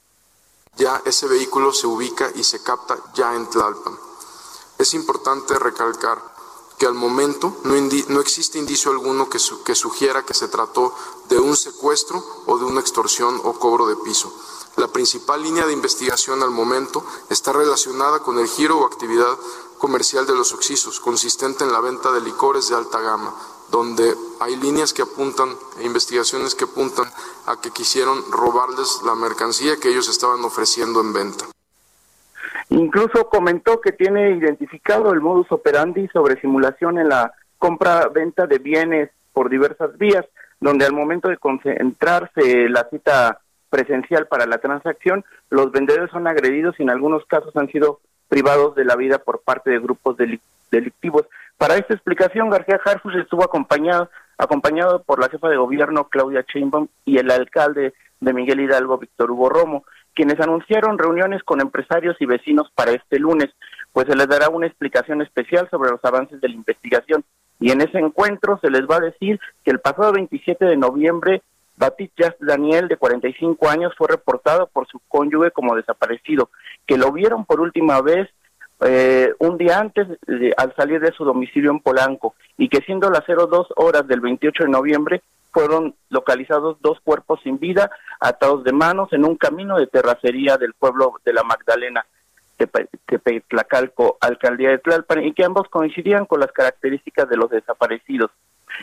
S31: Ya ese vehículo se ubica y se capta ya en Tlalpan. Es importante recalcar que al momento no, no existe indicio alguno que, que sugiera que se trató de un secuestro o de una extorsión o cobro de piso. La principal línea de investigación al momento está relacionada con el giro o actividad comercial de los oxisos, consistente en la venta de licores de alta gama, donde hay líneas que apuntan e investigaciones que apuntan a que quisieron robarles la mercancía que ellos estaban ofreciendo en venta.
S30: Incluso comentó que tiene identificado el modus operandi sobre simulación en la compra-venta de bienes por diversas vías, donde al momento de concentrarse la cita presencial para la transacción, los vendedores son agredidos y en algunos casos han sido privados de la vida por parte de grupos delictivos. Para esta explicación, García Harfus estuvo acompañado, acompañado por la jefa de gobierno Claudia Sheinbaum y el alcalde de Miguel Hidalgo, Víctor Hugo Romo, quienes anunciaron reuniones con empresarios y vecinos para este lunes, pues se les dará una explicación especial sobre los avances de la investigación. Y en ese encuentro se les va a decir que el pasado 27 de noviembre, Batit Daniel, de 45 años, fue reportado por su cónyuge como desaparecido, que lo vieron por última vez eh, un día antes al salir de su domicilio en Polanco y que siendo las 02 horas del 28 de noviembre fueron localizados dos cuerpos sin vida atados de manos en un camino de terracería del pueblo de la Magdalena de Tlacalco, alcaldía de Tlalpan, y que ambos coincidían con las características de los desaparecidos.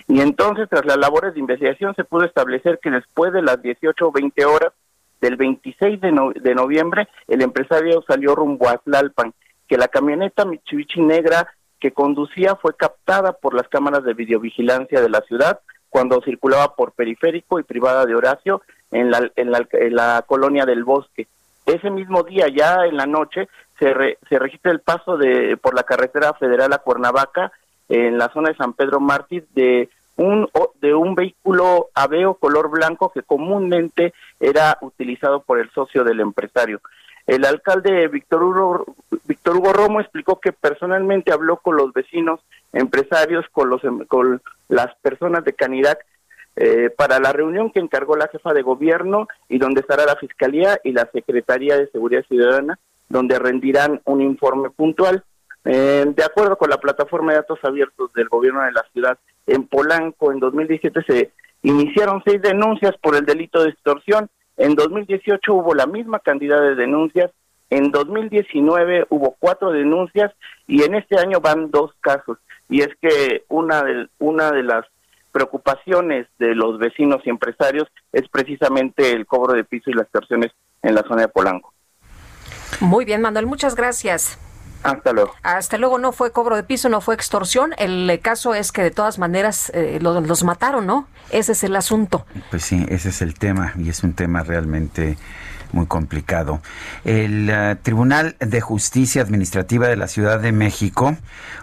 S30: Y entonces, tras las labores de investigación, se pudo establecer que después de las 18 o 20 horas del 26 de, de noviembre, el empresario salió rumbo a Tlalpan que la camioneta Mitsubishi negra que conducía fue captada por las cámaras de videovigilancia de la ciudad cuando circulaba por periférico y privada de Horacio en la, en la, colonia del Bosque. Ese mismo día, ya en la noche, se, se registra el paso de por la carretera federal a Cuernavaca en la zona de San Pedro Mártir de un de un vehículo Aveo color blanco que comúnmente era utilizado por el socio del empresario. El alcalde Víctor Hugo, Víctor Hugo Romo explicó que personalmente habló con los vecinos, empresarios, con, los, con las personas de Canirac eh, para la reunión que encargó la jefa de gobierno y donde estará la Fiscalía y la Secretaría de Seguridad Ciudadana, donde rendirán un informe puntual. Eh, de acuerdo con la plataforma de datos abiertos del gobierno de la ciudad, en Polanco en 2017 se iniciaron seis denuncias por el delito de extorsión en 2018 hubo la misma cantidad de denuncias, en 2019 hubo cuatro denuncias y en este año van dos casos. Y es que una de, una de las preocupaciones de los vecinos y empresarios es precisamente el cobro de piso y las extorsiones en la zona de Polanco.
S2: Muy bien, Manuel, muchas gracias.
S30: Hasta luego.
S2: Hasta luego, no fue cobro de piso, no fue extorsión. El caso es que de todas maneras eh, los, mataron, ¿no? Ese es el asunto.
S1: Pues sí, ese es el tema y es un tema realmente muy complicado. El eh, Tribunal de Justicia Administrativa de la Ciudad de México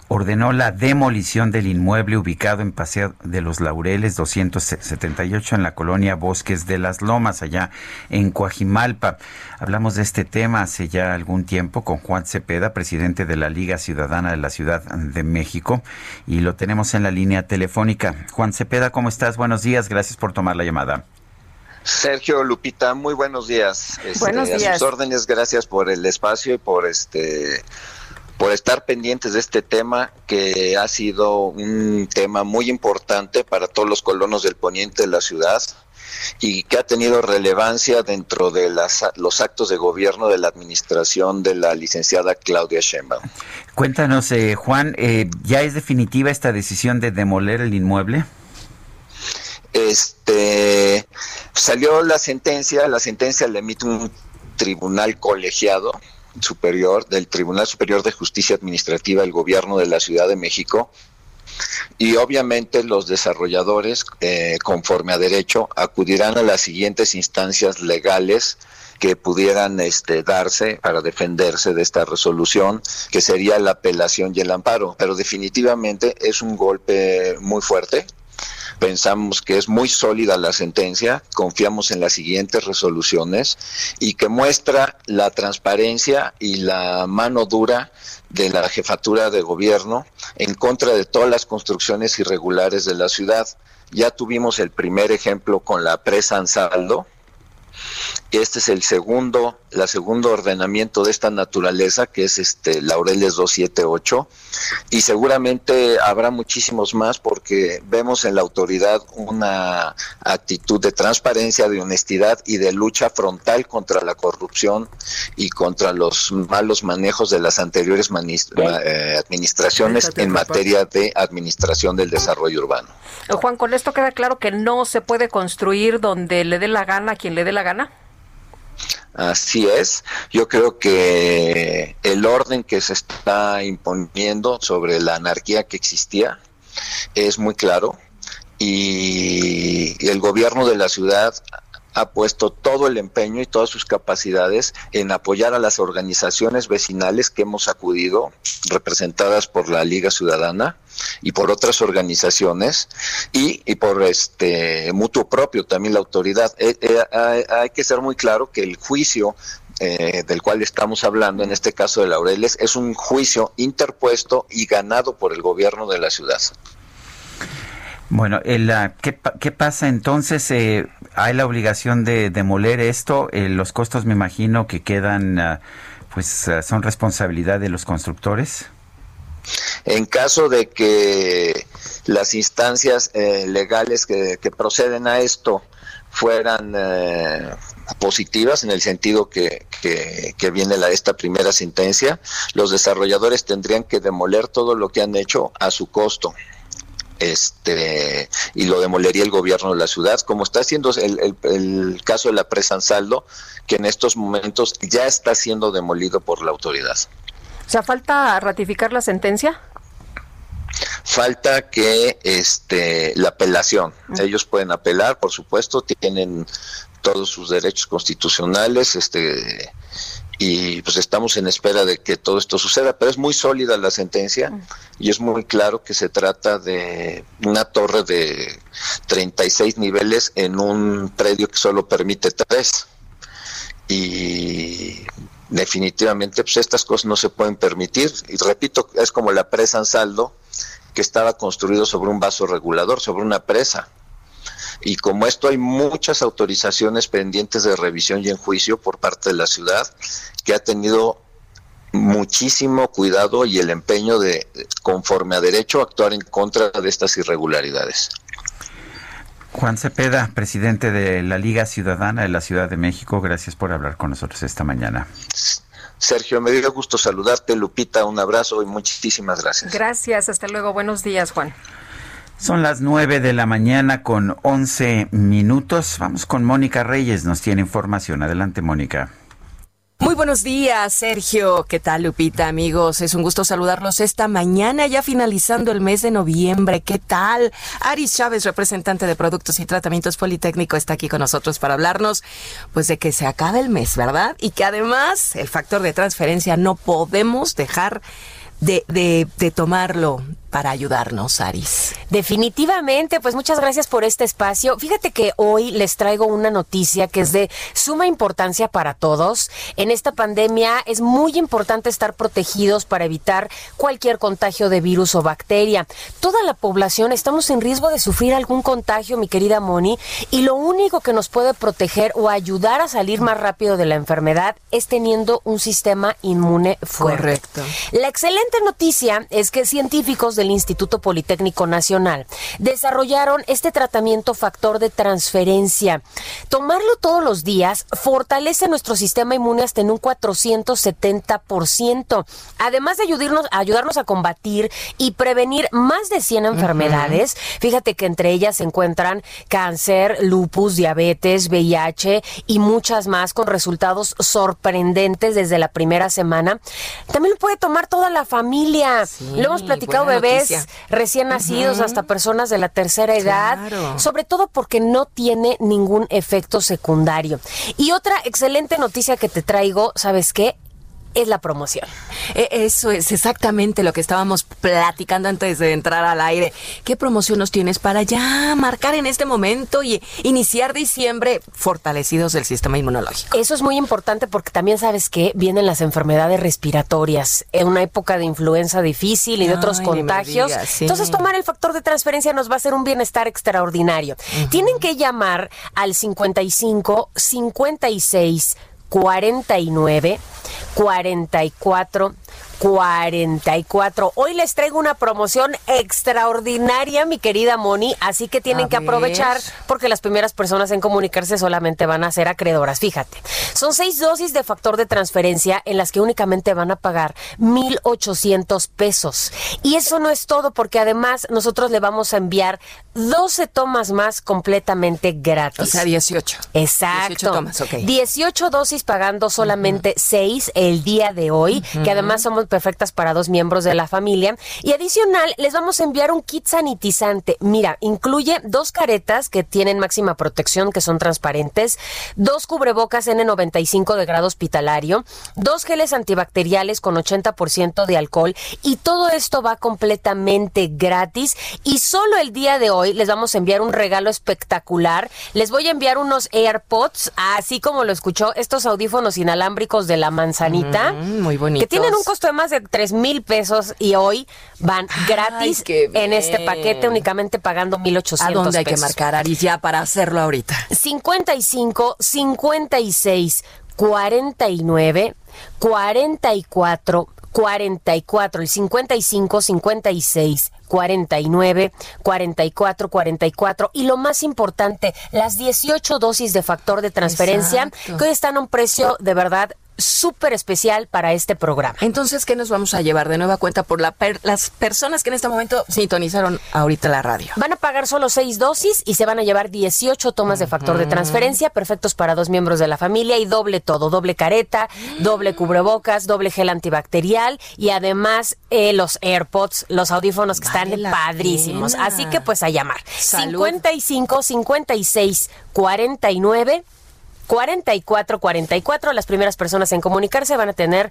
S1: ordenó la demolición del inmueble ubicado en Paseo de los Laureles 278 en la colonia Bosques de las Lomas, allá en Coajimalpa. Hablamos de este tema hace ya algún tiempo con Juan Cepeda, presidente de la Liga Ciudadana de la Ciudad de México, y lo tenemos en la línea telefónica. Juan Cepeda, ¿cómo estás? Buenos días, gracias por tomar la llamada.
S32: Sergio Lupita, muy buenos días.
S2: Este, buenos días.
S32: A sus órdenes, gracias por el espacio y por este por estar pendientes de este tema que ha sido un tema muy importante para todos los colonos del poniente de la ciudad y que ha tenido relevancia dentro de las, los actos de gobierno de la administración de la licenciada Claudia Sheinbaum.
S1: Cuéntanos, eh, Juan, eh, ¿ya es definitiva esta decisión de demoler el inmueble?
S32: Este salió la sentencia, la sentencia la emite un tribunal colegiado superior del Tribunal Superior de Justicia Administrativa del Gobierno de la Ciudad de México y obviamente los desarrolladores, eh, conforme a derecho, acudirán a las siguientes instancias legales que pudieran este, darse para defenderse de esta resolución, que sería la apelación y el amparo. Pero definitivamente es un golpe muy fuerte Pensamos que es muy sólida la sentencia, confiamos en las siguientes resoluciones y que muestra la transparencia y la mano dura de la jefatura de gobierno en contra de todas las construcciones irregulares de la ciudad. Ya tuvimos el primer ejemplo con la presa Ansaldo, este es el segundo, la segundo ordenamiento de esta naturaleza, que es este Laureles 278, y seguramente habrá muchísimos más porque vemos en la autoridad una actitud de transparencia, de honestidad y de lucha frontal contra la corrupción y contra los malos manejos de las anteriores eh, administraciones en materia de administración del desarrollo urbano.
S2: Juan, con esto queda claro que no se puede construir donde le dé la gana a quien le dé la gana.
S32: Así es, yo creo que el orden que se está imponiendo sobre la anarquía que existía es muy claro y el gobierno de la ciudad ha puesto todo el empeño y todas sus capacidades en apoyar a las organizaciones vecinales que hemos acudido, representadas por la Liga Ciudadana y por otras organizaciones y, por este mutuo propio también la autoridad. Eh, eh, hay, que ser muy claro que el juicio eh, del cual estamos hablando, en este caso de Laureles, es un juicio interpuesto y ganado por el gobierno de la ciudad.
S1: Bueno, el, ¿qué, ¿qué, pasa entonces? Eh, ¿Hay la obligación de demoler esto? Eh, los costos me imagino que quedan, ah, pues ah, son responsabilidad de los constructores.
S32: En caso de que las instancias eh, legales que, proceden a esto fueran positivas en el sentido que, que, que viene la, esta primera sentencia, los desarrolladores tendrían que demoler todo lo que han hecho a su costo este y lo demolería el gobierno de la ciudad, como está haciendo el, el, caso de la presa Ansaldo, que en estos momentos ya está siendo demolido por la autoridad.
S2: O sea, falta ratificar la sentencia.
S32: Falta que este la apelación. Mm. Ellos pueden apelar, por supuesto, tienen todos sus derechos constitucionales, este y pues estamos en espera de que todo esto suceda, pero es muy sólida la sentencia y es muy claro que se trata de una torre de 36 niveles en un predio que solo permite tres. Y definitivamente pues estas cosas no se pueden permitir. Y repito, es como la presa Ansaldo que estaba construido sobre un vaso regulador, sobre una presa y como esto hay muchas autorizaciones pendientes de revisión y en juicio por parte de la ciudad que ha tenido muchísimo cuidado y el empeño de, conforme a derecho, actuar en contra de estas irregularidades.
S1: Juan Cepeda, presidente de la Liga Ciudadana de la Ciudad de México, gracias por hablar con nosotros esta mañana.
S32: Sergio, me dio gusto saludarte, Lupita, un abrazo y muchísimas gracias.
S2: Gracias, hasta luego, buenos días, Juan.
S1: Son las nueve de la mañana con once minutos. Vamos con Mónica Reyes, nos tiene información. Adelante, Mónica.
S23: Muy buenos días, Sergio. ¿Qué tal, Lupita, amigos? Es un gusto saludarlos esta mañana, ya finalizando el mes de noviembre. ¿Qué tal? Aris Chávez, representante de Productos y Tratamientos Politécnico, está aquí con nosotros para hablarnos, pues, de que se acabe el mes, ¿verdad? Y que además el factor de transferencia no podemos dejar de, de, de tomarlo para ayudarnos, Aris.
S33: Definitivamente, pues muchas gracias por este espacio. Fíjate que hoy les traigo una noticia que es de suma importancia para todos. En esta pandemia es muy importante estar protegidos para evitar cualquier contagio de virus o bacteria. Toda la población estamos en riesgo de sufrir algún contagio, mi querida Moni, y lo único que nos puede proteger o ayudar a salir más rápido de la enfermedad es teniendo un sistema inmune fuerte.
S23: Correcto.
S33: La excelente noticia es que científicos del Instituto Politécnico Nacional desarrollaron este tratamiento factor de transferencia. Tomarlo todos los días fortalece nuestro sistema inmune hasta en un 470%. Además de ayudarnos, ayudarnos a combatir y prevenir más de 100 enfermedades, fíjate que entre ellas se encuentran cáncer, lupus, diabetes, VIH y muchas más con resultados sorprendentes desde la primera semana. También lo puede tomar toda la familia. lo hemos platicado
S23: buena
S33: bebés recién nacidos hasta personas de la tercera edad,
S23: Claro.
S33: sobre todo porque no tiene ningún efecto secundario. Y otra excelente noticia que te traigo, ¿sabes qué? Es la promoción.
S23: E- Eso es exactamente lo que estábamos platicando antes de entrar al aire. ¿Qué promoción nos tienes para ya marcar en este momento y iniciar diciembre fortalecidos del sistema inmunológico?
S33: Eso es muy importante porque también sabes que vienen las enfermedades respiratorias en una época de influenza difícil y de otros
S23: Ay,
S33: contagios.
S23: digas, sí.
S33: Entonces tomar el factor de transferencia nos va a hacer un bienestar extraordinario. Tienen que llamar al 55 56 49 44 44. Hoy les traigo una promoción extraordinaria, mi querida Moni, así que tienen
S23: A
S33: que
S23: ver.
S33: aprovechar porque las primeras personas en comunicarse solamente van a ser acreedoras. Fíjate, son seis dosis de factor de transferencia en las que únicamente van a pagar 1,800 pesos. Y eso no es todo porque además nosotros le vamos a enviar 12 tomas más completamente gratis.
S23: O sea, 18.
S33: Exacto.
S23: 18 tomas, ok.
S33: 18 dosis pagando solamente 6 el día de hoy, que además somos perfectas para dos miembros de la familia. Y adicional, les vamos a enviar un kit sanitizante. Mira, incluye dos caretas que tienen máxima protección, que son transparentes, dos cubrebocas N95 de grado hospitalario, dos geles antibacteriales con 80% de alcohol y todo esto va completamente gratis y solo el día de hoy les vamos a enviar un regalo espectacular. Les voy a enviar unos AirPods, así como lo escuchó, estos audífonos inalámbricos de la manzanita.
S23: Mm, muy bonitos.
S33: Que tienen un costo de más de 3 mil pesos y hoy van gratis
S23: qué
S33: en este paquete, únicamente pagando 1,800
S23: ¿A dónde hay que
S33: pesos.
S23: marcar, Aris, ya para hacerlo ahorita?
S33: 55 56 49 44 44 el 55 56 49 44 44 y lo más importante las 18 dosis de factor de transferencia
S23: Exacto.
S33: que hoy están a un precio de verdad súper especial para este programa.
S23: Entonces, ¿qué nos vamos a llevar de nueva cuenta por la per- las personas que en este momento sintonizaron ahorita la radio?
S33: Van a pagar solo seis dosis y se van a llevar 18 tomas de factor de transferencia, perfectos para dos miembros de la familia y doble todo, doble careta, doble cubrebocas, doble gel antibacterial y además eh, los AirPods, los audífonos que
S23: Vale
S33: están padrísimos.
S23: pena.
S33: Así que pues a llamar.
S23: Salud.
S33: 55 56 49 44 44. Las primeras personas en comunicarse van a tener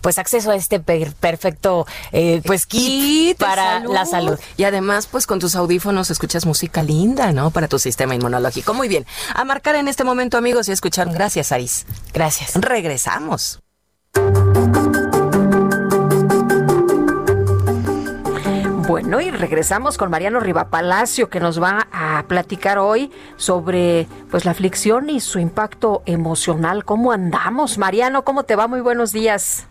S33: pues acceso a este per- perfecto eh, pues kit, para la salud.
S23: Y además, pues con tus audífonos escuchas música linda, ¿no? Para tu sistema inmunológico. Muy bien. A marcar en este momento, amigos, y escuchar. Gracias, Aris.
S33: Gracias.
S23: Regresamos.
S2: Bueno, y regresamos con Mariano Rivapalacio, que nos va a platicar hoy sobre pues la aflicción y su impacto emocional. ¿Cómo andamos? Mariano, ¿cómo te va? Muy buenos días.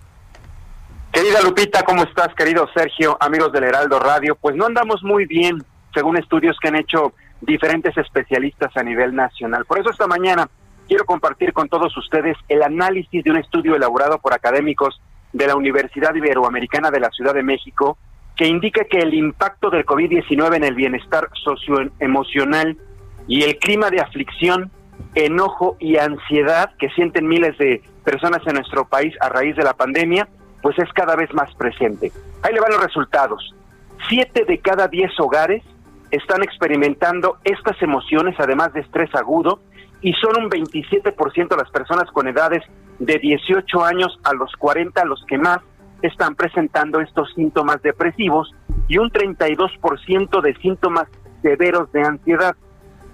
S34: Querida Lupita, ¿cómo estás? Querido Sergio, amigos del Heraldo Radio, pues no andamos muy bien, según estudios que han hecho diferentes especialistas a nivel nacional. Por eso esta mañana quiero compartir con todos ustedes el análisis de un estudio elaborado por académicos de la Universidad Iberoamericana de la Ciudad de México, que indica que el impacto del COVID-19 en el bienestar socioemocional y el clima de aflicción, enojo y ansiedad que sienten miles de personas en nuestro país a raíz de la pandemia, pues es cada vez más presente. Ahí le van los resultados. Siete de cada diez hogares están experimentando estas emociones, además de estrés agudo, y son un 27% las personas con edades de 18 años a los 40 los que más están presentando estos síntomas depresivos y un 32% de síntomas severos de ansiedad.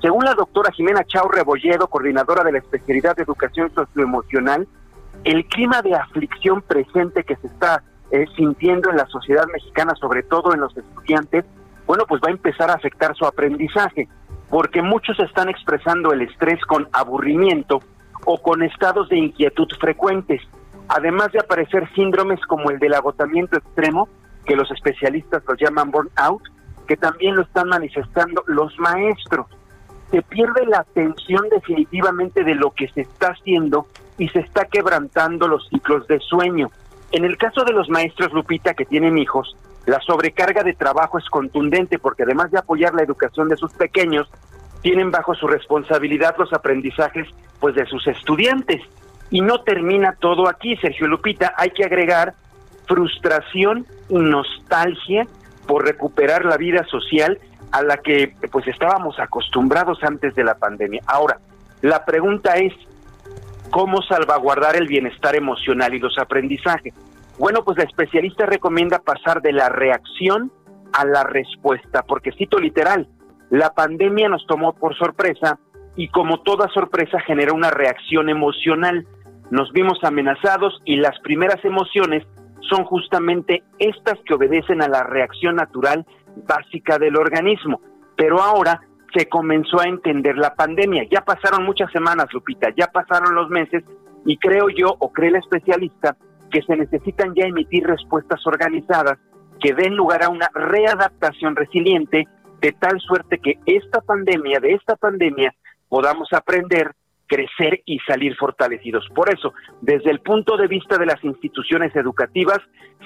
S34: Según la doctora Jimena Chau Rebolledo, coordinadora de la especialidad de educación socioemocional, el clima de aflicción presente que se está eh, sintiendo en la sociedad mexicana, sobre todo en los estudiantes, bueno, pues va a empezar a afectar su aprendizaje, porque muchos están expresando el estrés con aburrimiento o con estados de inquietud frecuentes, además de aparecer síndromes como el del agotamiento extremo, que los especialistas lo llaman burnout, que también lo están manifestando los maestros. Se pierde la atención definitivamente de lo que se está haciendo y se está quebrantando los ciclos de sueño. En el caso de los maestros Lupita que tienen hijos, la sobrecarga de trabajo es contundente porque además de apoyar la educación de sus pequeños, tienen bajo su responsabilidad los aprendizajes pues de sus estudiantes. Y no termina todo aquí, Sergio Lupita, hay que agregar frustración y nostalgia por recuperar la vida social a la que pues estábamos acostumbrados antes de la pandemia. Ahora, la pregunta es, cómo salvaguardar el bienestar emocional y los aprendizajes. Bueno, pues la especialista recomienda pasar de la reacción a la respuesta, porque cito literal, la pandemia nos tomó por sorpresa y como toda sorpresa genera una reacción emocional. Nos vimos amenazados y las primeras emociones son justamente estas que obedecen a la reacción natural básica del organismo. Pero ahora se comenzó a entender la pandemia. Ya pasaron muchas semanas, Lupita, ya pasaron los meses y creo yo, o cree el especialista, que se necesitan ya emitir respuestas organizadas que den lugar a una readaptación resiliente de tal suerte que esta pandemia, de esta pandemia, podamos aprender, crecer y salir fortalecidos. Por eso, desde el punto de vista de las instituciones educativas,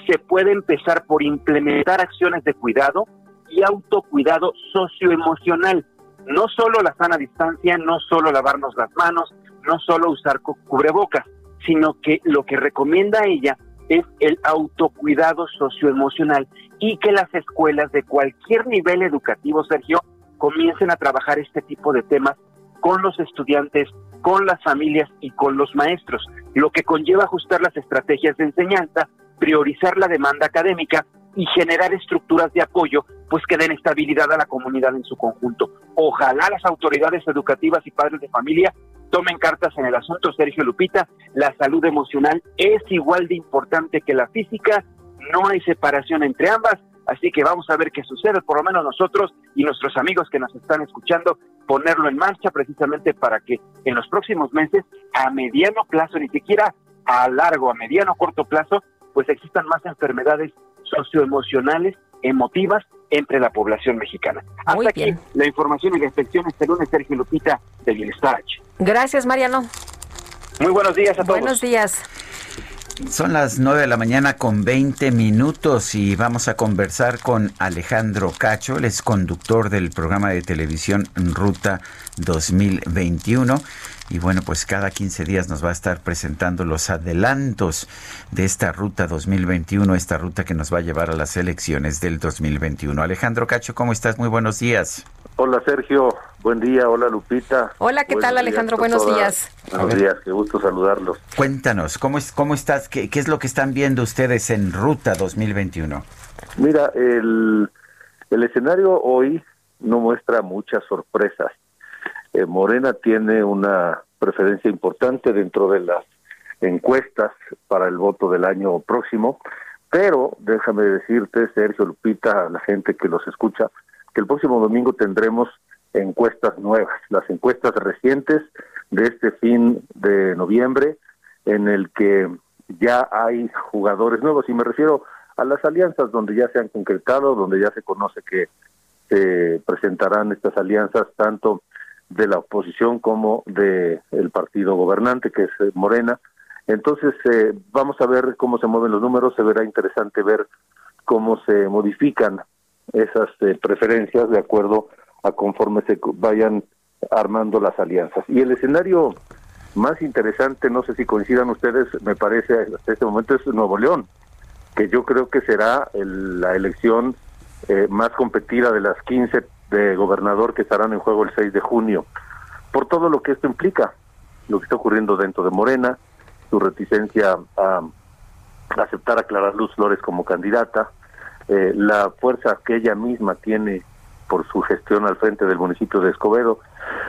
S34: se puede empezar por implementar acciones de cuidado y autocuidado socioemocional no solo la sana distancia, no solo lavarnos las manos, no solo usar cubrebocas, sino que lo que recomienda ella es el autocuidado socioemocional y que las escuelas de cualquier nivel educativo, Sergio, comiencen a trabajar este tipo de temas con los estudiantes, con las familias y con los maestros, lo que conlleva ajustar las estrategias de enseñanza, priorizar la demanda académica y generar estructuras de apoyo pues que den estabilidad a la comunidad en su conjunto. Ojalá las autoridades educativas y padres de familia tomen cartas en el asunto, Sergio Lupita. La salud emocional es igual de importante que la física, no hay separación entre ambas, así que vamos a ver qué sucede, por lo menos nosotros y nuestros amigos que nos están escuchando, ponerlo en marcha precisamente para que en los próximos meses, a mediano plazo, ni siquiera a largo, a mediano corto plazo, pues existan más enfermedades socioemocionales, emotivas entre la población mexicana. Hasta aquí la información y la inspección este lunes, Sergio Lupita de Bienestar H.
S2: Gracias, Mariano.
S34: Muy buenos días a todos.
S2: Buenos días.
S1: Son las 9 de la mañana con 20 minutos y vamos a conversar con Alejandro Cacho, el es conductor del programa de televisión Ruta 2021 y bueno, pues cada 15 días nos va a estar presentando los adelantos de esta ruta 2021, esta ruta que nos va a llevar a las elecciones del 2021. Alejandro Cacho, ¿cómo estás? Muy buenos días.
S35: Hola Sergio, buen día, hola Lupita.
S2: Hola, ¿qué tal Alejandro? Buenos días.
S35: Buenos días, qué gusto saludarlos.
S1: Cuéntanos, ¿cómo, es, cómo estás? ¿Qué, ¿Qué es lo que están viendo ustedes en Ruta 2021?
S35: Mira, el, el escenario hoy no muestra muchas sorpresas. Eh, Morena tiene una preferencia importante dentro de las encuestas para el voto del año próximo, pero déjame decirte, Sergio Lupita, a la gente que los escucha, que el próximo domingo tendremos encuestas nuevas, las encuestas recientes de este fin de noviembre, en el que ya hay jugadores nuevos, y me refiero a las alianzas donde ya se han concretado, donde ya se conoce que se presentarán estas alianzas tanto de la oposición como de el partido gobernante que es eh, Morena. Entonces eh, vamos a ver cómo se mueven los números, se verá interesante ver cómo se modifican esas eh, preferencias de acuerdo a conforme se vayan armando las alianzas. Y el escenario más interesante, no sé si coincidan ustedes, me parece hasta este momento es Nuevo León, que yo creo que será la elección más competida de las 15 de gobernador que estarán en juego el 6 de junio, por todo lo que esto implica, lo que está ocurriendo dentro de Morena, su reticencia a aceptar a Clara Luz Flores como candidata, eh, la fuerza que ella misma tiene por su gestión al frente del municipio de Escobedo,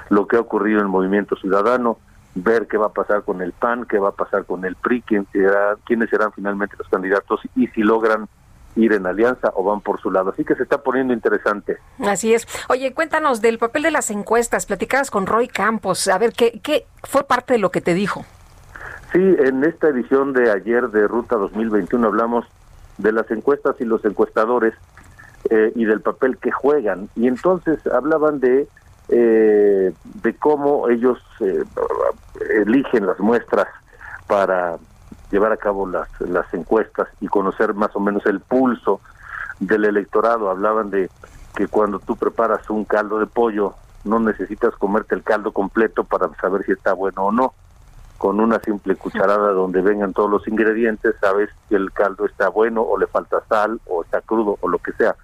S35: lo que ha ocurrido en el movimiento ciudadano, ver qué va a pasar con el PAN, qué va a pasar con el PRI, quién será, quiénes serán finalmente los candidatos y si logran ir en alianza o van por su lado. Así que se está poniendo interesante.
S2: Así es. Oye, cuéntanos del papel de las encuestas. Platicadas con Roy Campos. A ver, ¿qué, qué fue parte de lo que te dijo?
S35: Sí, en esta edición de ayer de Ruta 2021 hablamos de las encuestas y los encuestadores eh, y del papel que juegan. Y entonces hablaban de, eh, de cómo ellos eh, eligen las muestras para llevar a cabo las, las encuestas y conocer más o menos el pulso del electorado. Hablaban de que cuando tú preparas un caldo de pollo no necesitas comerte el caldo completo para saber si está bueno o no. Con una simple cucharada donde vengan todos los ingredientes sabes si el caldo está bueno o le falta sal o está crudo o lo que sea.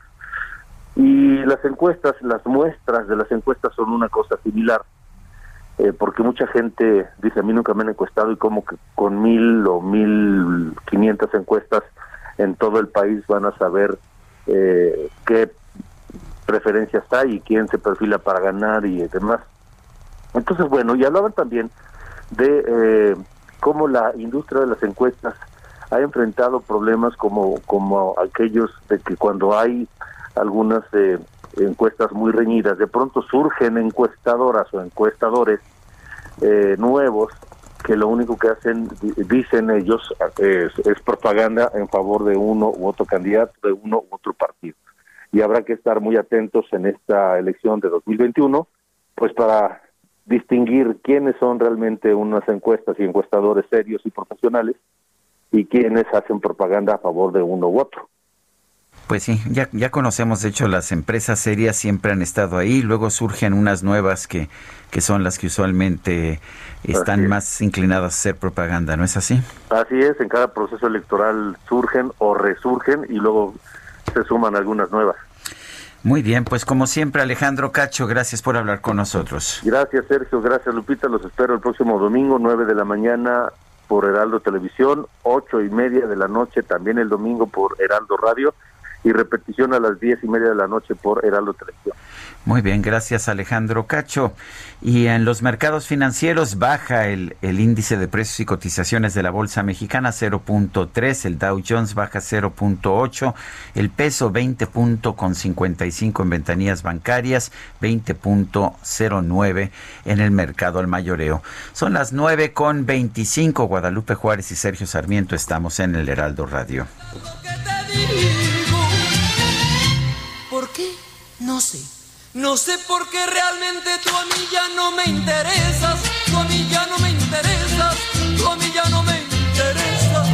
S35: Y las encuestas, las muestras de las encuestas son una cosa similar. Eh, porque mucha gente dice, a mí nunca me han encuestado y como que con mil o mil quinientas encuestas en todo el país van a saber eh, qué preferencias hay y quién se perfila para ganar y demás. Entonces, bueno, y hablaban también de eh, cómo la industria de las encuestas ha enfrentado problemas como, como aquellos de que cuando hay algunas eh, encuestas muy reñidas, de pronto surgen encuestadoras o encuestadores eh, nuevos que lo único que hacen, dicen ellos, es, es, propaganda en favor de uno u otro candidato, de uno u otro partido. Y habrá que estar muy atentos en esta elección de 2021, pues para distinguir quiénes son realmente unas encuestas y encuestadores serios y profesionales y quiénes hacen propaganda a favor de uno u otro.
S1: Pues sí, ya, ya conocemos, de hecho, las empresas serias siempre han estado ahí, luego surgen unas nuevas que, que son las que usualmente están más inclinadas a hacer propaganda, ¿no es así?
S35: Así es, en cada proceso electoral surgen o resurgen y luego se suman algunas nuevas.
S1: Muy bien, pues como siempre, Alejandro Cacho, gracias por hablar con nosotros.
S35: Gracias, Sergio, gracias, Lupita, los espero el próximo domingo, 9 de la mañana por Heraldo Televisión, ocho y media de la noche también el domingo por Heraldo Radio y repetición a las diez y media de la noche por Heraldo Televisión.
S1: Muy bien, gracias Alejandro Cacho. Y en los mercados financieros baja el, el índice de precios y cotizaciones de la Bolsa Mexicana 0.3, el Dow Jones baja 0.8, el peso 20.55 en ventanillas bancarias, 20.09 en el mercado al mayoreo. Son las 9 con 25, Guadalupe Juárez y Sergio Sarmiento estamos en el Heraldo Radio.
S9: ¿Por No sé. No sé por qué realmente tú a mí ya no me interesas. Tú a mí ya no me interesas. Tú a mí ya no me interesas.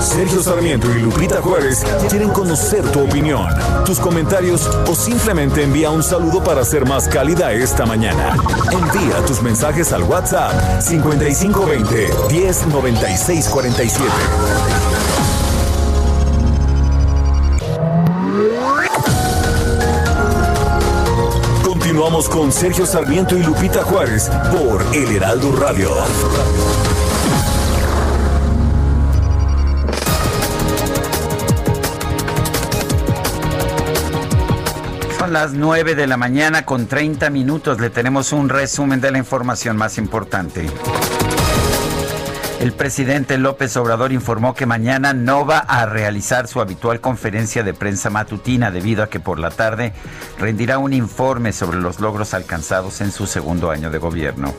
S16: Sergio Sarmiento y Lupita Juárez quieren conocer tu opinión, tus comentarios o simplemente envía un saludo para ser más cálida esta mañana. Envía tus mensajes al WhatsApp 5520 109647. Con Sergio Sarmiento y Lupita Juárez por El Heraldo Radio.
S1: Son las 9 de la mañana con 30 minutos. Le tenemos un resumen de la información más importante. El presidente López Obrador informó que mañana no va a realizar su habitual conferencia de prensa matutina debido a que por la tarde rendirá un informe sobre los logros alcanzados en su segundo año de gobierno.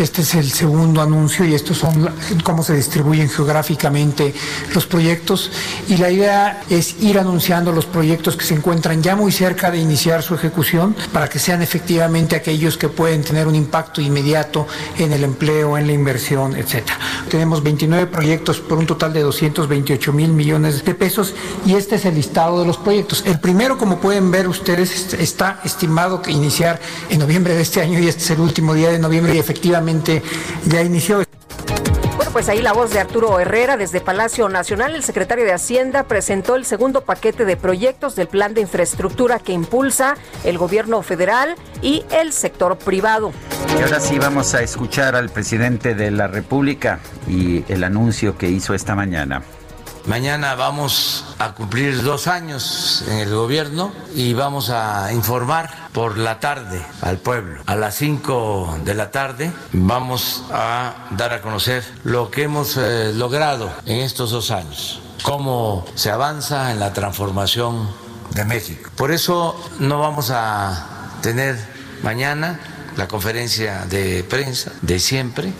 S36: Este es el segundo anuncio y estos son cómo se distribuyen geográficamente los proyectos y la idea es ir anunciando los proyectos que se encuentran ya muy cerca de iniciar su ejecución para que sean efectivamente aquellos que pueden tener un impacto inmediato en el empleo, en la inversión, etcétera. Tenemos 29 proyectos por un total de 228 mil millones de pesos y este es el listado de los proyectos. El primero, como pueden ver ustedes, está estimado que iniciar en noviembre de este año y este es el último día de noviembre y efectivamente ya inició.
S2: Bueno, pues ahí la voz de Arturo Herrera desde Palacio Nacional. El secretario de Hacienda presentó el segundo paquete de proyectos del plan de infraestructura que impulsa el gobierno federal y el sector privado.
S1: Y ahora sí vamos a escuchar al presidente de la República y el anuncio que hizo esta mañana.
S28: Mañana vamos a cumplir dos años en el gobierno y vamos a informar por la tarde al pueblo. A las cinco de la tarde vamos a dar a conocer lo que hemos eh, logrado en estos dos años, cómo se avanza en la transformación de México. Por eso no vamos a tener mañana la conferencia de prensa de siempre.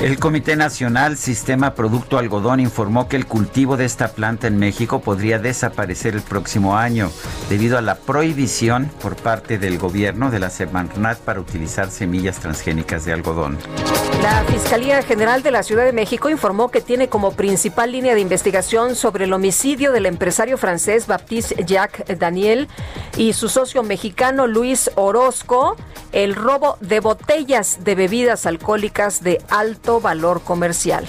S1: El Comité Nacional Sistema Producto Algodón informó que el cultivo de esta planta en México podría desaparecer el próximo año debido a la prohibición por parte del gobierno de la Semarnat para utilizar semillas transgénicas de algodón.
S2: La Fiscalía General de la Ciudad de México informó que tiene como principal línea de investigación sobre el homicidio del empresario francés Baptiste Jacques Daniel y su socio mexicano Luis Orozco el robo de botellas de bebidas alcohólicas de alto valor comercial.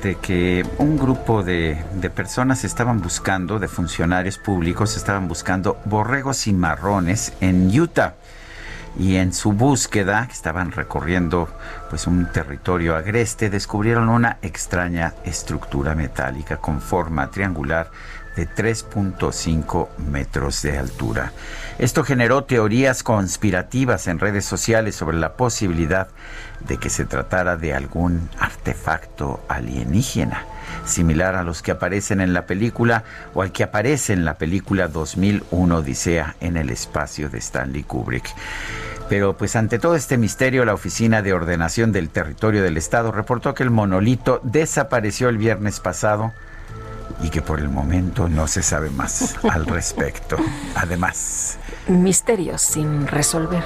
S1: Fíjate que un grupo de, de, personas estaban buscando, de funcionarios públicos, estaban buscando borregos y marrones en Utah y en su búsqueda, que estaban recorriendo pues un territorio agreste, descubrieron una extraña estructura metálica con forma triangular de 3.5 metros de altura. Esto generó teorías conspirativas en redes sociales sobre la posibilidad de que se tratara de algún artefacto alienígena, similar a los que aparecen en la película o al que aparece en la película 2001 Odisea en el espacio de Stanley Kubrick. Pero pues ante todo este misterio, la Oficina de Ordenación del Territorio del Estado reportó que el monolito desapareció el viernes pasado y que por el momento no se sabe más al respecto. Además,
S2: misterios sin resolver.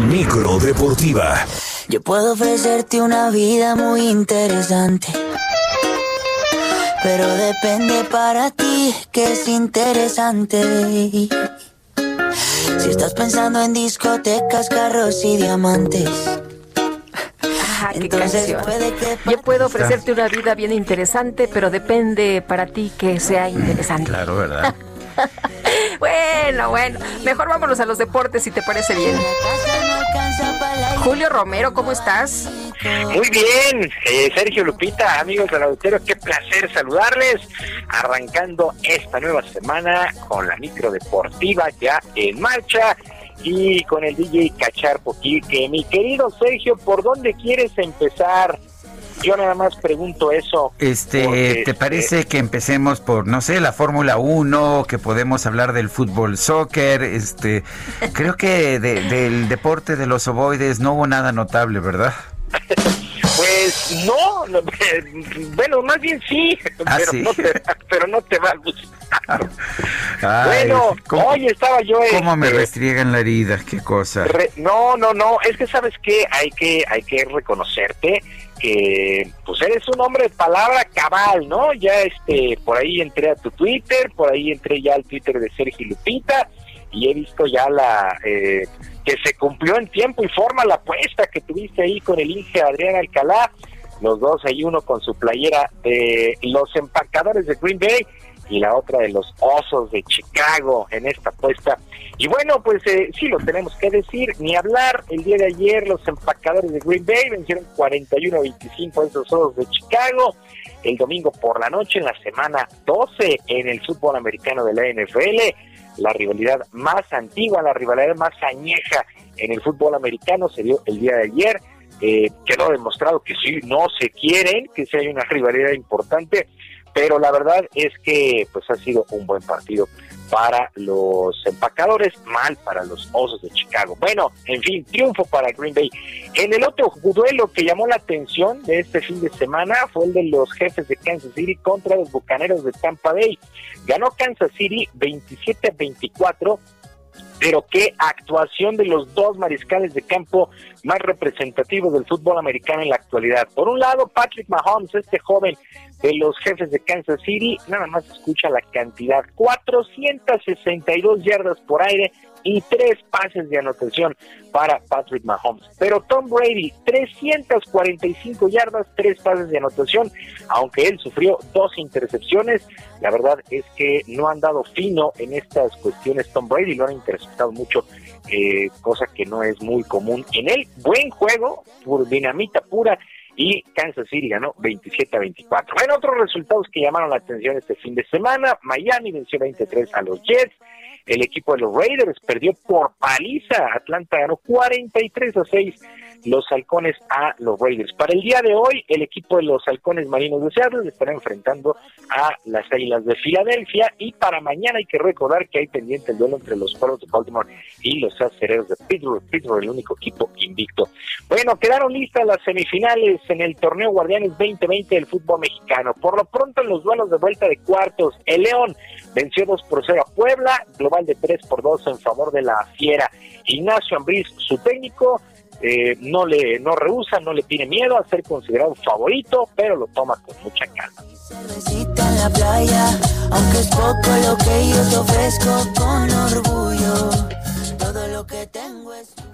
S16: Micro deportiva.
S37: Yo puedo ofrecerte una vida muy interesante. Pero depende para ti que es interesante. Si estás pensando en discotecas, carros y diamantes.
S2: Ah, qué canción. Yo puedo ofrecerte una vida bien interesante, pero depende para ti que sea interesante.
S1: Claro, ¿verdad?
S2: bueno, bueno. Mejor vámonos a los deportes si te parece bien. Julio Romero, ¿cómo estás?
S38: Muy bien, eh, Sergio Lupita, amigos del auditorio, qué placer saludarles. Arrancando esta nueva semana con la micro deportiva ya en marcha y con el DJ Cachar que Mi querido Sergio, ¿por dónde quieres empezar? Yo nada más pregunto eso.
S1: Este, ¿te este, parece que empecemos por, no sé, la Fórmula 1, que podemos hablar del fútbol soccer? Este, creo que del deporte de los ovoides no hubo nada notable, ¿verdad?
S38: Pues no, bueno, más bien sí,
S1: ¿Ah,
S38: pero, No te, pero no te va a gustar. bueno, hoy estaba yo.
S1: ¿Cómo me este, restriegan la herida? ¿Qué cosa?
S38: no, no, no, es que sabes que hay que hay que reconocerte que pues eres un hombre de palabra cabal, ¿no? Ya este por ahí entré a tu Twitter, por ahí entré ya al Twitter de Sergio Lupita y he visto ya la eh, que se cumplió en tiempo y forma la apuesta que tuviste ahí con el Inge Adrián Alcalá, los dos hay uno con su playera de los empacadores de Green Bay y la otra de los Osos de Chicago en esta apuesta. Y bueno, pues eh, sí lo tenemos que decir, ni hablar. El día de ayer los empacadores de Green Bay vencieron 41-25 a esos Osos de Chicago. El domingo por la noche, en la semana 12 en el fútbol americano de la NFL, la rivalidad más antigua, la rivalidad más añeja en el fútbol americano se dio el día de ayer. Eh, quedó demostrado que sí, no se quieren, que sí hay una rivalidad importante pero la verdad es que pues ha sido un buen partido para los empacadores, mal para los Osos de Chicago. Bueno, en fin, triunfo para Green Bay. En el otro duelo que llamó la atención de este fin de semana fue el de los jefes de Kansas City contra los Bucaneros de Tampa Bay. Ganó Kansas City 27-24 pero qué actuación de los dos mariscales de campo más representativos del fútbol americano en la actualidad. Por un lado, Patrick Mahomes, este joven de los jefes de Kansas City, nada más escucha la cantidad, 462 yardas por aire y tres pases de anotación para Patrick Mahomes. Pero Tom Brady, 345 yardas, tres pases de anotación, aunque él sufrió dos intercepciones. La verdad es que no han dado fino en estas cuestiones Tom Brady, lo han interceptado mucho, eh, cosa que no es muy común en él. Buen juego, por dinamita pura y Kansas City ganó 27 a 24. Bueno, otros resultados que llamaron la atención este fin de semana, Miami venció 23 a los Jets, el equipo de los Raiders perdió por paliza. Atlanta ganó 43 a 6 los halcones a los Raiders. Para el día de hoy, el equipo de los halcones marinos de Seattle estará enfrentando a las Águilas de Filadelfia y para mañana hay que recordar que hay pendiente el duelo entre los Perros de Baltimore y los Acereros de Pittsburgh. Pittsburgh, el único equipo invicto. Bueno, quedaron listas las semifinales en el torneo Guardianes 2020 del fútbol mexicano. Por lo pronto, en los duelos de vuelta de cuartos, el León venció 2 por 0 a Puebla, global de 3 por 2 en favor de la Fiera. Ignacio Ambriz, su técnico, eh, no le no rehúsa, no le tiene miedo a ser considerado favorito, pero lo toma con mucha calma.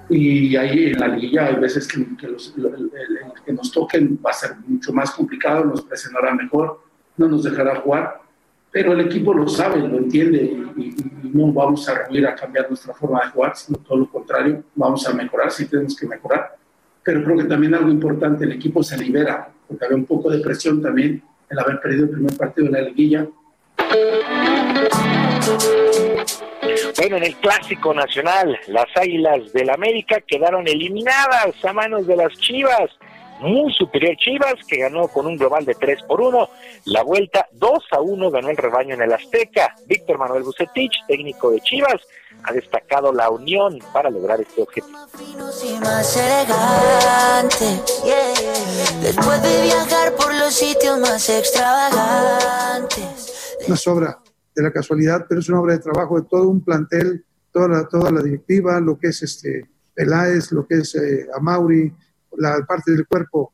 S39: Y ahí en la liga hay veces que, los, que nos toquen va a ser mucho más complicado, nos presionará mejor, no nos dejará jugar, pero el equipo lo sabe, lo entiende y, no vamos a venir a cambiar nuestra forma de jugar, sino todo lo contrario, vamos a mejorar si tenemos que mejorar. Pero creo que también algo importante, el equipo se libera, porque había un poco de presión también el haber perdido el primer partido de la liguilla.
S38: Bueno, en el clásico nacional, las Águilas del América quedaron eliminadas a manos de las Chivas muy superior Chivas, que ganó con un global de 3 por 1. La vuelta 2 a 1 ganó el rebaño en el Azteca. Víctor Manuel Bucetich, técnico de Chivas, ha destacado la unión para lograr este objetivo.
S37: Después de viajar por los sitios más extravagantes.
S40: Una obra de la casualidad, pero es una obra de trabajo de todo un plantel, toda la, toda la directiva, lo que es este Peláez, lo que es eh, Amauri, la parte del cuerpo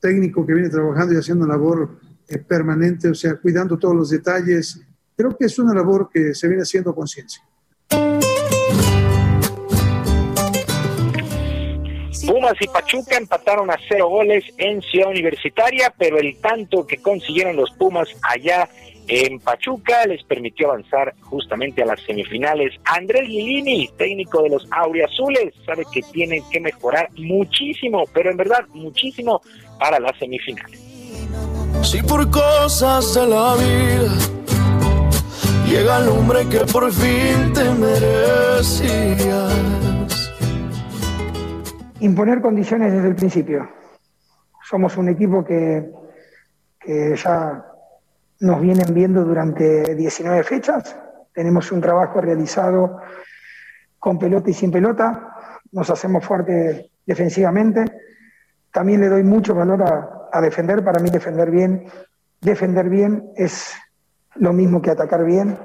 S40: técnico que viene trabajando y haciendo labor eh, permanente, o sea, cuidando todos los detalles. Creo que es una labor que se viene haciendo conciencia.
S38: Pumas y Pachuca empataron a cero goles en Ciudad Universitaria, pero el tanto que consiguieron los Pumas allá en Pachuca les permitió avanzar justamente a las semifinales. Andrés Lilini, técnico de los Auriazules, sabe que tienen que mejorar muchísimo, pero en verdad muchísimo para las semifinales.
S9: Si por cosas de la vida llega el hombre que por fin te merecías.
S36: Imponer condiciones desde el principio. Somos un equipo que, que ya nos vienen viendo durante 19 fechas. Tenemos un trabajo realizado con pelota y sin pelota. Nos hacemos fuertes defensivamente. También le doy mucho valor a, a defender. Para mí defender bien, defender bien es lo mismo que atacar bien.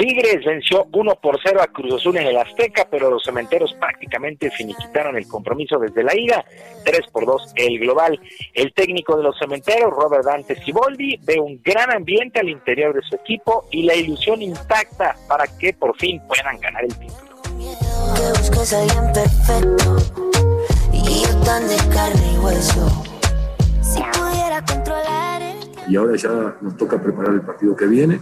S38: Tigres venció 1 por 0 a Cruz Azul en el Azteca, pero los cementeros prácticamente finiquitaron el compromiso desde la ida, 3 por 2 el global. El técnico de los cementeros, Robert Dante Siboldi, ve un gran ambiente al interior de su equipo y la ilusión intacta para que por fin puedan ganar el título.
S41: Y ahora ya nos toca preparar el partido que viene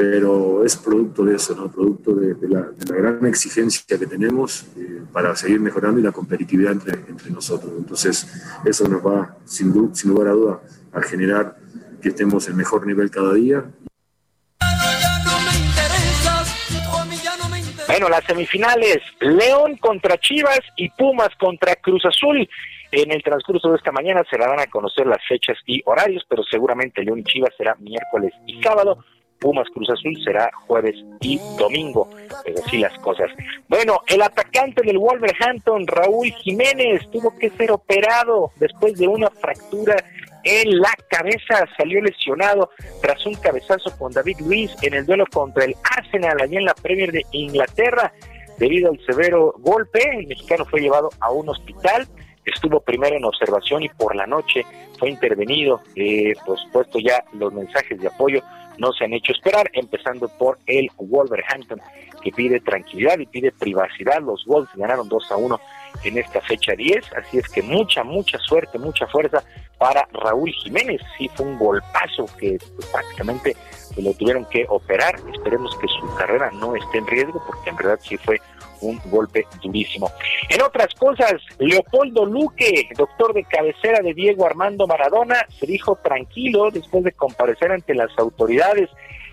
S41: pero es producto de eso, ¿no? producto de, la, gran exigencia que tenemos eh, para seguir mejorando y la competitividad entre, nosotros. Entonces, eso nos va, sin, lugar a duda, a generar que estemos en mejor nivel cada día.
S38: Bueno, las semifinales, León contra Chivas y Pumas contra Cruz Azul. En el transcurso de esta mañana se darán a conocer las fechas y horarios, pero seguramente León y Chivas será miércoles y sábado. Pumas Cruz Azul será jueves y domingo. Pero así las cosas. Bueno, el atacante del Wolverhampton, Raúl Jiménez, tuvo que ser operado después de una fractura en la cabeza, salió lesionado tras un cabezazo con David Luis en el duelo contra el Arsenal allí en la Premier de Inglaterra. Debido al severo golpe, el mexicano fue llevado a un hospital estuvo primero en observación y por la noche fue intervenido. Eh, por supuesto, ya los mensajes de apoyo no se han hecho esperar, empezando por el Wolverhampton, que pide tranquilidad y pide privacidad. Los Wolves ganaron 2 a 1 en esta fecha 10, así es que mucha, mucha suerte, mucha fuerza para Raúl Jiménez. Sí, fue un golpazo que pues, prácticamente lo tuvieron que operar. Esperemos que su carrera no esté en riesgo, porque en verdad sí fue un golpe durísimo. En otras cosas, Leopoldo Luque, doctor de cabecera de Diego Armando Maradona, se dijo tranquilo después de comparecer ante las autoridades.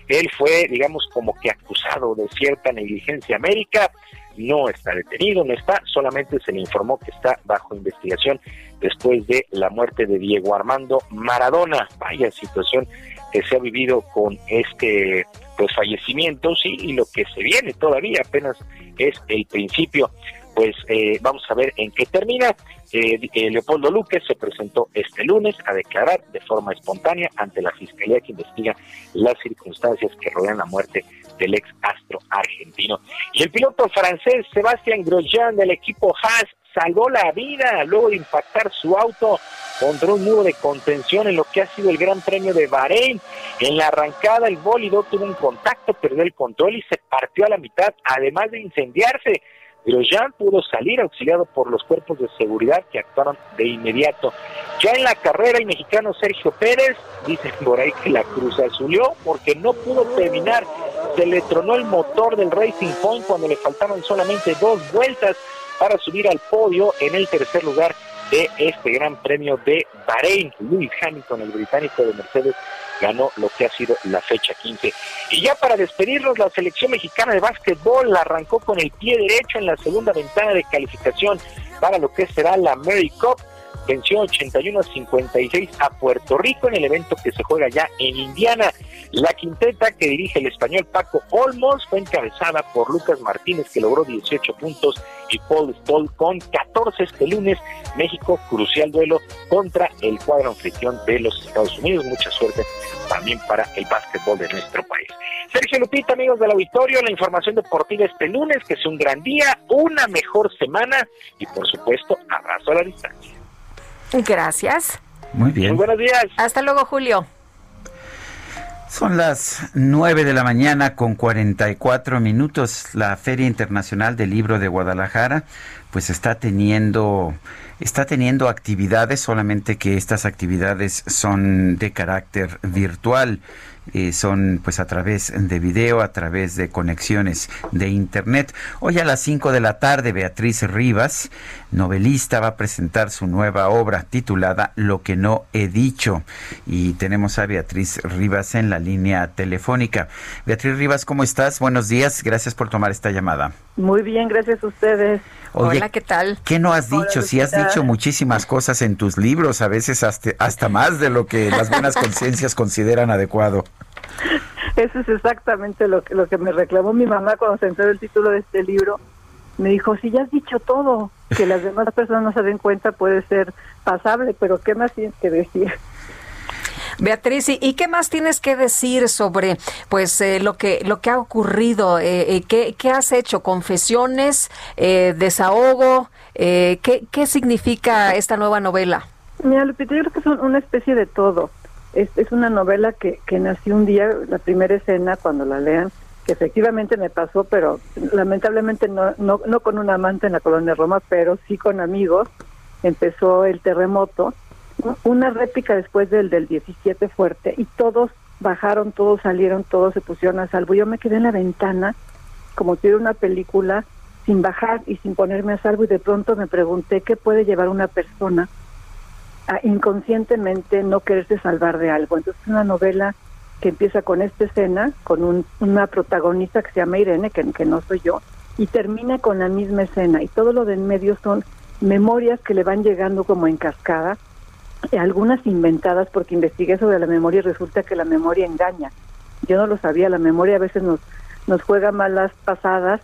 S38: Él fue, digamos, como que acusado de cierta negligencia médica. No está detenido, no está, solamente se le informó que está bajo investigación después de la muerte de Diego Armando Maradona. Vaya situación que se ha vivido con este pues fallecimientos y lo que se viene todavía apenas es el principio. Pues eh, vamos a ver en qué termina. Eh, eh, Leopoldo Luque se presentó este lunes a declarar de forma espontánea ante la fiscalía que investiga las circunstancias que rodean la muerte del ex astro argentino. Y el piloto francés Sebastián Grosjean del equipo Haas salvó la vida luego de impactar su auto contra un muro de contención en lo que ha sido el Gran Premio de Bahrein. En la arrancada el bólido tuvo un contacto, perdió el control y se partió a la mitad, además de incendiarse. Grosjean pudo salir auxiliado por los cuerpos de seguridad que actuaron de inmediato. Ya en la carrera el mexicano Sergio Pérez dice por ahí que la cruz azulió porque no pudo terminar. Se le tronó el motor del Racing Point cuando le faltaban solamente dos vueltas para subir al podio en el tercer lugar de este Gran Premio de Bahrein. Lewis Hamilton, el británico de Mercedes, ganó lo que ha sido la fecha 15. Y ya para despedirnos, la selección mexicana de básquetbol arrancó con el pie derecho en la segunda ventana de calificación para lo que será la Mary Cup. Venció 81 a 56 a Puerto Rico en el evento que se juega ya en Indiana. La quinteta que dirige el español Paco Olmos fue encabezada por Lucas Martínez que logró 18 puntos y Paul Stoll con 14 este lunes. México crucial duelo contra el cuadro anfitrión de los Estados Unidos. Mucha suerte también para el básquetbol de nuestro país. Sergio Lupita, amigos del auditorio, la información deportiva este lunes, que es un gran día, una mejor semana y por supuesto abrazo a la distancia.
S2: Gracias.
S1: Muy bien.
S38: Muy buenos días.
S2: Hasta luego, Julio.
S1: Son las 9 de la mañana con 44 minutos. La Feria Internacional del Libro de Guadalajara pues está teniendo está teniendo actividades, solamente que estas actividades son de carácter virtual. Eh, son pues a través de video, a través de conexiones de internet. Hoy a las 5 de la tarde Beatriz Rivas, novelista, va a presentar su nueva obra titulada Lo que no he dicho y tenemos a Beatriz Rivas en la línea telefónica. Beatriz Rivas, ¿cómo estás? Buenos días, gracias por tomar esta llamada.
S19: Muy bien, gracias a ustedes.
S2: Hola, ¿qué tal?
S1: ¿Qué no has dicho? si has dicho muchísimas cosas en tus libros, a veces hasta, hasta más de lo que las buenas conciencias consideran adecuado.
S19: Eso es exactamente lo que, lo que me reclamó mi mamá cuando se enteró el título de este libro. Me dijo, si ya has dicho todo, que las demás personas no se den cuenta puede ser pasable, pero ¿qué más tienes que decir?
S2: Beatriz, ¿y qué más tienes que decir sobre pues eh, lo que lo que ha ocurrido? Eh, eh ¿qué, ¿qué, has hecho? ¿Confesiones? Eh, ¿Desahogo? ¿qué, ¿Qué significa esta nueva novela?
S19: Mira, Lupita, yo creo que es una especie de todo. Es, es una novela que, que nació un día, la primera escena, cuando la lean, que efectivamente me pasó, pero lamentablemente no, no, no con un amante en la colonia Roma, pero sí con amigos. Empezó el terremoto una réplica después del del 17 fuerte y todos bajaron, todos salieron, todos se pusieron a salvo. Yo me quedé en la ventana como si era una película sin bajar y sin ponerme a salvo y de pronto me pregunté qué puede llevar una persona a inconscientemente no quererse salvar de algo. Entonces es una novela que empieza con esta escena, con un, una protagonista que se llama Irene, que, que no soy yo, y termina con la misma escena. Y todo lo de en medio son memorias que le van llegando como en cascada algunas inventadas porque investigué sobre la memoria y resulta que la memoria engaña. Yo no lo sabía, la memoria a veces nos, nos juega malas pasadas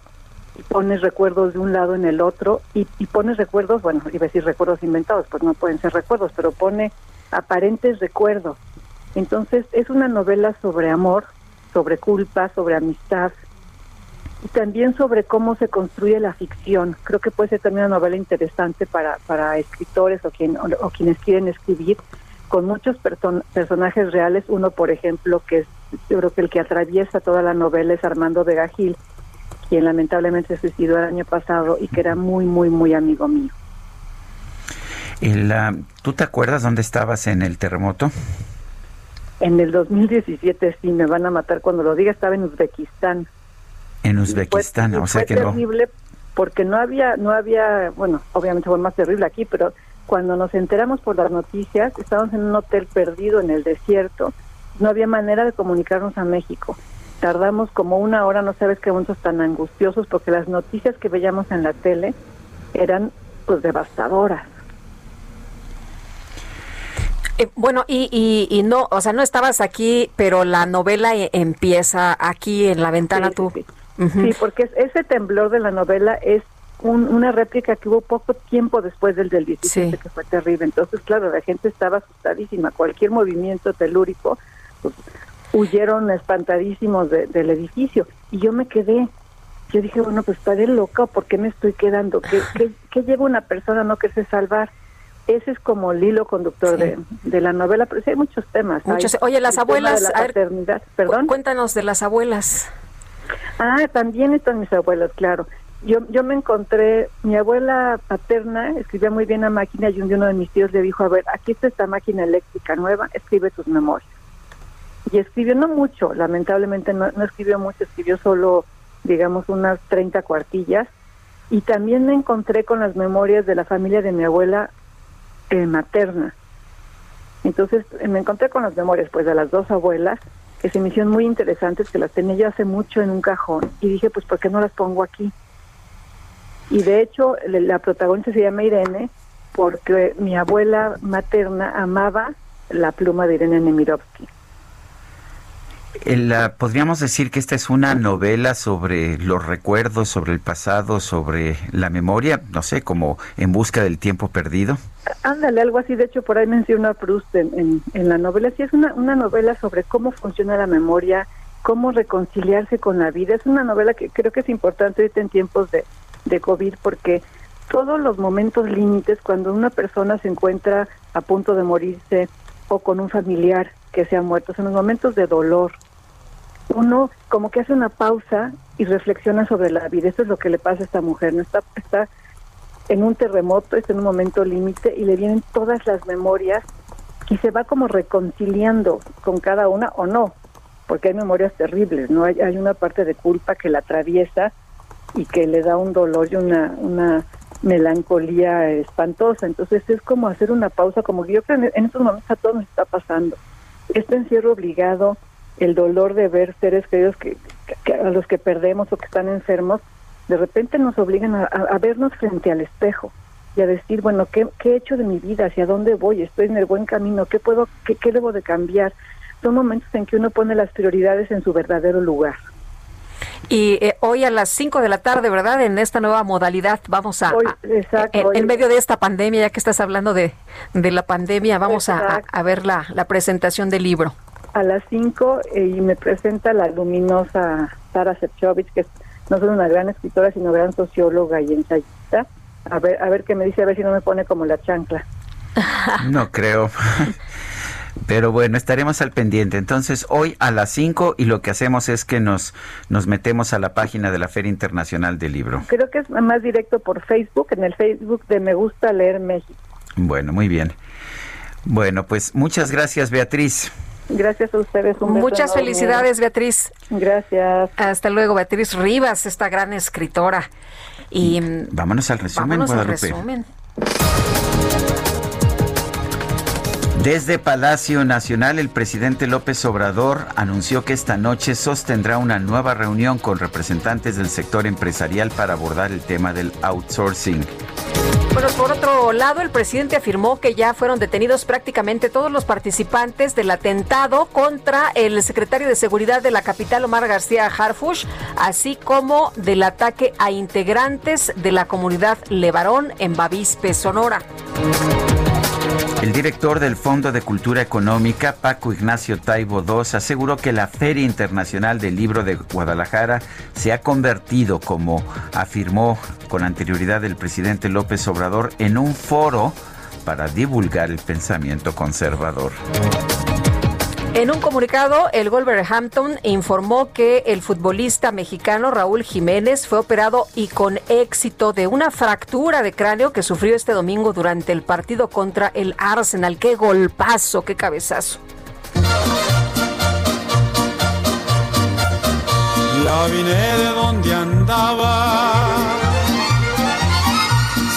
S19: y pones recuerdos de un lado en el otro y, y pones recuerdos, bueno, iba a decir recuerdos inventados, pues no pueden ser recuerdos, pero pone aparentes recuerdos. Entonces es una novela sobre amor, sobre culpa, sobre amistad y también sobre cómo se construye la ficción. Creo que puede ser también una novela interesante para, para escritores o, quien, o, quienes quieren escribir con muchos personajes reales. Uno, por ejemplo, que es, yo creo que el que atraviesa toda la novela es Armando Vega Gil, quien lamentablemente se suicidó el año pasado y que era muy, muy, muy amigo mío.
S1: El, ¿Tú te acuerdas dónde estabas en el terremoto?
S19: En el 2017, sí, me van a matar cuando lo diga, estaba en Uzbekistán.
S1: En Uzbekistán, o sea que
S19: terrible porque no había, no había, bueno, obviamente fue más terrible aquí, pero cuando nos enteramos por las noticias, estábamos en un hotel perdido en el desierto, no había manera de comunicarnos a México. Tardamos como una hora, no sabes qué momentos tan angustiosos, porque las noticias que veíamos en la tele eran pues devastadoras.
S2: Eh, bueno, y, y, no, o sea, no estabas aquí, pero la novela e, empieza aquí en la ventana tú.
S19: Sí, porque ese temblor de la novela es una réplica que hubo poco tiempo después del del 17, que fue terrible. Entonces, claro, la gente estaba asustadísima. Cualquier movimiento telúrico, pues, huyeron espantadísimos del edificio. Y yo me quedé. Yo dije, bueno, pues estaré loca, ¿por qué me estoy quedando? ¿Qué, qué, qué lleva una persona a no quererse salvar? ese es como el hilo conductor de, de, la novela, pero sí hay muchos temas.
S2: Oye, las abuelas,
S19: la paternidad, perdón.
S2: Cuéntanos de las abuelas.
S19: Ah, también están mis abuelas, claro. Yo, yo me encontré, mi abuela paterna escribía muy bien a máquina y un día uno de mis tíos le dijo, a ver, aquí está esta máquina eléctrica nueva, escribe tus memorias. Y escribió no mucho, lamentablemente no, no escribió mucho, escribió solo, digamos, unas 30 cuartillas. Y también me encontré con las memorias de la familia de mi abuela eh, materna. Entonces me encontré con las memorias pues de las dos abuelas que se me hicieron muy interesantes, que las tenía yo hace mucho en un cajón y dije pues ¿por qué no las pongo aquí? Y de hecho la protagonista se llama Irene porque mi abuela materna amaba la pluma de Irene Nemirovsky.
S1: Podríamos decir que esta es una novela sobre los recuerdos, sobre el pasado, sobre la memoria, no sé, como en busca del tiempo perdido.
S19: Ándale, algo así. De hecho, por ahí menciona Proust en, la novela. Sí, es una, una novela sobre cómo funciona la memoria, cómo reconciliarse con la vida. Es una novela que creo que es importante ahorita en tiempos de COVID porque todos los momentos límites, cuando una persona se encuentra a punto de morirse o con un familiar que se ha muerto, son los momentos de dolor. Uno como que hace una pausa y reflexiona sobre la vida. Eso es lo que le pasa a esta mujer. No está, está en un terremoto, está en un momento límite y le vienen todas las memorias y se va como reconciliando con cada una o no, porque hay memorias terribles, no hay, hay una parte de culpa que la atraviesa y que le da un dolor y una, una melancolía espantosa. Entonces es como hacer una pausa, como yo creo en estos momentos a todos nos está pasando. Este encierro obligado, el dolor de ver seres queridos que, a los que perdemos o que están enfermos, de repente nos obligan a, vernos frente al espejo y a decir, bueno, ¿qué, he hecho de mi vida? ¿Hacia dónde voy? ¿Estoy en el buen camino? ¿Qué, puedo, qué debo de cambiar? Son momentos en que uno pone las prioridades en su verdadero lugar.
S2: Y eh, hoy a las 5 de la tarde, ¿verdad? En esta nueva modalidad vamos a,
S19: exacto,
S2: en, medio de esta pandemia, ya que estás hablando de, de la pandemia, vamos a, a, ver la, la presentación del libro.
S19: A las 5 eh, y me presenta la luminosa Sara Sefcovic, que es no solo una gran escritora, sino gran socióloga y ensayista. A ver, a ver qué me dice, a ver si no me pone como la chancla.
S1: No creo. Pero bueno, estaremos al pendiente. Entonces, hoy a las 5 y lo que hacemos es que nos, nos metemos a la página de la Feria Internacional del Libro.
S19: Creo que es más directo por Facebook, en el Facebook de Me Gusta Leer México.
S1: Bueno, muy bien. Bueno, pues muchas gracias, Beatriz.
S19: Gracias a ustedes.
S2: Muchas felicidades, Beatriz.
S19: Gracias.
S2: Hasta luego, Beatriz Rivas, esta gran escritora. Y,
S1: vámonos al resumen, vámonos al resumen. Desde Palacio Nacional, el presidente López Obrador anunció que esta noche sostendrá una nueva reunión con representantes del sector empresarial para abordar el tema del outsourcing.
S2: Bueno, por otro lado, el presidente afirmó que ya fueron detenidos prácticamente todos los participantes del atentado contra el secretario de Seguridad de la capital, Omar García Harfush, así como del ataque a integrantes de la comunidad Levarón en Bavispe, Sonora.
S1: El director del Fondo de Cultura Económica, Paco Ignacio Taibo II, aseguró que la Feria Internacional del Libro de Guadalajara se ha convertido, como afirmó con anterioridad el presidente López Obrador, en un foro para divulgar el pensamiento conservador.
S2: En un comunicado, el Wolverhampton informó que el futbolista mexicano Raúl Jiménez fue operado y con éxito de una fractura de cráneo que sufrió este domingo durante el partido contra el Arsenal. ¡Qué golpazo, qué cabezazo!
S42: La vine de donde andaba,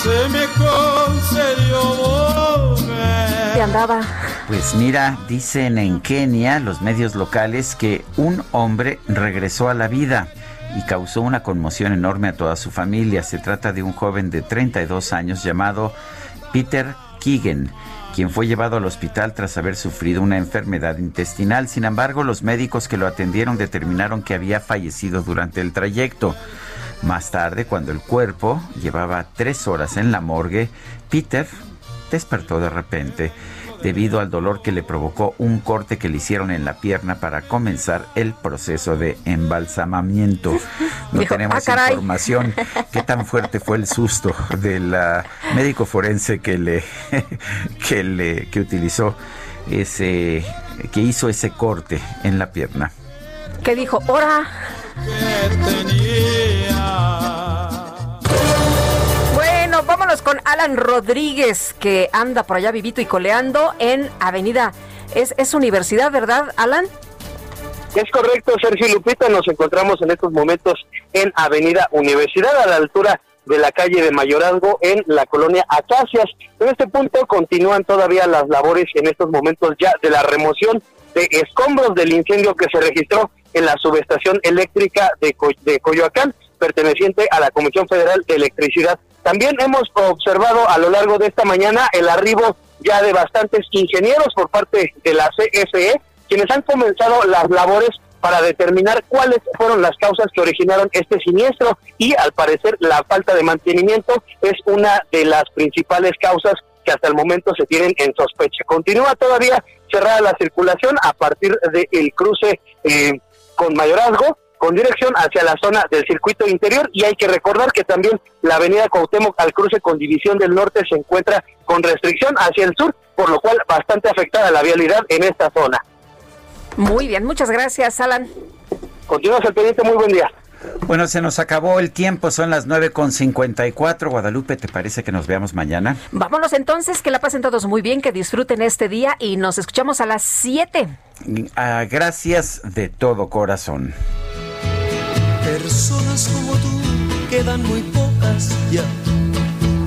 S42: se me concedió volver.
S2: andaba?
S1: Pues mira, dicen en Kenia los medios locales que un hombre regresó a la vida y causó una conmoción enorme a toda su familia. Se trata de un joven de 32 años llamado Peter Keegan, quien fue llevado al hospital tras haber sufrido una enfermedad intestinal. Sin embargo, los médicos que lo atendieron determinaron que había fallecido durante el trayecto. Más tarde, cuando el cuerpo llevaba tres horas en la morgue, Peter despertó de repente debido al dolor que le provocó un corte que le hicieron en la pierna para comenzar el proceso de embalsamamiento. No tenemos
S2: "Ah,
S1: información qué tan fuerte fue el susto del médico forense que le que le que utilizó ese que hizo ese corte en la pierna.
S2: ¿Qué dijo? ¡Hora! Con Alan Rodríguez, que anda por allá vivito y coleando en Avenida. Es, es universidad, ¿verdad, Alan?
S7: Es correcto, Sergio Lupita. Nos encontramos en estos momentos en Avenida Universidad, a la altura de la calle de Mayorazgo, en la colonia Acacias. En este punto continúan todavía las labores en estos momentos ya de la remoción de escombros del incendio que se registró en la subestación eléctrica de Coyoacán, perteneciente a la Comisión Federal de Electricidad. También hemos observado a lo largo de esta mañana el arribo ya de bastantes ingenieros por parte de la CFE, quienes han comenzado las labores para determinar cuáles fueron las causas que originaron este siniestro y al parecer la falta de mantenimiento es una de las principales causas que hasta el momento se tienen en sospecha. Continúa todavía cerrada la circulación a partir del cruce eh, con mayorazgo con dirección hacia la zona del circuito interior y hay que recordar que también la avenida Cuauhtémoc al cruce con División del Norte se encuentra con restricción hacia el sur, por lo cual bastante afectada la vialidad en esta zona.
S2: Muy bien, muchas gracias, Alan.
S7: Continuamos al pendiente, muy buen día.
S1: Bueno, se nos acabó el tiempo, son las 9.54. Guadalupe, ¿te parece que nos veamos mañana?
S2: Vámonos entonces, que la pasen todos muy bien, que disfruten este día y nos escuchamos a las 7.
S1: Ah, gracias de todo corazón.
S9: Personas como tú quedan muy pocas ya.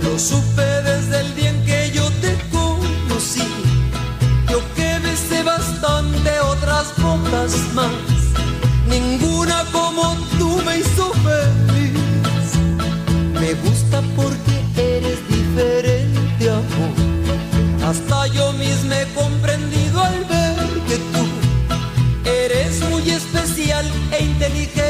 S9: Lo supe desde el día en que yo te conocí. Yo que besé bastante otras pocas más. Ninguna como tú me hizo feliz. Me gusta porque eres diferente, amor. Hasta yo mismo he comprendido al ver que tú eres muy especial e inteligente